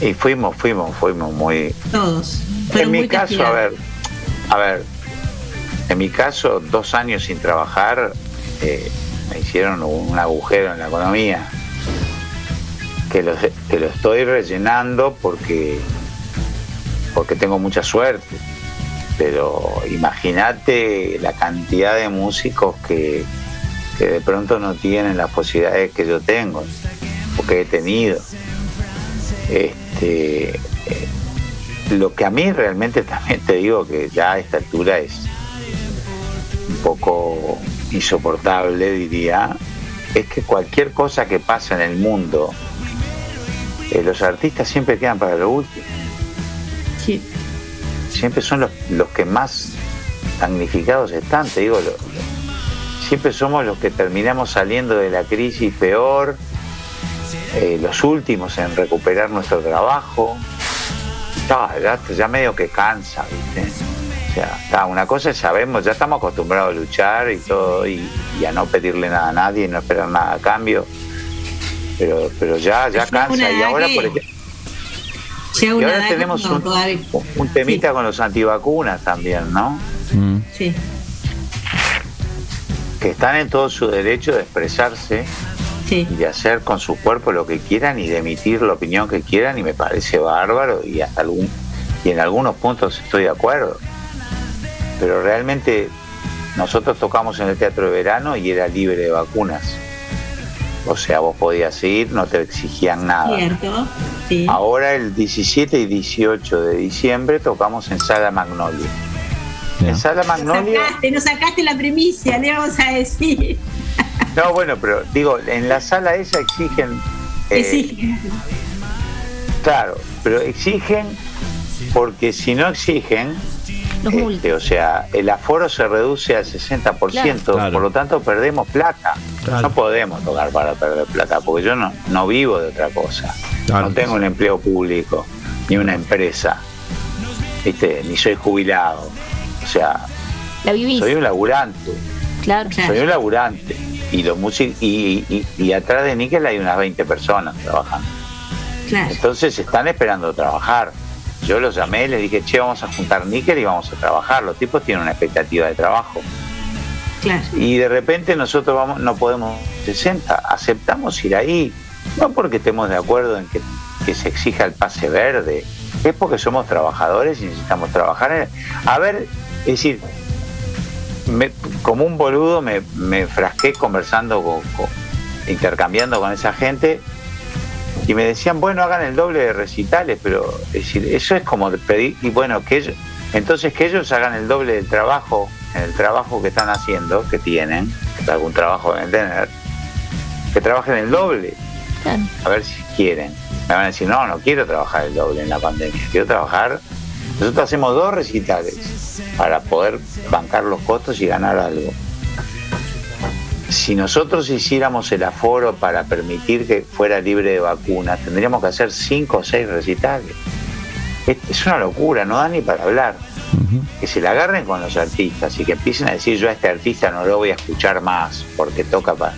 Y fuimos, fuimos, fuimos muy, todos. En mi caso, a ver, a ver, en mi caso, dos años sin trabajar eh, me hicieron un agujero en la economía que lo, que lo estoy rellenando porque porque tengo mucha suerte. Pero imagínate la cantidad de músicos que, que de pronto no tienen las posibilidades que yo tengo, o que he tenido. Este, lo que a mí realmente también te digo que ya a esta altura es un poco insoportable, diría, es que cualquier cosa que pasa en el mundo, eh, los artistas siempre quedan para lo último. Siempre son los, los que más damnificados están, te digo, lo- siempre somos los que terminamos saliendo de la crisis peor, eh, los últimos en recuperar nuestro trabajo. Ya, ya medio que cansa, ¿viste? O sea, está, una cosa es sabemos, ya estamos acostumbrados a luchar y todo, y, y a no pedirle nada a nadie y no esperar nada a cambio. Pero, pero ya, ya cansa. Y ahora, por ejemplo, Llega y ahora edad tenemos no, un, temita con los antivacunas también, ¿no? Sí. que están en todo su derecho de expresarse y de hacer con su cuerpo lo que quieran y de emitir la opinión que quieran y me parece bárbaro y hasta algún y en algunos puntos estoy de acuerdo. Pero realmente nosotros tocamos en el teatro de verano y era libre de vacunas o sea vos podías ir no te exigían nada Cierto. Sí. ahora el 17 y 18 de diciembre tocamos en Sala Magnolia en Sala Nos Magnolia sacaste, nos sacaste la primicia, le vamos a decir. No, bueno, pero digo, en la sala esa exigen. eh, Exige. Claro, pero exigen porque si no exigen, este, o sea, el aforo se reduce al 60%, Claro. por lo tanto perdemos plata. No podemos tocar para perder plata, porque yo no, no vivo de otra cosa. Claro. No tengo un empleo público, ni una empresa, ¿viste? ni soy jubilado. O sea, La soy un laburante. Claro. Soy un laburante. Y los músicos y, y- y atrás de Níquel hay unas 20 personas trabajando. Entonces están esperando trabajar. Yo los llamé, les dije, che, vamos a juntar níquel y vamos a trabajar. Los tipos tienen una expectativa de trabajo. Claro. Y de repente nosotros vamos, no podemos 60, aceptamos ir ahí, no porque estemos de acuerdo en que, que se exija el pase verde, es porque somos trabajadores y necesitamos trabajar. en- A ver, es decir, me- como un boludo me, me frasqué conversando, con, con- intercambiando con esa gente y me decían, bueno, hagan el doble de recitales, pero es decir, eso es como pedir, y bueno, que ellos, entonces que ellos hagan el doble del trabajo, el trabajo que están haciendo, que tienen, que algún trabajo deben tener, que trabajen el doble, a ver si quieren. Me van a decir, no, no quiero trabajar el doble en la pandemia, quiero trabajar. Nosotros hacemos dos recitales para poder bancar los costos y ganar algo. Si nosotros hiciéramos el aforo para permitir que fuera libre de vacunas, tendríamos que hacer cinco o seis recitales. Es, es una locura, no da ni para hablar. Que se la agarren con los artistas y que empiecen a decir yo a este artista no lo voy a escuchar más porque toca para...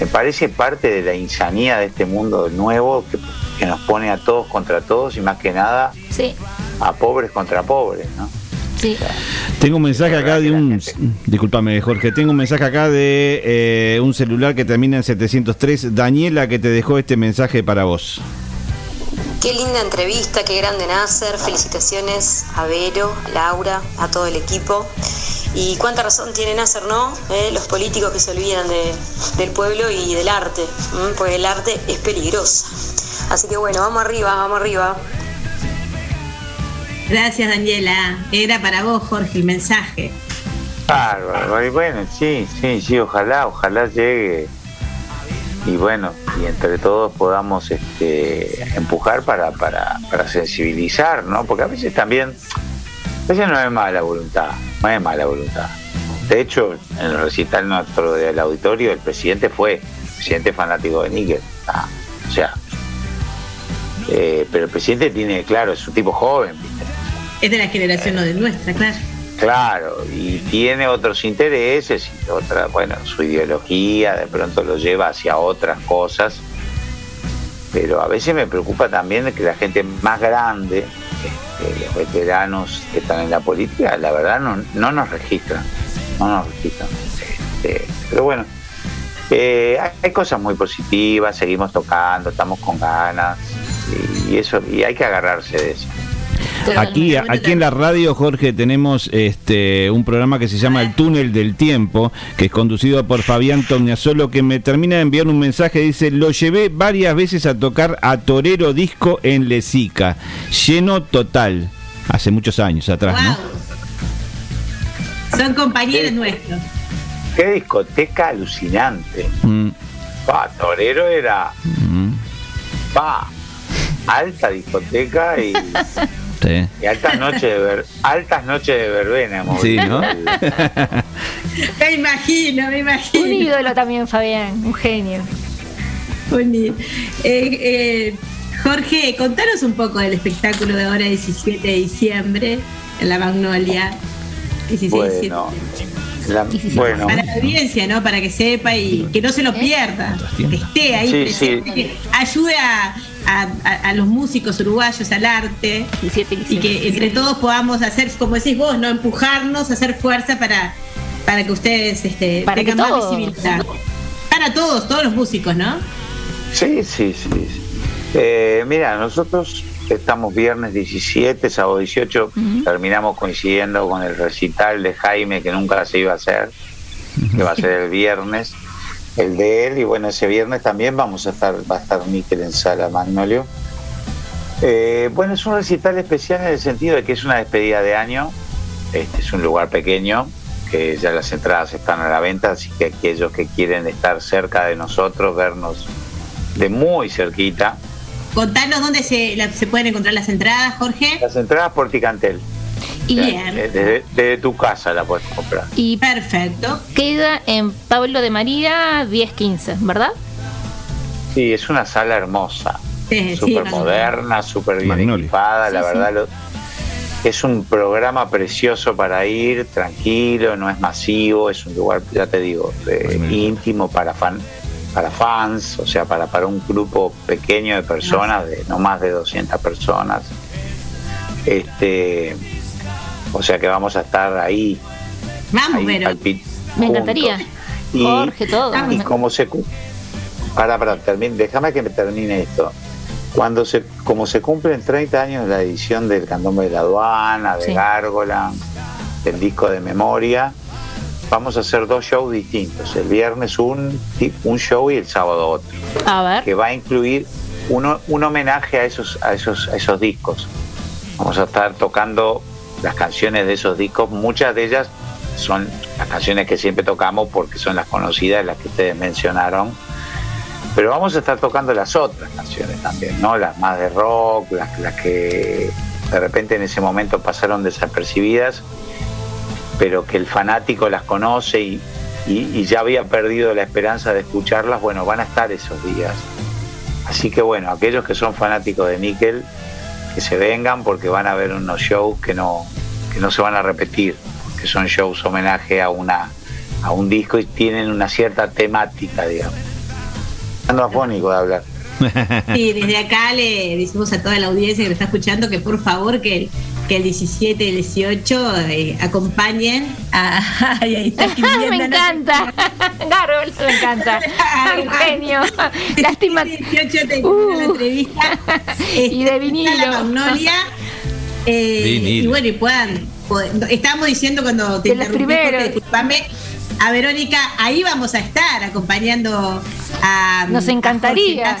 Me parece parte de la insanía de este mundo nuevo que, que nos pone a todos contra todos y más que nada Sí, a pobres contra pobres, ¿no? Sí. Tengo un mensaje acá de un. Disculpame, Jorge. Tengo un mensaje acá de eh, un celular que termina en 703. Daniela, que te dejó este mensaje para vos. Qué linda entrevista, qué grande Nasser. Felicitaciones a Vero, Laura, a todo el equipo. Y cuánta razón tiene Nasser, ¿no? Eh, los políticos que se olvidan de- del pueblo y del arte, porque el arte es peligrosa. Así que bueno, vamos arriba, vamos arriba. Gracias, Daniela. Era para vos, Jorge, el mensaje. Bárbaro, y bueno, sí, sí, sí, ojalá, ojalá llegue. Y bueno, y entre todos podamos este, empujar para, para, para sensibilizar, ¿no? Porque a veces también, a veces no es mala voluntad, no es mala voluntad. De hecho, en el recital nuestro del auditorio, el presidente fue, el presidente fanático de Níquel. Ah, o sea, eh, pero el presidente tiene, claro, es un tipo joven, ¿viste? Es de la generación, no de nuestra, claro. Claro, y tiene otros intereses y otra, bueno, su ideología de pronto lo lleva hacia otras cosas, pero a veces me preocupa también que la gente más grande, este, los veteranos que están en la política, la verdad no, no nos registran, no nos registran. Este, pero bueno, eh, hay cosas muy positivas, seguimos tocando, estamos con ganas y eso y hay que agarrarse de eso. Aquí, aquí en la radio, Jorge, tenemos este un programa que se llama El Túnel del Tiempo, que es conducido por Fabián Tomniasolo, que me termina de enviar un mensaje, dice, lo llevé varias veces a tocar a Torero Disco en Lesica, lleno total, hace muchos años atrás, ¿no? Son compañeros nuestros. Qué discoteca alucinante. Mm, Pa, Torero era mm, pa, alta discoteca y Sí. Y altas noches de ver, altas noches de verbena Sí. ¿no? Me imagino, me imagino. Un ídolo también, Fabián, un genio. Un ídolo. Eh, eh, Jorge, contanos un poco del espectáculo de ahora 17 de diciembre en la Magnolia. 16, Bueno, la- bueno, Para la audiencia, ¿no? Para que sepa y que no se lo pierda. Que esté ahí Sí, presente, que ayude a, a- a- a los músicos uruguayos, al arte. Y que entre todos podamos hacer, como decís vos, ¿no? Empujarnos, hacer fuerza para, para que ustedes este, Para que tengan más todos. visibilidad. Para todos, todos los músicos, ¿no? Sí, sí, sí. sí. Eh, mira, nosotros estamos viernes 17, sábado 18, terminamos coincidiendo con el recital de Jaime que nunca se iba a hacer, que va a ser el viernes, el de él, y bueno, ese viernes también vamos a estar, va a estar Miquel en Sala Magnolio. Eh, bueno, es un recital especial en el sentido de que es una despedida de año, este es un lugar pequeño, que ya las entradas están a la venta, así que aquellos que quieren estar cerca de nosotros, vernos de muy cerquita, Contanos dónde se, la- se pueden encontrar las entradas, Jorge. las entradas por Ticantel. Y, Desde, desde tu casa la puedes comprar. y Perfecto. queda en Pablo de María 1015, ¿verdad? Sí, es una sala hermosa, Sí, sí, súper moderna, súper bien equipada, la verdad. sí. lo- es un programa precioso para ir, tranquilo, no es masivo, es un lugar, ya te digo, eh, íntimo para fan, para fans, o sea, para, para un grupo pequeño de personas, de no más de 200 personas. Este, o sea que vamos a estar ahí. Vamos, ahí palpit- Me encantaría. Y- Jorge, todo. y como se para para termine, déjame que me termine esto cuando se como se cumplen 30 años de la edición del candombe de la aduana de Sí. Gárgola del disco de memoria vamos a hacer dos shows distintos el viernes un un show y el sábado otro A ver. que va a incluir uno, un homenaje a esos a esos a esos discos vamos a estar tocando las canciones de esos discos muchas de ellas son las canciones que siempre tocamos porque son las conocidas las que ustedes mencionaron pero vamos a estar tocando las otras canciones también, ¿no? Las más de rock, las, que de repente en ese momento pasaron desapercibidas, pero que el fanático las conoce y, y- y ya había perdido la esperanza de escucharlas, bueno, van a estar esos días. Así que bueno, aquellos que son fanáticos de Nickel, que se vengan porque van a ver unos shows que no, que no se van a repetir, que son shows homenaje a una a un disco y tienen una cierta temática, digamos. Ando afónico de hablar. Sí, desde acá le decimos a toda la audiencia que lo está escuchando que por favor que que el 17 y el 18 eh, acompañen a... Ay, ahí está escribiendo, me encanta. Garol, me encanta. Un genio. Lástima. 18 te Uh. la entrevista. Y de Está vinilo. la Magnolia. eh, Vinilo. y bueno, y puedan. Estábamos diciendo cuando te De interrumpí, disculpame, a Verónica, ahí vamos a estar acompañando a. Nos a encantaría.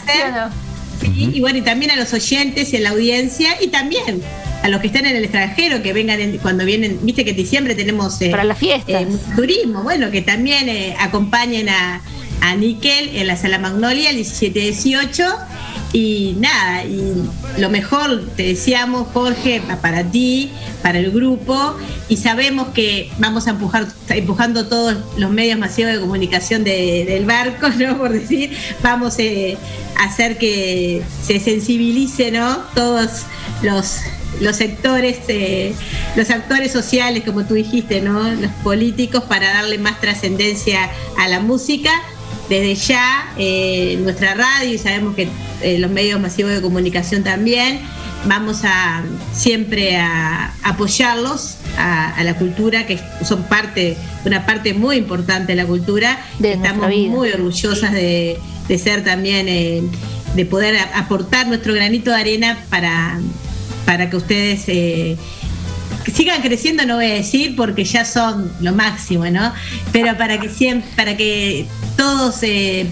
Y bueno, y también a los oyentes y a la audiencia y también a los que están en el extranjero, que vengan en- cuando vienen, viste que en diciembre tenemos eh, Para las fiestas. eh, turismo, bueno, que también eh, acompañen a, a Nickel en la Sala Magnolia el 17-18 y nada, y lo mejor te deseamos Jorge pa- para ti, para el grupo y sabemos que vamos a empujar empujando todos los medios masivos de comunicación de- del barco, ¿no? Por decir, vamos a hacer que se sensibilice, ¿no? Todos los los sectores, eh, los actores sociales, como tú dijiste, ¿no? Los políticos para darle más trascendencia a la música. Desde ya, eh, nuestra radio y sabemos que eh, los medios masivos de comunicación también, vamos a siempre a apoyarlos a, a la cultura, que son parte, una parte muy importante de la cultura. Estamos vida. muy orgullosas de, de ser también, eh, de poder aportar nuestro granito de arena para, para que ustedes eh, sigan creciendo, no voy a decir porque ya son lo máximo, ¿no? Pero para que siempre, para que todos, eh,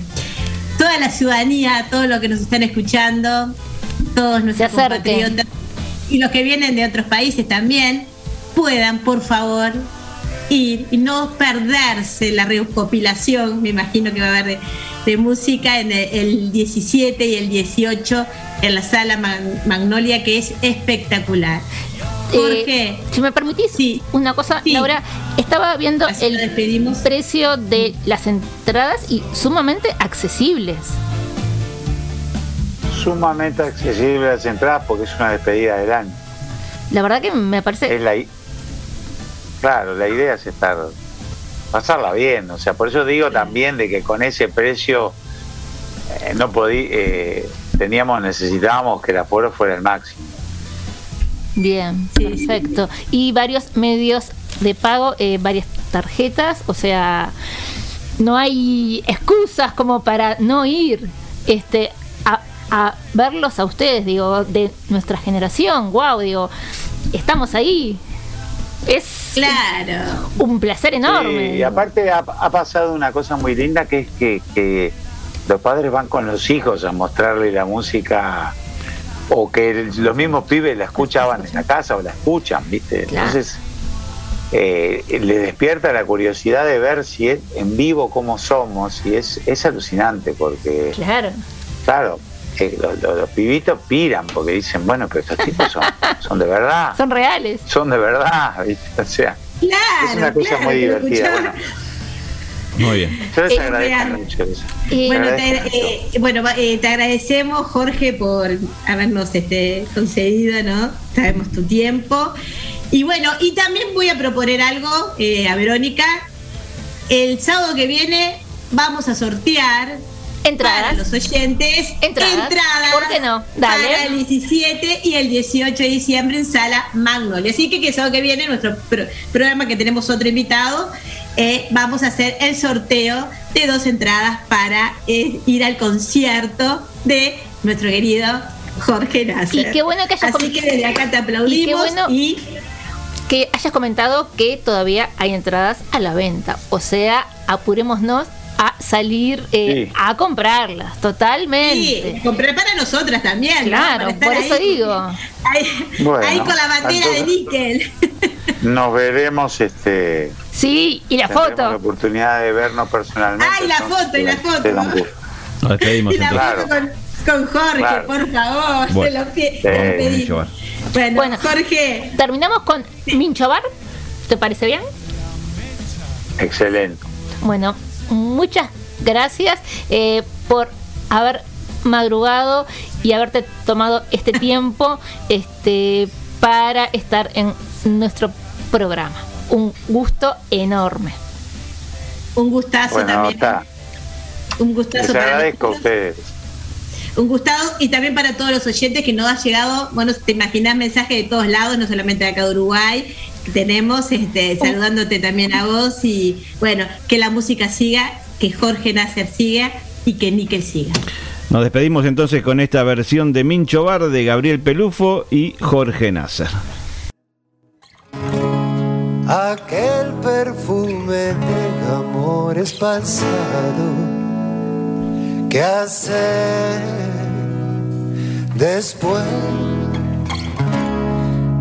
toda la ciudadanía, todos los que nos están escuchando, todos nuestros compatriotas y los que vienen de otros países también, puedan, por favor, ir y no perderse la recopilación, me imagino que va a haber de, de música en el, el 17 y el 18 en la sala Mag- Magnolia, que es espectacular. Jorge, Eh, si me permitís una cosa, Laura, estaba viendo el precio de las entradas y sumamente accesibles. Sumamente accesible las entradas porque es una despedida del año. La verdad que me parece Es la claro, la idea es estar pasarla bien, o sea, por eso digo también de que con ese precio eh, no podí, eh, teníamos necesitábamos que el aforo fuera el máximo. bien, perfecto. Y varios medios de pago, eh, varias tarjetas, o sea, no hay excusas como para no ir este a, a verlos a ustedes, digo, de nuestra generación. Wow, digo, estamos ahí. Es claro. un placer enorme. Y aparte ha, ha pasado una cosa muy linda que es que, que los padres van con los hijos a mostrarle la música o que el- los mismos pibes la escuchaban en la casa o la escuchan, ¿viste? Claro. Entonces eh, le despierta la curiosidad de ver si es en vivo cómo somos y es, es alucinante porque, Claro. claro, eh, los, los- los pibitos piran porque dicen, bueno, pero estos tipos son, son de verdad, Son reales. son de verdad, ¿viste? O sea, Claro, es una cosa claro, muy divertida. Bueno, Muy bien. yo les Eh, agradezco mucho eso. Eh, bueno, te, eh, bueno, eh, te agradecemos, Jorge, por habernos este, concedido, ¿no? Sabemos tu tiempo. Y bueno, y también voy a proponer algo eh, a Verónica. El sábado que viene vamos a sortear entradas para los oyentes Entradas. ¿Por qué no? Dale. para el 17 y el 18 de diciembre en Sala Magnolia. Así que que sábado que viene, nuestro pro- programa que tenemos otro invitado, eh, vamos a hacer el sorteo de dos entradas para eh, ir al concierto de nuestro querido Jorge Nasser. Y qué bueno que hayas Así que desde acá te aplaudimos Y qué bueno y que hayas comentado que todavía hay entradas a la venta. O sea, apurémonos a salir eh, Sí. a comprarlas, totalmente. Sí, comprar para nosotras también. Claro, por eso ahí. digo. Ahí, Bueno, ahí con la bandera de níquel. Nos veremos, este. Sí, y la tendremos la foto. oportunidad de vernos personalmente. Ay, la entonces, foto, y la foto. Nos despedimos Y la foto con, con Jorge, Claro. por favor. Bueno. lo. Bueno, Bueno, Jorge. Terminamos con Mincho Bar. ¿Te parece bien? Excelente. Bueno, muchas gracias eh, por haber madrugado y haberte tomado este tiempo este, para estar en nuestro programa. Un gusto enorme. Un gustazo Bueno, también. está. Un gustazo Les para agradezco a ustedes. Un gustado y también para todos los oyentes que nos ha llegado, bueno, te imaginas mensajes de todos lados, no solamente de acá de Uruguay. Tenemos este, saludándote también a vos y bueno, que la música siga, que Jorge Nasser siga y que Níquel siga. Nos despedimos entonces con esta versión de Mincho Bar de Gabriel Pelufo y Jorge Nasser. aquel perfume de amores pasado que hacer después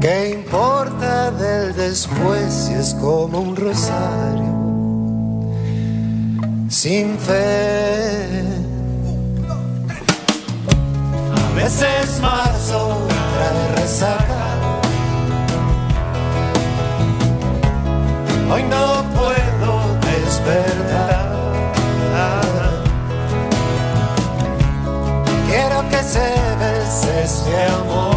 ¿Qué importa del después si es como un rosario sin fe? A veces marzo trae resaca Hoy no puedo despertar. Quiero que se bese este amor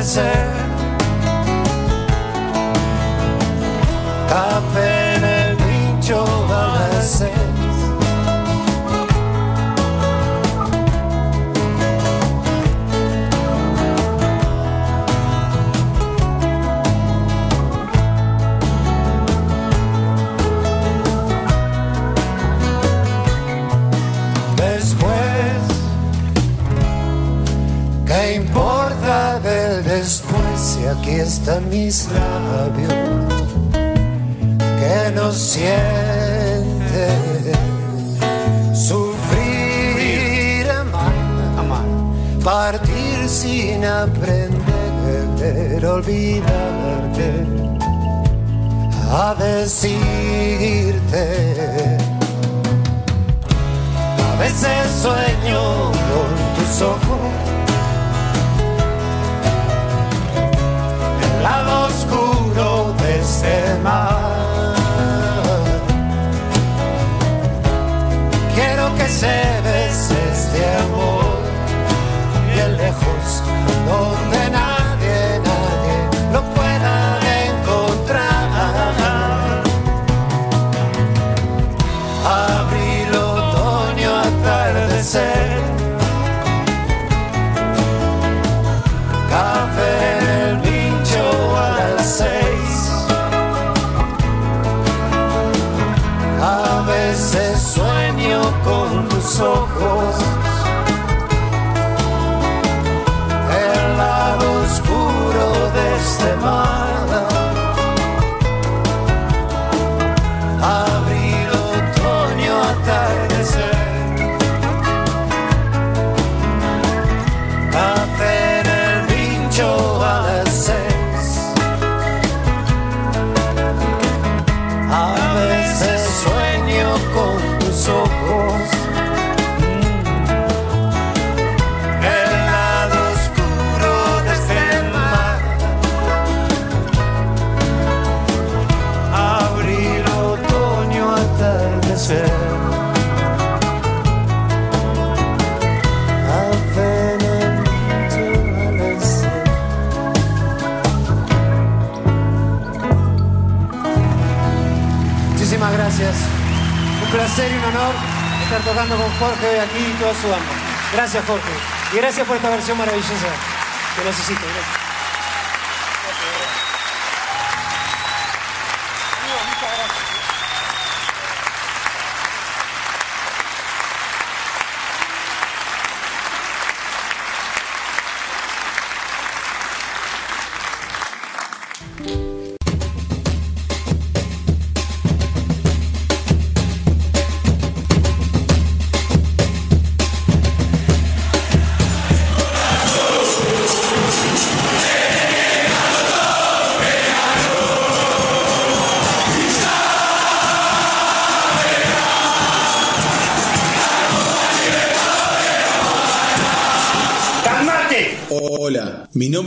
atardecer. Café aquí están mis labios? que no siente sufrir amar, partir sin aprender olvidarte, a decirte. A veces sueño con tus ojos, lado oscuro de este mar. Quiero que se bese este amor bien lejos, donde estar tocando con Jorge aquí y toda su banda. Gracias, Jorge. Y gracias por esta versión maravillosa que necesito. Gracias.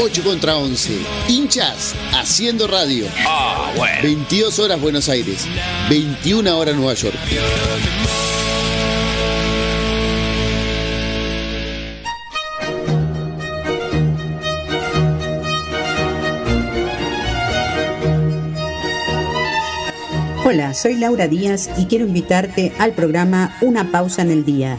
8 contra 11. Hinchas haciendo radio. Ah, bueno. 22 horas Buenos Aires. 21 horas Nueva York. Hola, soy Laura Díaz y quiero invitarte al programa Una pausa en el día.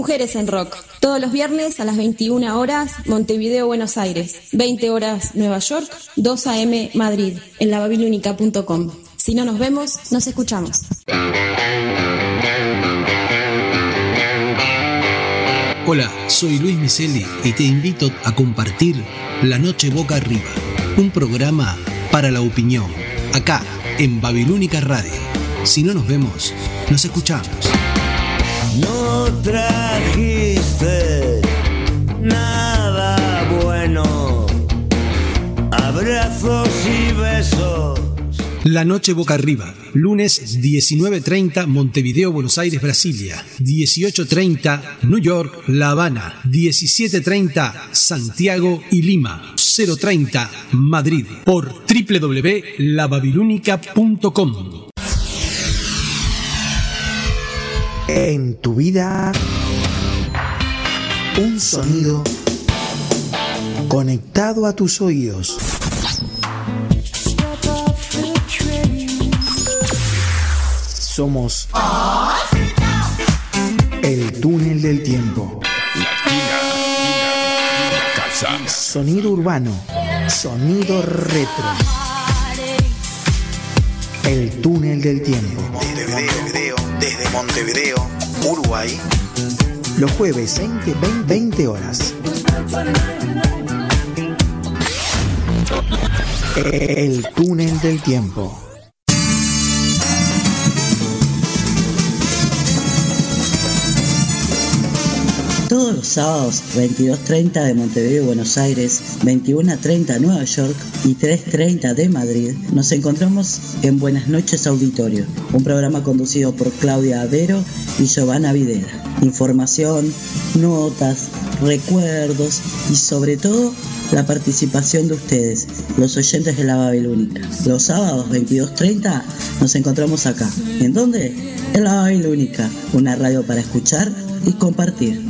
Mujeres en Rock. Todos los viernes a las 21 horas, Montevideo, Buenos Aires. 20 horas, Nueva York. 2 a.m. Madrid. En lavabilunica.com. Si no nos vemos, nos escuchamos. Hola, soy Luis Miseli y te invito a compartir La Noche Boca Arriba, un programa para la opinión, acá en Babilónica Radio. Si no nos vemos, nos escuchamos. La Noche Boca Arriba, lunes 19.30 Montevideo, Buenos Aires, Brasilia, 18.30 New York, La Habana, 17.30 Santiago y Lima, 0.30 Madrid, por www.lababilúnica.com. En tu vida, un sonido conectado a tus oídos. Somos el túnel del tiempo. Sonido urbano, sonido retro. El túnel del tiempo. Montevideo, desde Montevideo, Uruguay. Los jueves 20, 20, 20 horas. El túnel del tiempo. Los sábados, 22.30 de Montevideo, Buenos Aires, 21.30 Nueva York y 3.30 de Madrid, nos encontramos en Buenas noches Auditorio, un programa conducido por Claudia Avero y Giovanna Videra. Información, notas, recuerdos y sobre todo la participación de ustedes, los oyentes de la Babilónica. Los sábados 22.30 nos encontramos acá. ¿En dónde? En la Babilónica, una radio para escuchar y compartir.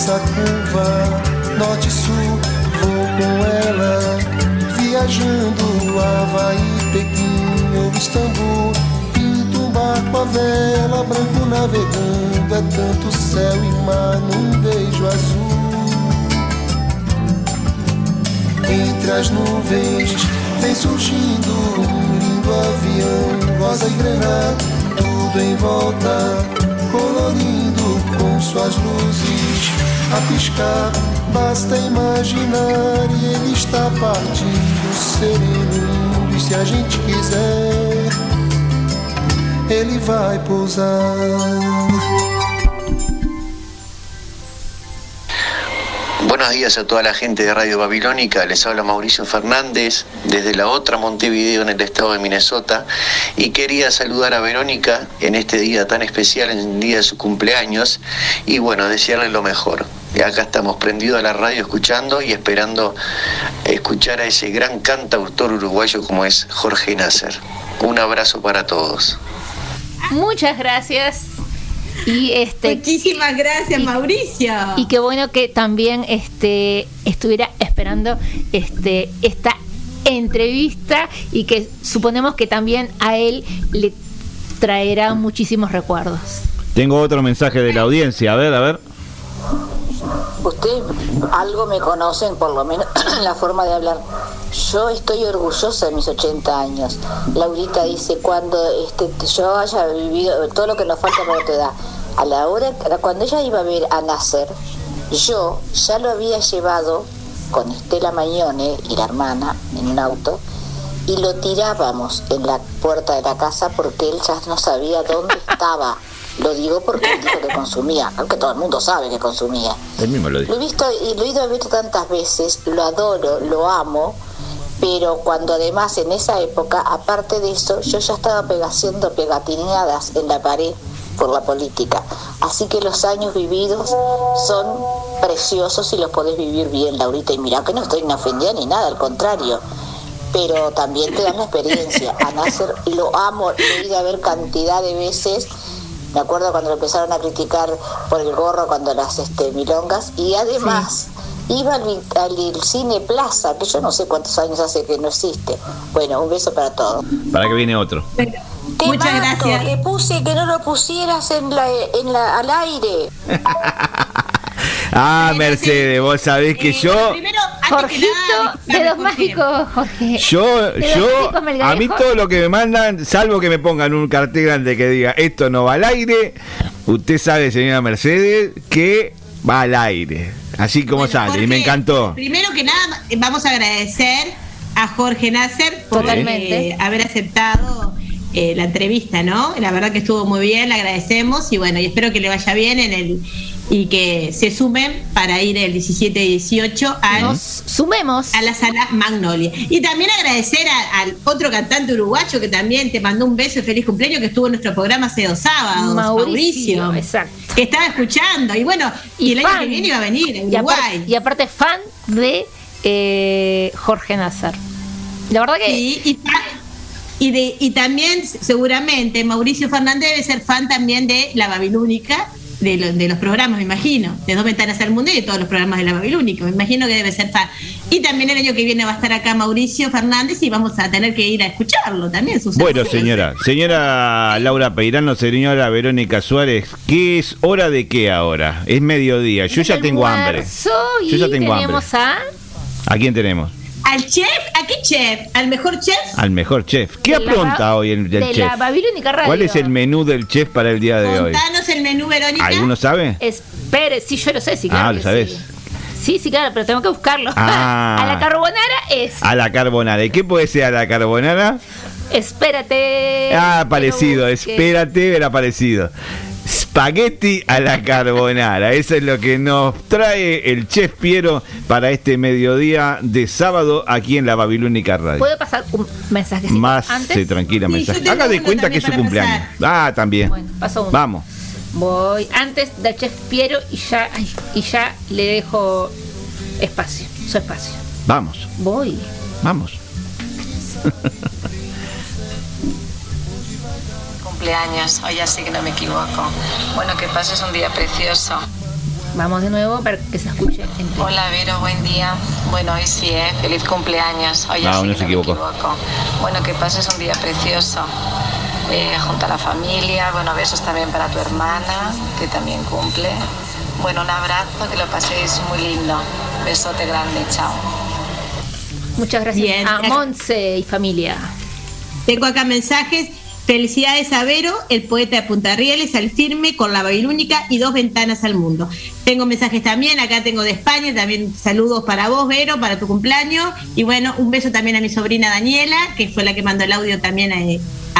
a imensa curva, norte sul, vou com ela, viajando Havaí, Pequim ou Istambul. Pinto um barco a vela, branco navegando, é tanto céu e mar num beijo azul. Entre as nuvens vem surgindo um lindo avião, rosa e granada, tudo em volta, colorindo com suas luzes a piscar. Basta imaginar e ele está partindo, sereno, e se a gente quiser, ele vai pousar. Buenos días a toda la gente de Radio Babilónica, les habla Mauricio Fernández desde la otra Montevideo en el estado de Minnesota y quería saludar a Verónica en este día tan especial, en el día de su cumpleaños y bueno, desearle lo mejor. Y acá estamos prendidos a la radio escuchando y esperando escuchar a ese gran cantautor uruguayo como es Jorge Nasser. Un abrazo para todos. Muchas gracias. Y este Muchísimas gracias, y- Mauricio. Y qué bueno que también este estuviera esperando este esta entrevista y que suponemos que también a él le traerá muchísimos recuerdos. Tengo otro mensaje de la audiencia. A ver, a ver. Usted algo me conocen, por lo menos la forma de hablar. Yo estoy orgullosa de mis 80 años. Laurita dice, cuando este, yo haya vivido todo lo que nos falta para tu edad, A la hora, cuando ella iba a ver a Nasser, yo ya lo había llevado con Estela Mañone y la hermana en un auto y lo tirábamos en la puerta de la casa porque él ya no sabía dónde estaba. Lo digo porque él dijo que consumía, aunque todo el mundo sabe que consumía. Él mismo lo Lo dijo. he visto y lo he ido a ver tantas veces, lo adoro, lo amo, pero cuando además en esa época, aparte de eso, yo ya estaba haciendo pegatineadas en la pared por la política. Así que los años vividos son preciosos y los podés vivir bien, Laurita. Y mira que no estoy ni ofendida ni nada, al contrario. Pero también te dan la experiencia. A Nasser lo amo, lo he ido a ver cantidad de veces. Me acuerdo cuando lo empezaron a criticar por el gorro cuando las este, milongas. Y además iba al, al cine Plaza, que yo no sé cuántos años hace que no existe. Bueno, un beso para todos. Para que viene otro. Te Muchas mato, gracias. Le puse que no lo pusieras en la, en la, al aire. Ah, Mercedes, vos sabés que yo, Jorgito, dedos mágicos, Jorge. yo, yo, a mí todo lo que me mandan, salvo que me pongan un cartel grande que diga esto no va al aire, usted sabe, señora Mercedes, que va al aire. Así como sale, y me encantó. Primero que nada, vamos a agradecer a Jorge Nasser por Totalmente. eh, haber aceptado eh, la entrevista, ¿no? La verdad que estuvo muy bien, le agradecemos y bueno, y espero que le vaya bien en el y que se sumen para ir el 17 y 18 al Nos sumemos a la sala Magnolia. Y también agradecer a- al otro cantante uruguayo que también te mandó un beso y feliz cumpleaños que estuvo en nuestro programa hace dos sábados, Mauricio, Mauricio, exacto. que estaba escuchando y bueno, y, el año que viene iba a venir a Y aparte, Uruguay. y aparte fan de eh, Jorge Nazar. La verdad que y, fa- y, de, y también seguramente Mauricio Fernández debe ser fan también de La Babilónica, de, lo- de los programas, me imagino, de Dos Ventanas al Mundo y de todos los programas de La Babilónica, me imagino que debe ser fan. Y también el año que viene va a estar acá Mauricio Fernández y vamos a tener que ir a escucharlo también. Susana. Bueno, señora, señora Laura Peirano, señora Verónica Suárez, ¿qué es hora de qué ahora? Es mediodía, yo ya tengo hambre. Yo ya tengo hambre. tenemos a ¿A quién tenemos? Al chef, ¿a qué chef? ¿Al mejor chef? Al mejor chef. ¿Qué apronta hoy el, el de chef? la Babilónica Radio. ¿Cuál es el menú del chef para el día de hoy? Contanos el menú, Verónica. ¿Alguno sabe? Espere, sí, yo lo sé, sí, claro. Ah, lo que sabés. Sí. sí, sí, claro, pero tengo que buscarlo. Ah. a la carbonara es. A la carbonara. ¿Y qué puede ser a la carbonara? Espérate. Ah, parecido, espérate, era parecido. Spaghetti a la carbonara. Eso es lo que nos trae el chef Piero para este mediodía de sábado aquí en la Babilónica Radio. ¿Puedo pasar un mensaje Más antes? tranquila Sí, mensaje. Haga de cuenta que es su cumpleaños. Ah, también. Bueno, paso uno. Vamos. Voy antes del chef Piero y ya, ay, y ya le dejo espacio, su espacio. Vamos. Voy. Vamos. Cumpleaños, hoy ya sí que no me equivoco. Bueno, que pases un día precioso. Vamos de nuevo para que se escuche. Hola Vero, buen día. Bueno, hoy sí, ¿eh? Feliz cumpleaños. Hoy ya No, sí no que se no me equivoco. Bueno, que pases un día precioso. Eh, junto a la familia. Bueno, besos también para tu hermana, que también cumple. Bueno, un abrazo, que lo paséis muy lindo. Besote grande, chao. Muchas gracias Bien. a Monse y familia. Tengo acá mensajes. Felicidades a Vero, el poeta de Punta Rieles, al firme con la Babilónica y dos ventanas al mundo. Tengo mensajes también, acá tengo de España, también saludos para vos, Vero, para tu cumpleaños. Y bueno, un beso también a mi sobrina Daniela, que fue la que mandó el audio también a,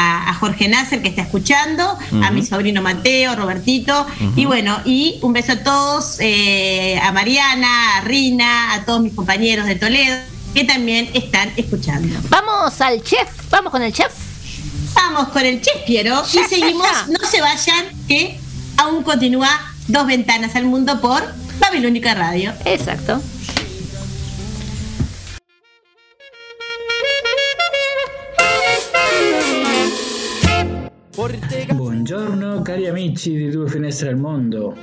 a- a Jorge Nasser, que está escuchando, a mi sobrino Mateo, Robertito. Y bueno, y un beso a todos, eh, a Mariana, a Rina, a todos mis compañeros de Toledo, que también están escuchando. Vamos al chef, vamos con el chef. Vamos con el chef Piero y seguimos, no se vayan, que aún continúa Dos Ventanas al Mundo por Babilónica Radio. Exacto. Buongiorno cari amici di Due Finestre al Mondo.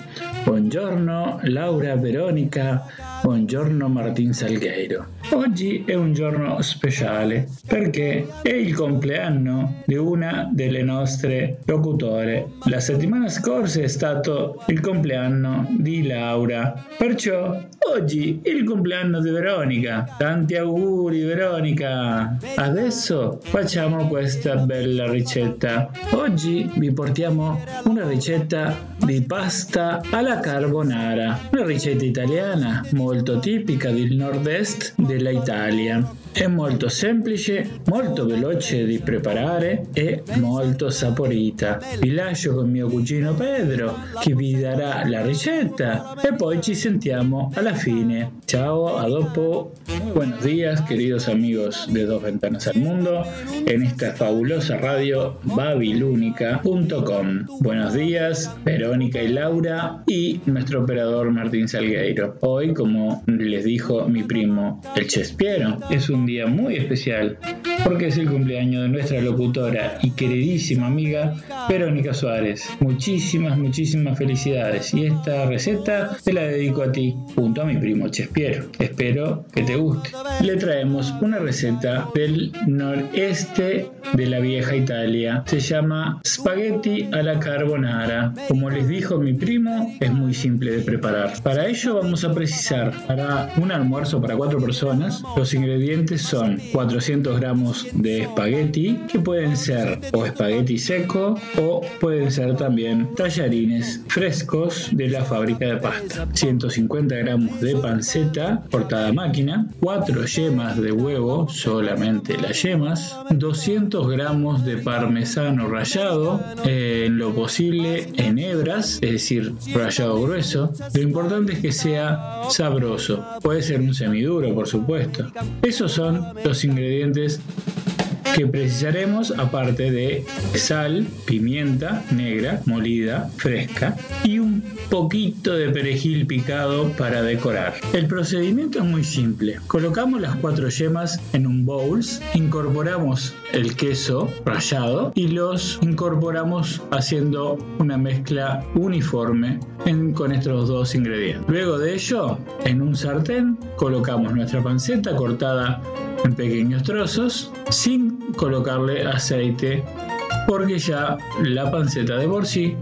Buongiorno Laura Veronica. Buongiorno Martín Salgueiro. Oggi è un giorno speciale perché è il compleanno di una delle nostre locutore. La settimana scorsa è stato il compleanno di Laura, perciò oggi è il compleanno di Veronica. Tanti auguri Veronica! Adesso facciamo questa bella ricetta. Oggi vi portiamo una ricetta di pasta alla carbonara, una ricetta italiana molto tipica del nord-est della Italia. È molto semplice, molto veloce di preparare e molto saporita. Vi lascio con mio cugino Pedro che vi darà la ricetta e poi ci sentiamo alla fine. Ciao, a dopo. Buenos días, queridos amigos de Dos Ventanas al Mundo, en esta fabulosa radio babilúnica.com. Buenos días, Verónica y Laura y nuestro operador Martín Salgueiro. Hoy, como les dijo mi primo, el Chespiero, es un día muy especial porque es el cumpleaños de nuestra locutora y queridísima amiga Verónica Suárez. Muchísimas, muchísimas felicidades y esta receta te la dedico a ti junto a mi primo Chespiero. Espero que te guste. Le traemos una receta del noreste de la vieja Italia. Se llama spaghetti alla carbonara. Como les dijo mi primo, es muy simple de preparar. Para ello vamos a precisar para un almuerzo para cuatro personas. Los ingredientes son 400 gramos de espagueti, que pueden ser o espagueti seco o pueden ser también tallarines frescos de la fábrica de pasta. 150 gramos de panceta cortada a máquina, 4 yemas de huevo, solamente las yemas, 200 gramos de parmesano rallado, eh, en lo posible en hebras, es decir, rallado grueso. Lo importante es que sea sabroso. Puede ser un semiduro, por supuesto. Esos son los ingredientes que precisaremos aparte de sal, pimienta negra molida, fresca y un poquito de perejil picado para decorar. El procedimiento es muy simple. Colocamos las cuatro yemas en un bowl, incorporamos el queso rallado y los incorporamos haciendo una mezcla uniforme en- con estos dos ingredientes. Luego de ello, en un sartén colocamos nuestra panceta cortada en pequeños trozos sin colocarle aceite porque ya la panceta de por sí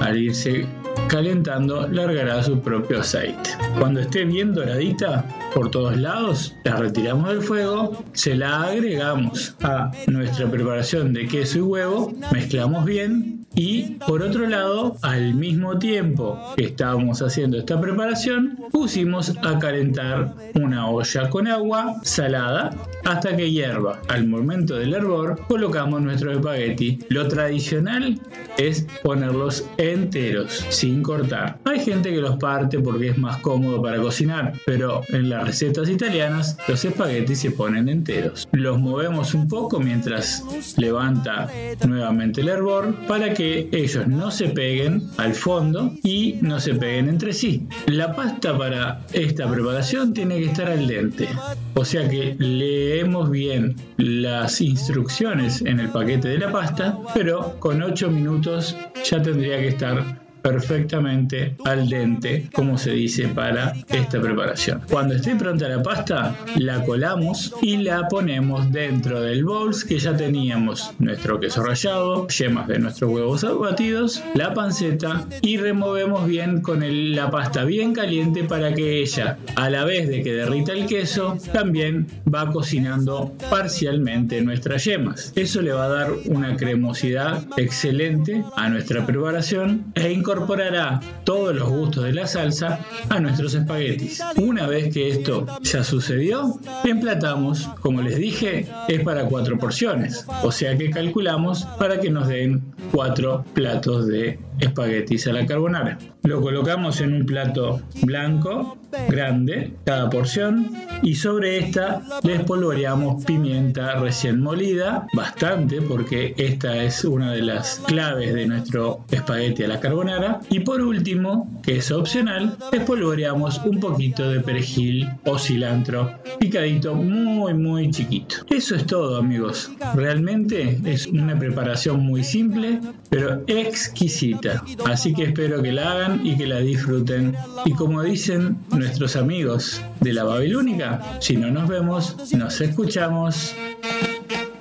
al irse calentando largará su propio aceite. Cuando esté bien doradita por todos lados, la retiramos del fuego, se la agregamos a nuestra preparación de queso y huevo, mezclamos bien y por otro lado, al mismo tiempo que estábamos haciendo esta preparación, pusimos a calentar una olla con agua salada hasta que hierva. Al momento del hervor, colocamos nuestro espagueti. Lo tradicional es ponerlos enteros, sin cortar. Hay gente que los parte porque es más cómodo para cocinar, pero en recetas italianas los espaguetis se ponen enteros. Los movemos un poco mientras levanta nuevamente el hervor para que ellos no se peguen al fondo y no se peguen entre sí. La pasta para esta preparación tiene que estar al dente, o sea que leemos bien las instrucciones en el paquete de la pasta, pero con 8 minutos ya tendría que estar perfectamente al dente, como se dice para esta preparación. Cuando esté pronta la pasta, la colamos y la ponemos dentro del bowl que ya teníamos nuestro queso rallado, yemas de nuestros huevos batidos, la panceta y removemos bien con el- la pasta bien caliente para que ella, a la vez de que derrita el queso, también va cocinando parcialmente nuestras yemas. Eso le va a dar una cremosidad excelente a nuestra preparación e incorporará todos los gustos de la salsa a nuestros espaguetis. Una vez que esto ya sucedió, emplatamos, como les dije, es para cuatro porciones, o sea que calculamos para que nos den cuatro platos de espaguetis a la carbonara. Lo colocamos en un plato blanco, grande, cada porción, y sobre esta le espolvoreamos pimienta recién molida, bastante, porque esta es una de las claves de nuestro espagueti a la carbonara. Y por último, que es opcional, espolvoreamos un poquito de perejil o cilantro picadito muy muy chiquito. Eso es todo amigos. Realmente es una preparación muy simple, pero exquisita. Así que espero que la hagan y que la disfruten. Y como dicen nuestros amigos de la Babilónica, si no nos vemos, nos escuchamos.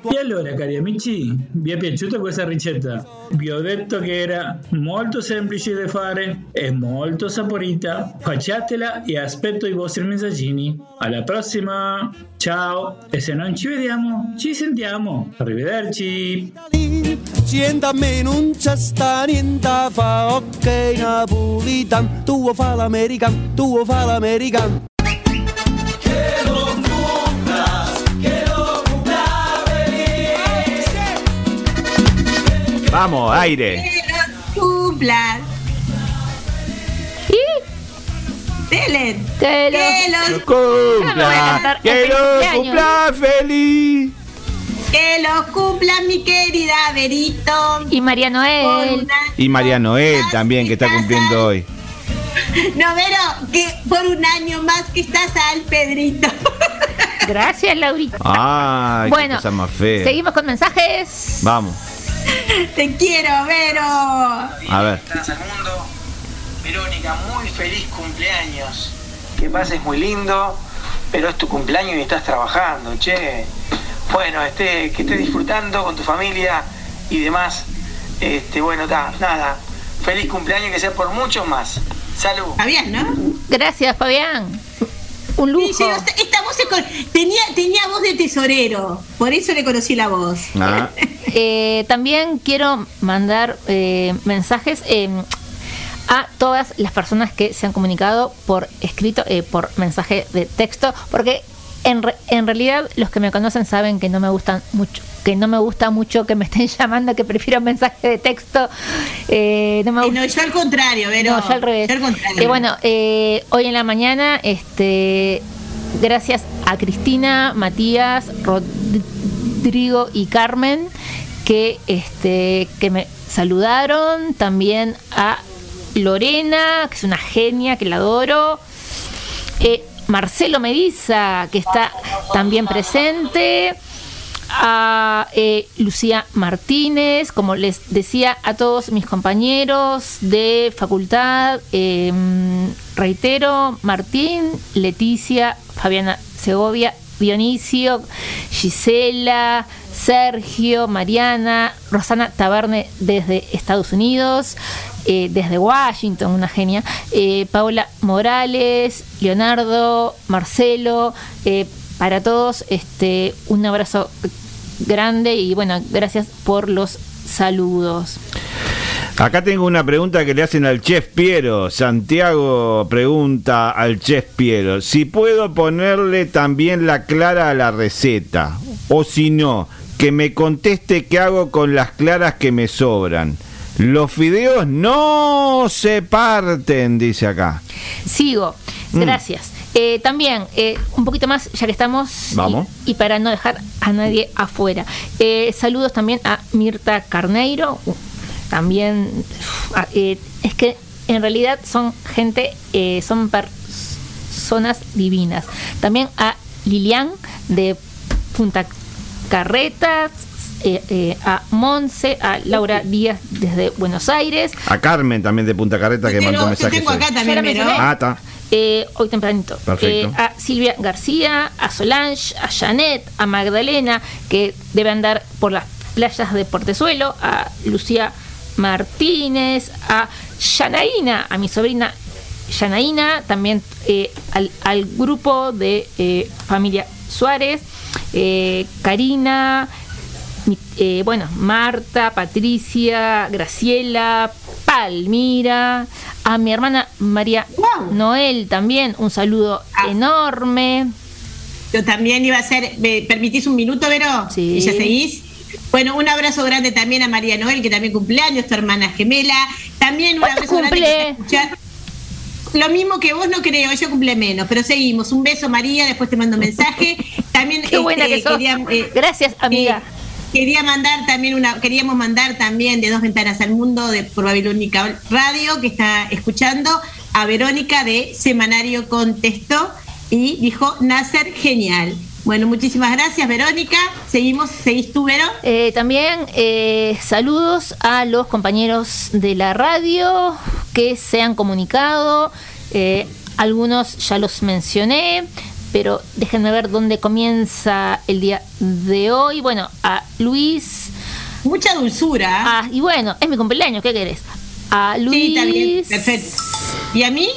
E allora, cari amici, vi è piaciuta questa ricetta? Vi ho detto che era molto semplice da fare e molto saporita. Facciatela e aspetto i vostri messaggini. Alla prossima! Ciao! E se non ci vediamo, ci sentiamo. Arrivederci! Sienta a me non c'è sta niente fa ok napolitan Tu fa l'american, tu fa l'american Vamos, aire. Cumplas. Delen. Que lo, cumpla, que lo cumpla feliz. Que lo cumpla mi querida Verito. Y María Noel. Y María Noel también, que está cumpliendo hoy. No, Vero, que por un año más que estás al Pedrito. Gracias, Laurita. Ay, Bueno, qué cosa más fea. Seguimos con mensajes. Vamos, Te quiero, Vero. a ver. Estás al mundo. Verónica, muy feliz cumpleaños. Que pases muy lindo, pero es tu cumpleaños y estás trabajando, che. Bueno, este, que estés disfrutando con tu familia y demás. Este, bueno, ta, nada. Feliz cumpleaños que sea por muchos más. Salud. Fabián, ¿no? Gracias, Fabián. Un lujo. Sí, esta, voz es tenía, tenía voz de tesorero, por eso le conocí la voz. Ah, Eh, también quiero mandar eh, mensajes eh, a todas las personas que se han comunicado por escrito, eh, por mensaje de texto, porque en, re- en realidad los que me conocen saben que no me gustan mucho, que no me gusta mucho que me estén llamando, que prefiero mensaje de texto. Eh, no me gusta. No, yo al contrario, Vero. No, yo al revés. Yo al contrario. Eh, bueno, eh, hoy en la mañana, este, gracias a Cristina, Matías, Rodrigo y Carmen, que, este, que me saludaron. También a Lorena, que es una genia, que la adoro. Eh, Marcelo Mediza, que está también presente. A eh, Lucía Martínez, como les decía a todos mis compañeros de facultad, eh, reitero, Martín, Leticia, Fabiana Segovia, Dionisio, Gisela, Sergio, Mariana, Rosana Taberne desde Estados Unidos, eh, desde Washington, una genia, eh, Paola Morales, Leonardo, Marcelo, eh, para todos este un abrazo grande y bueno, gracias por los saludos. Acá tengo una pregunta que le hacen al chef Piero. Santiago pregunta al chef Piero si puedo ponerle también la clara a la receta o si no, que me conteste qué hago con las claras que me sobran. Los fideos no se parten, dice acá. Sigo, Mm. gracias. Eh, también, eh, un poquito más, ya que estamos, Vamos. Y, para no dejar a nadie afuera. Eh, saludos también a Mirta Carneiro, uh, también, eh, es que en realidad son gente, eh, son personas divinas. También a Lilian de Punta Carretas, eh, eh, a Monse, a Laura Díaz desde Buenos Aires, A Carmen también de Punta Carreta que Pero mandó yo mensajes. tengo acá hoy. también, mencioné. Ah, está. Eh, hoy tempranito. Perfecto. Eh, a Silvia García, a Solange, a Janet, a Magdalena, que debe andar por las playas de Portezuelo, a Lucía Martínez, a Yanaína, a mi sobrina Yanaína, también eh, al, al grupo de eh, familia Suárez, eh, Karina, eh, bueno, Marta, Patricia, Graciela, Palmira, a mi hermana María Noel también, un saludo enorme. Yo también iba a hacer, ¿me permitís un minuto, Vero? Sí. ¿Y ya seguís? Bueno, un abrazo grande también a María Noel, que también cumpleaños, tu hermana gemela. También un ¿Cuánto abrazo grande cumple? que está escuchando. Lo mismo que vos no creo, yo cumple menos, pero seguimos. Un beso, María, después te mando mensaje. También Qué buena este, que sos. quería, eh, Gracias, amiga. eh, quería mandar también queríamos mandar también de dos ventanas al mundo de por Babilónica Radio, que está escuchando a Verónica de Semanario Contestó y dijo Nasser genial. Bueno, muchísimas gracias, Verónica. Seguimos, seguís tú, Vero. Eh, también eh, saludos a los compañeros de la radio que se han comunicado. Eh, algunos ya los mencioné, pero déjenme ver dónde comienza el día de hoy. Bueno, a Luis. Mucha dulzura. Ah, y bueno, es mi cumpleaños, ¿qué querés? A Luis. Sí, también, perfecto. ¿Y a mí?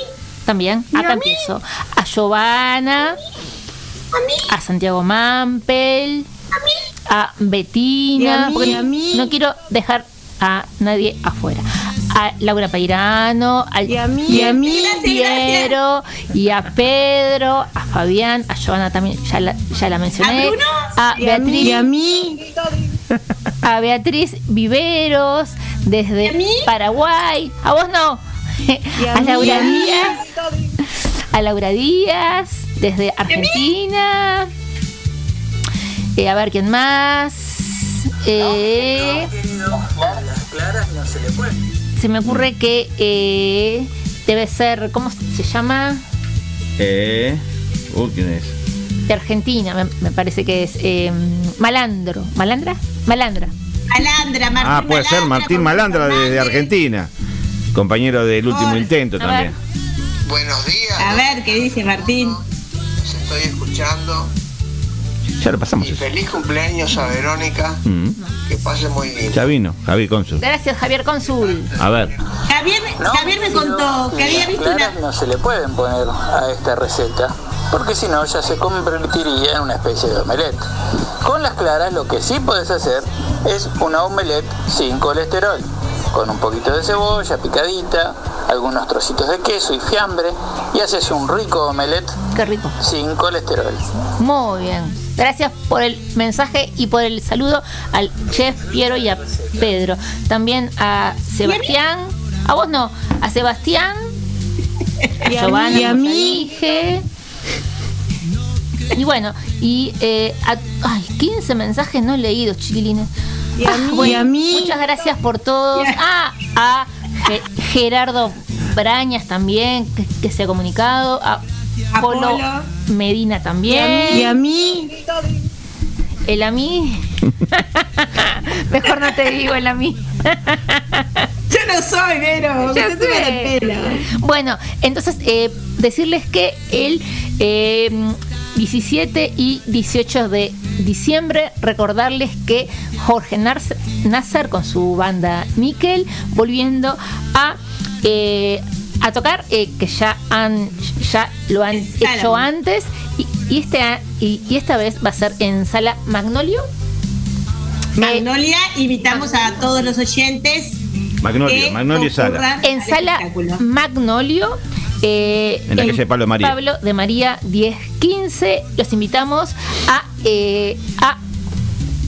También, ¿Y acá a mí? empiezo. A Giovanna. A Santiago Mampel. A Betina. ¿Y a mí? porque ¿Y a mí? No quiero dejar a nadie afuera. A Laura Peirano, al ¿Y a mí? ¿Y a mí? Piero, y a Pedro, a Fabián, a Giovanna también, ya la, ya la mencioné. ¿A Bruno? A ¿Y a mí? Beatriz. ¿Y a mí? a Beatriz Viveros desde Paraguay. A vos no. A? Laura. Díaz. A Laura Díaz desde Argentina. Eh, a ver quién más. Eh, se me ocurre que eh, debe ser, ¿cómo se llama? Eh. Uh, ¿quién es? De Argentina, me, me parece que es eh, Malandro. ¿Malandra? Malandra. Malandra, Martín Ah, puede ser Martín Malandra desde Argentina. Compañero del último intento ver. también. Buenos días, A ver, ¿qué dice Martín? los estoy escuchando. Ya lo pasamos. Y eso. feliz cumpleaños a Verónica. Mm, Que pase muy lindo. Ya vino, Javier Consul. Gracias, Javier Cónsul. A ver. Javier, Javier me contó que había visto una... claras no se le pueden poner a esta receta, porque si no ya se convertiría en una especie de omelette. Con las claras lo que sí puedes hacer es una omelette sin colesterol, con un poquito de cebolla picadita, algunos trocitos de queso y fiambre, y haces un rico omelette Qué rico. sin colesterol. Muy bien. Gracias por el mensaje y por el saludo al chef Piero y a Pedro. También a Sebastián. A vos no, a Sebastián. Y a Giovanna, y a mí. Y bueno, y eh, a- ay, 15 mensajes no leídos, chiquilines. Y a Ah, mí, bueno, y a mí. Muchas gracias por todos. Ah, a Ge- Gerardo Brañas también, que, que se ha comunicado. A A Polo, Polo. Medina también. Y a mí. El a mí. Mejor no te digo el a mí. Yo no soy, Vero. Me sé. Bueno, entonces eh, decirles que el eh, 17 y 18 de diciembre, recordarles que Jorge Nas- Nasser con su banda Nickel, volviendo a, eh, a tocar, eh, que ya han ya lo han Sala. hecho antes, y, y este, y, y esta vez va a ser en Sala Magnolio. Magnolia, invitamos a todos los oyentes Magnolio, que Magnolio Sala. En al sala. Magnolio. eh, En la calle Pablo de María. Pablo de María 1015. Los invitamos a, eh, a,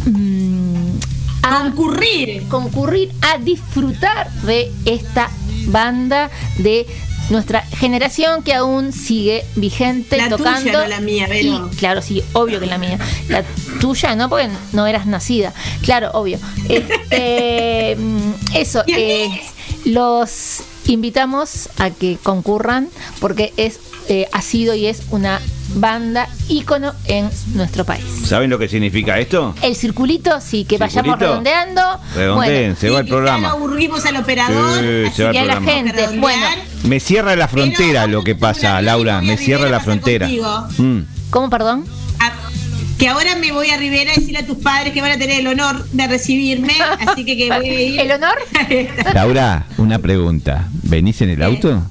mm, a Concurrir. concurrir a disfrutar de esta banda de nuestra generación que aún sigue vigente La tuya, tocando. no la mía. Y, claro, sí, obvio que la mía. La tuya, ¿no? Porque no eras nacida. Claro, obvio. Este, mm, eso, eh, los invitamos a que concurran porque es, eh, ha sido y es una banda ícono en nuestro país. ¿Saben lo que significa esto? El circulito, sí, que vayamos redondeando. Redondeen, se va el que Ya lo programa. aburrimos al operador. Sí, así se va el Y a la programa. gente, bueno, Me cierra la frontera lo que pasa, Laura. Me cierra la frontera. Mm. ¿cómo, perdón? Ah, que ahora me voy a Rivera a decirle a tus padres que van a tener el honor de recibirme, así que, que voy a ir. ¿El honor? Laura, una pregunta. ¿Venís en el auto?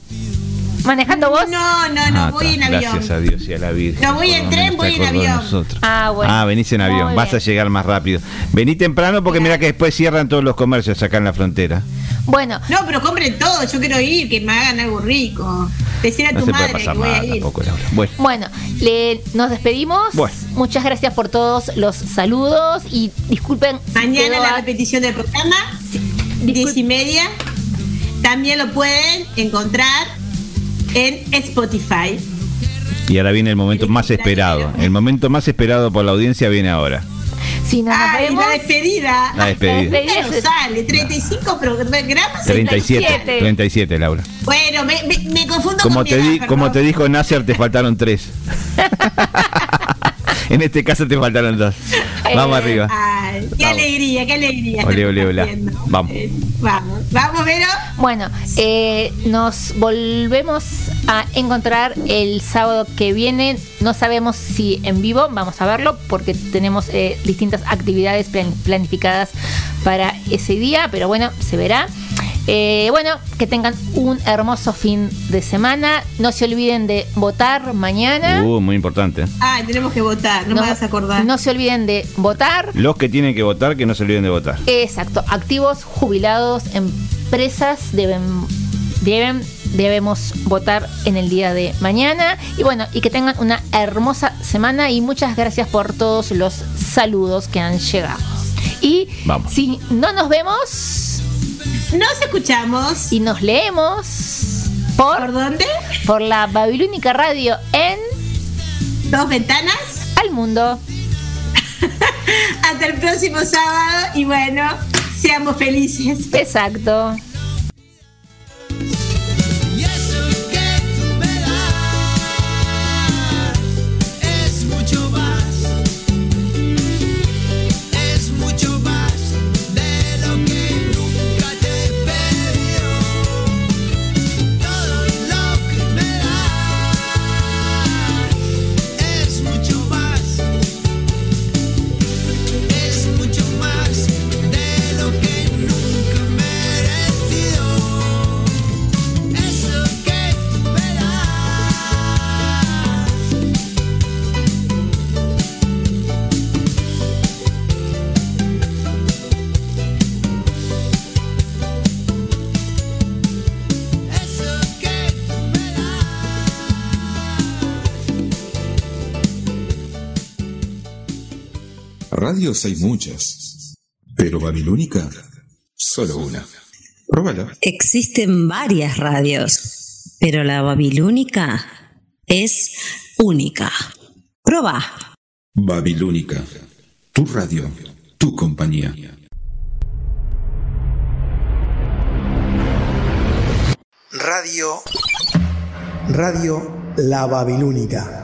¿Manejando vos? No, no, no, Ah, voy está. en avión. Gracias a Dios y a la Virgen. No voy en tren, voy en avión. nosotros. Ah, bueno. Ah, venís en avión, Muy vas a llegar más rápido. Vení temprano porque mira que después cierran todos los comercios acá en la frontera. Bueno, No, pero compren todo, yo quiero ir, que me hagan algo rico. Decir a No tu se puede madre pasar que voy a mal ir. tampoco, Laura. Bueno, bueno, le, nos despedimos. Bueno. Muchas gracias por todos los saludos y disculpen. Mañana la a- repetición del programa, 10 y media. También lo pueden encontrar en Spotify. y ahora viene el momento más esperado. El momento más esperado por la audiencia viene ahora. Si no nos Ay, vemos. la despedida. La despedida. Nos sale, 35 programas. 37, 37. 37, Laura. Bueno, me, me, me confundo Como con mi te, edad, di, como te dijo Nasser, te faltaron tres. En este caso te faltaron dos. Vamos Eh, arriba. ay, qué Vamos. alegría, qué alegría. Ole, estamos ole, hola. haciendo. Vamos. Vamos, vamos, Vero. Bueno, eh, nos volvemos a encontrar el sábado que viene. No sabemos si en vivo, vamos a verlo, porque tenemos eh, distintas actividades plan- planificadas para ese día, pero bueno, se verá. Eh, bueno, que tengan un hermoso fin de semana. No se olviden de votar mañana. Uh, muy importante. Ah, tenemos que votar, no, me vas a acordar. No se olviden de votar. Los que tienen que votar, que no se olviden de votar. Exacto, activos, jubilados, empresas deben, deben, debemos votar en el día de mañana. Y bueno, y que tengan una hermosa semana y muchas gracias por todos los saludos que han llegado. Y Vamos. si no nos vemos, nos escuchamos y nos leemos por, ¿Por dónde? Por la Babilónica Radio en Dos ventanas al mundo. Hasta el próximo sábado y bueno, seamos felices. Exacto. Radios hay muchas, pero Babilónica, solo una. Próbala. Existen varias radios, pero la babilónica es única. Proba. Babilónica, tu radio, tu compañía. Radio. Radio La Babilónica.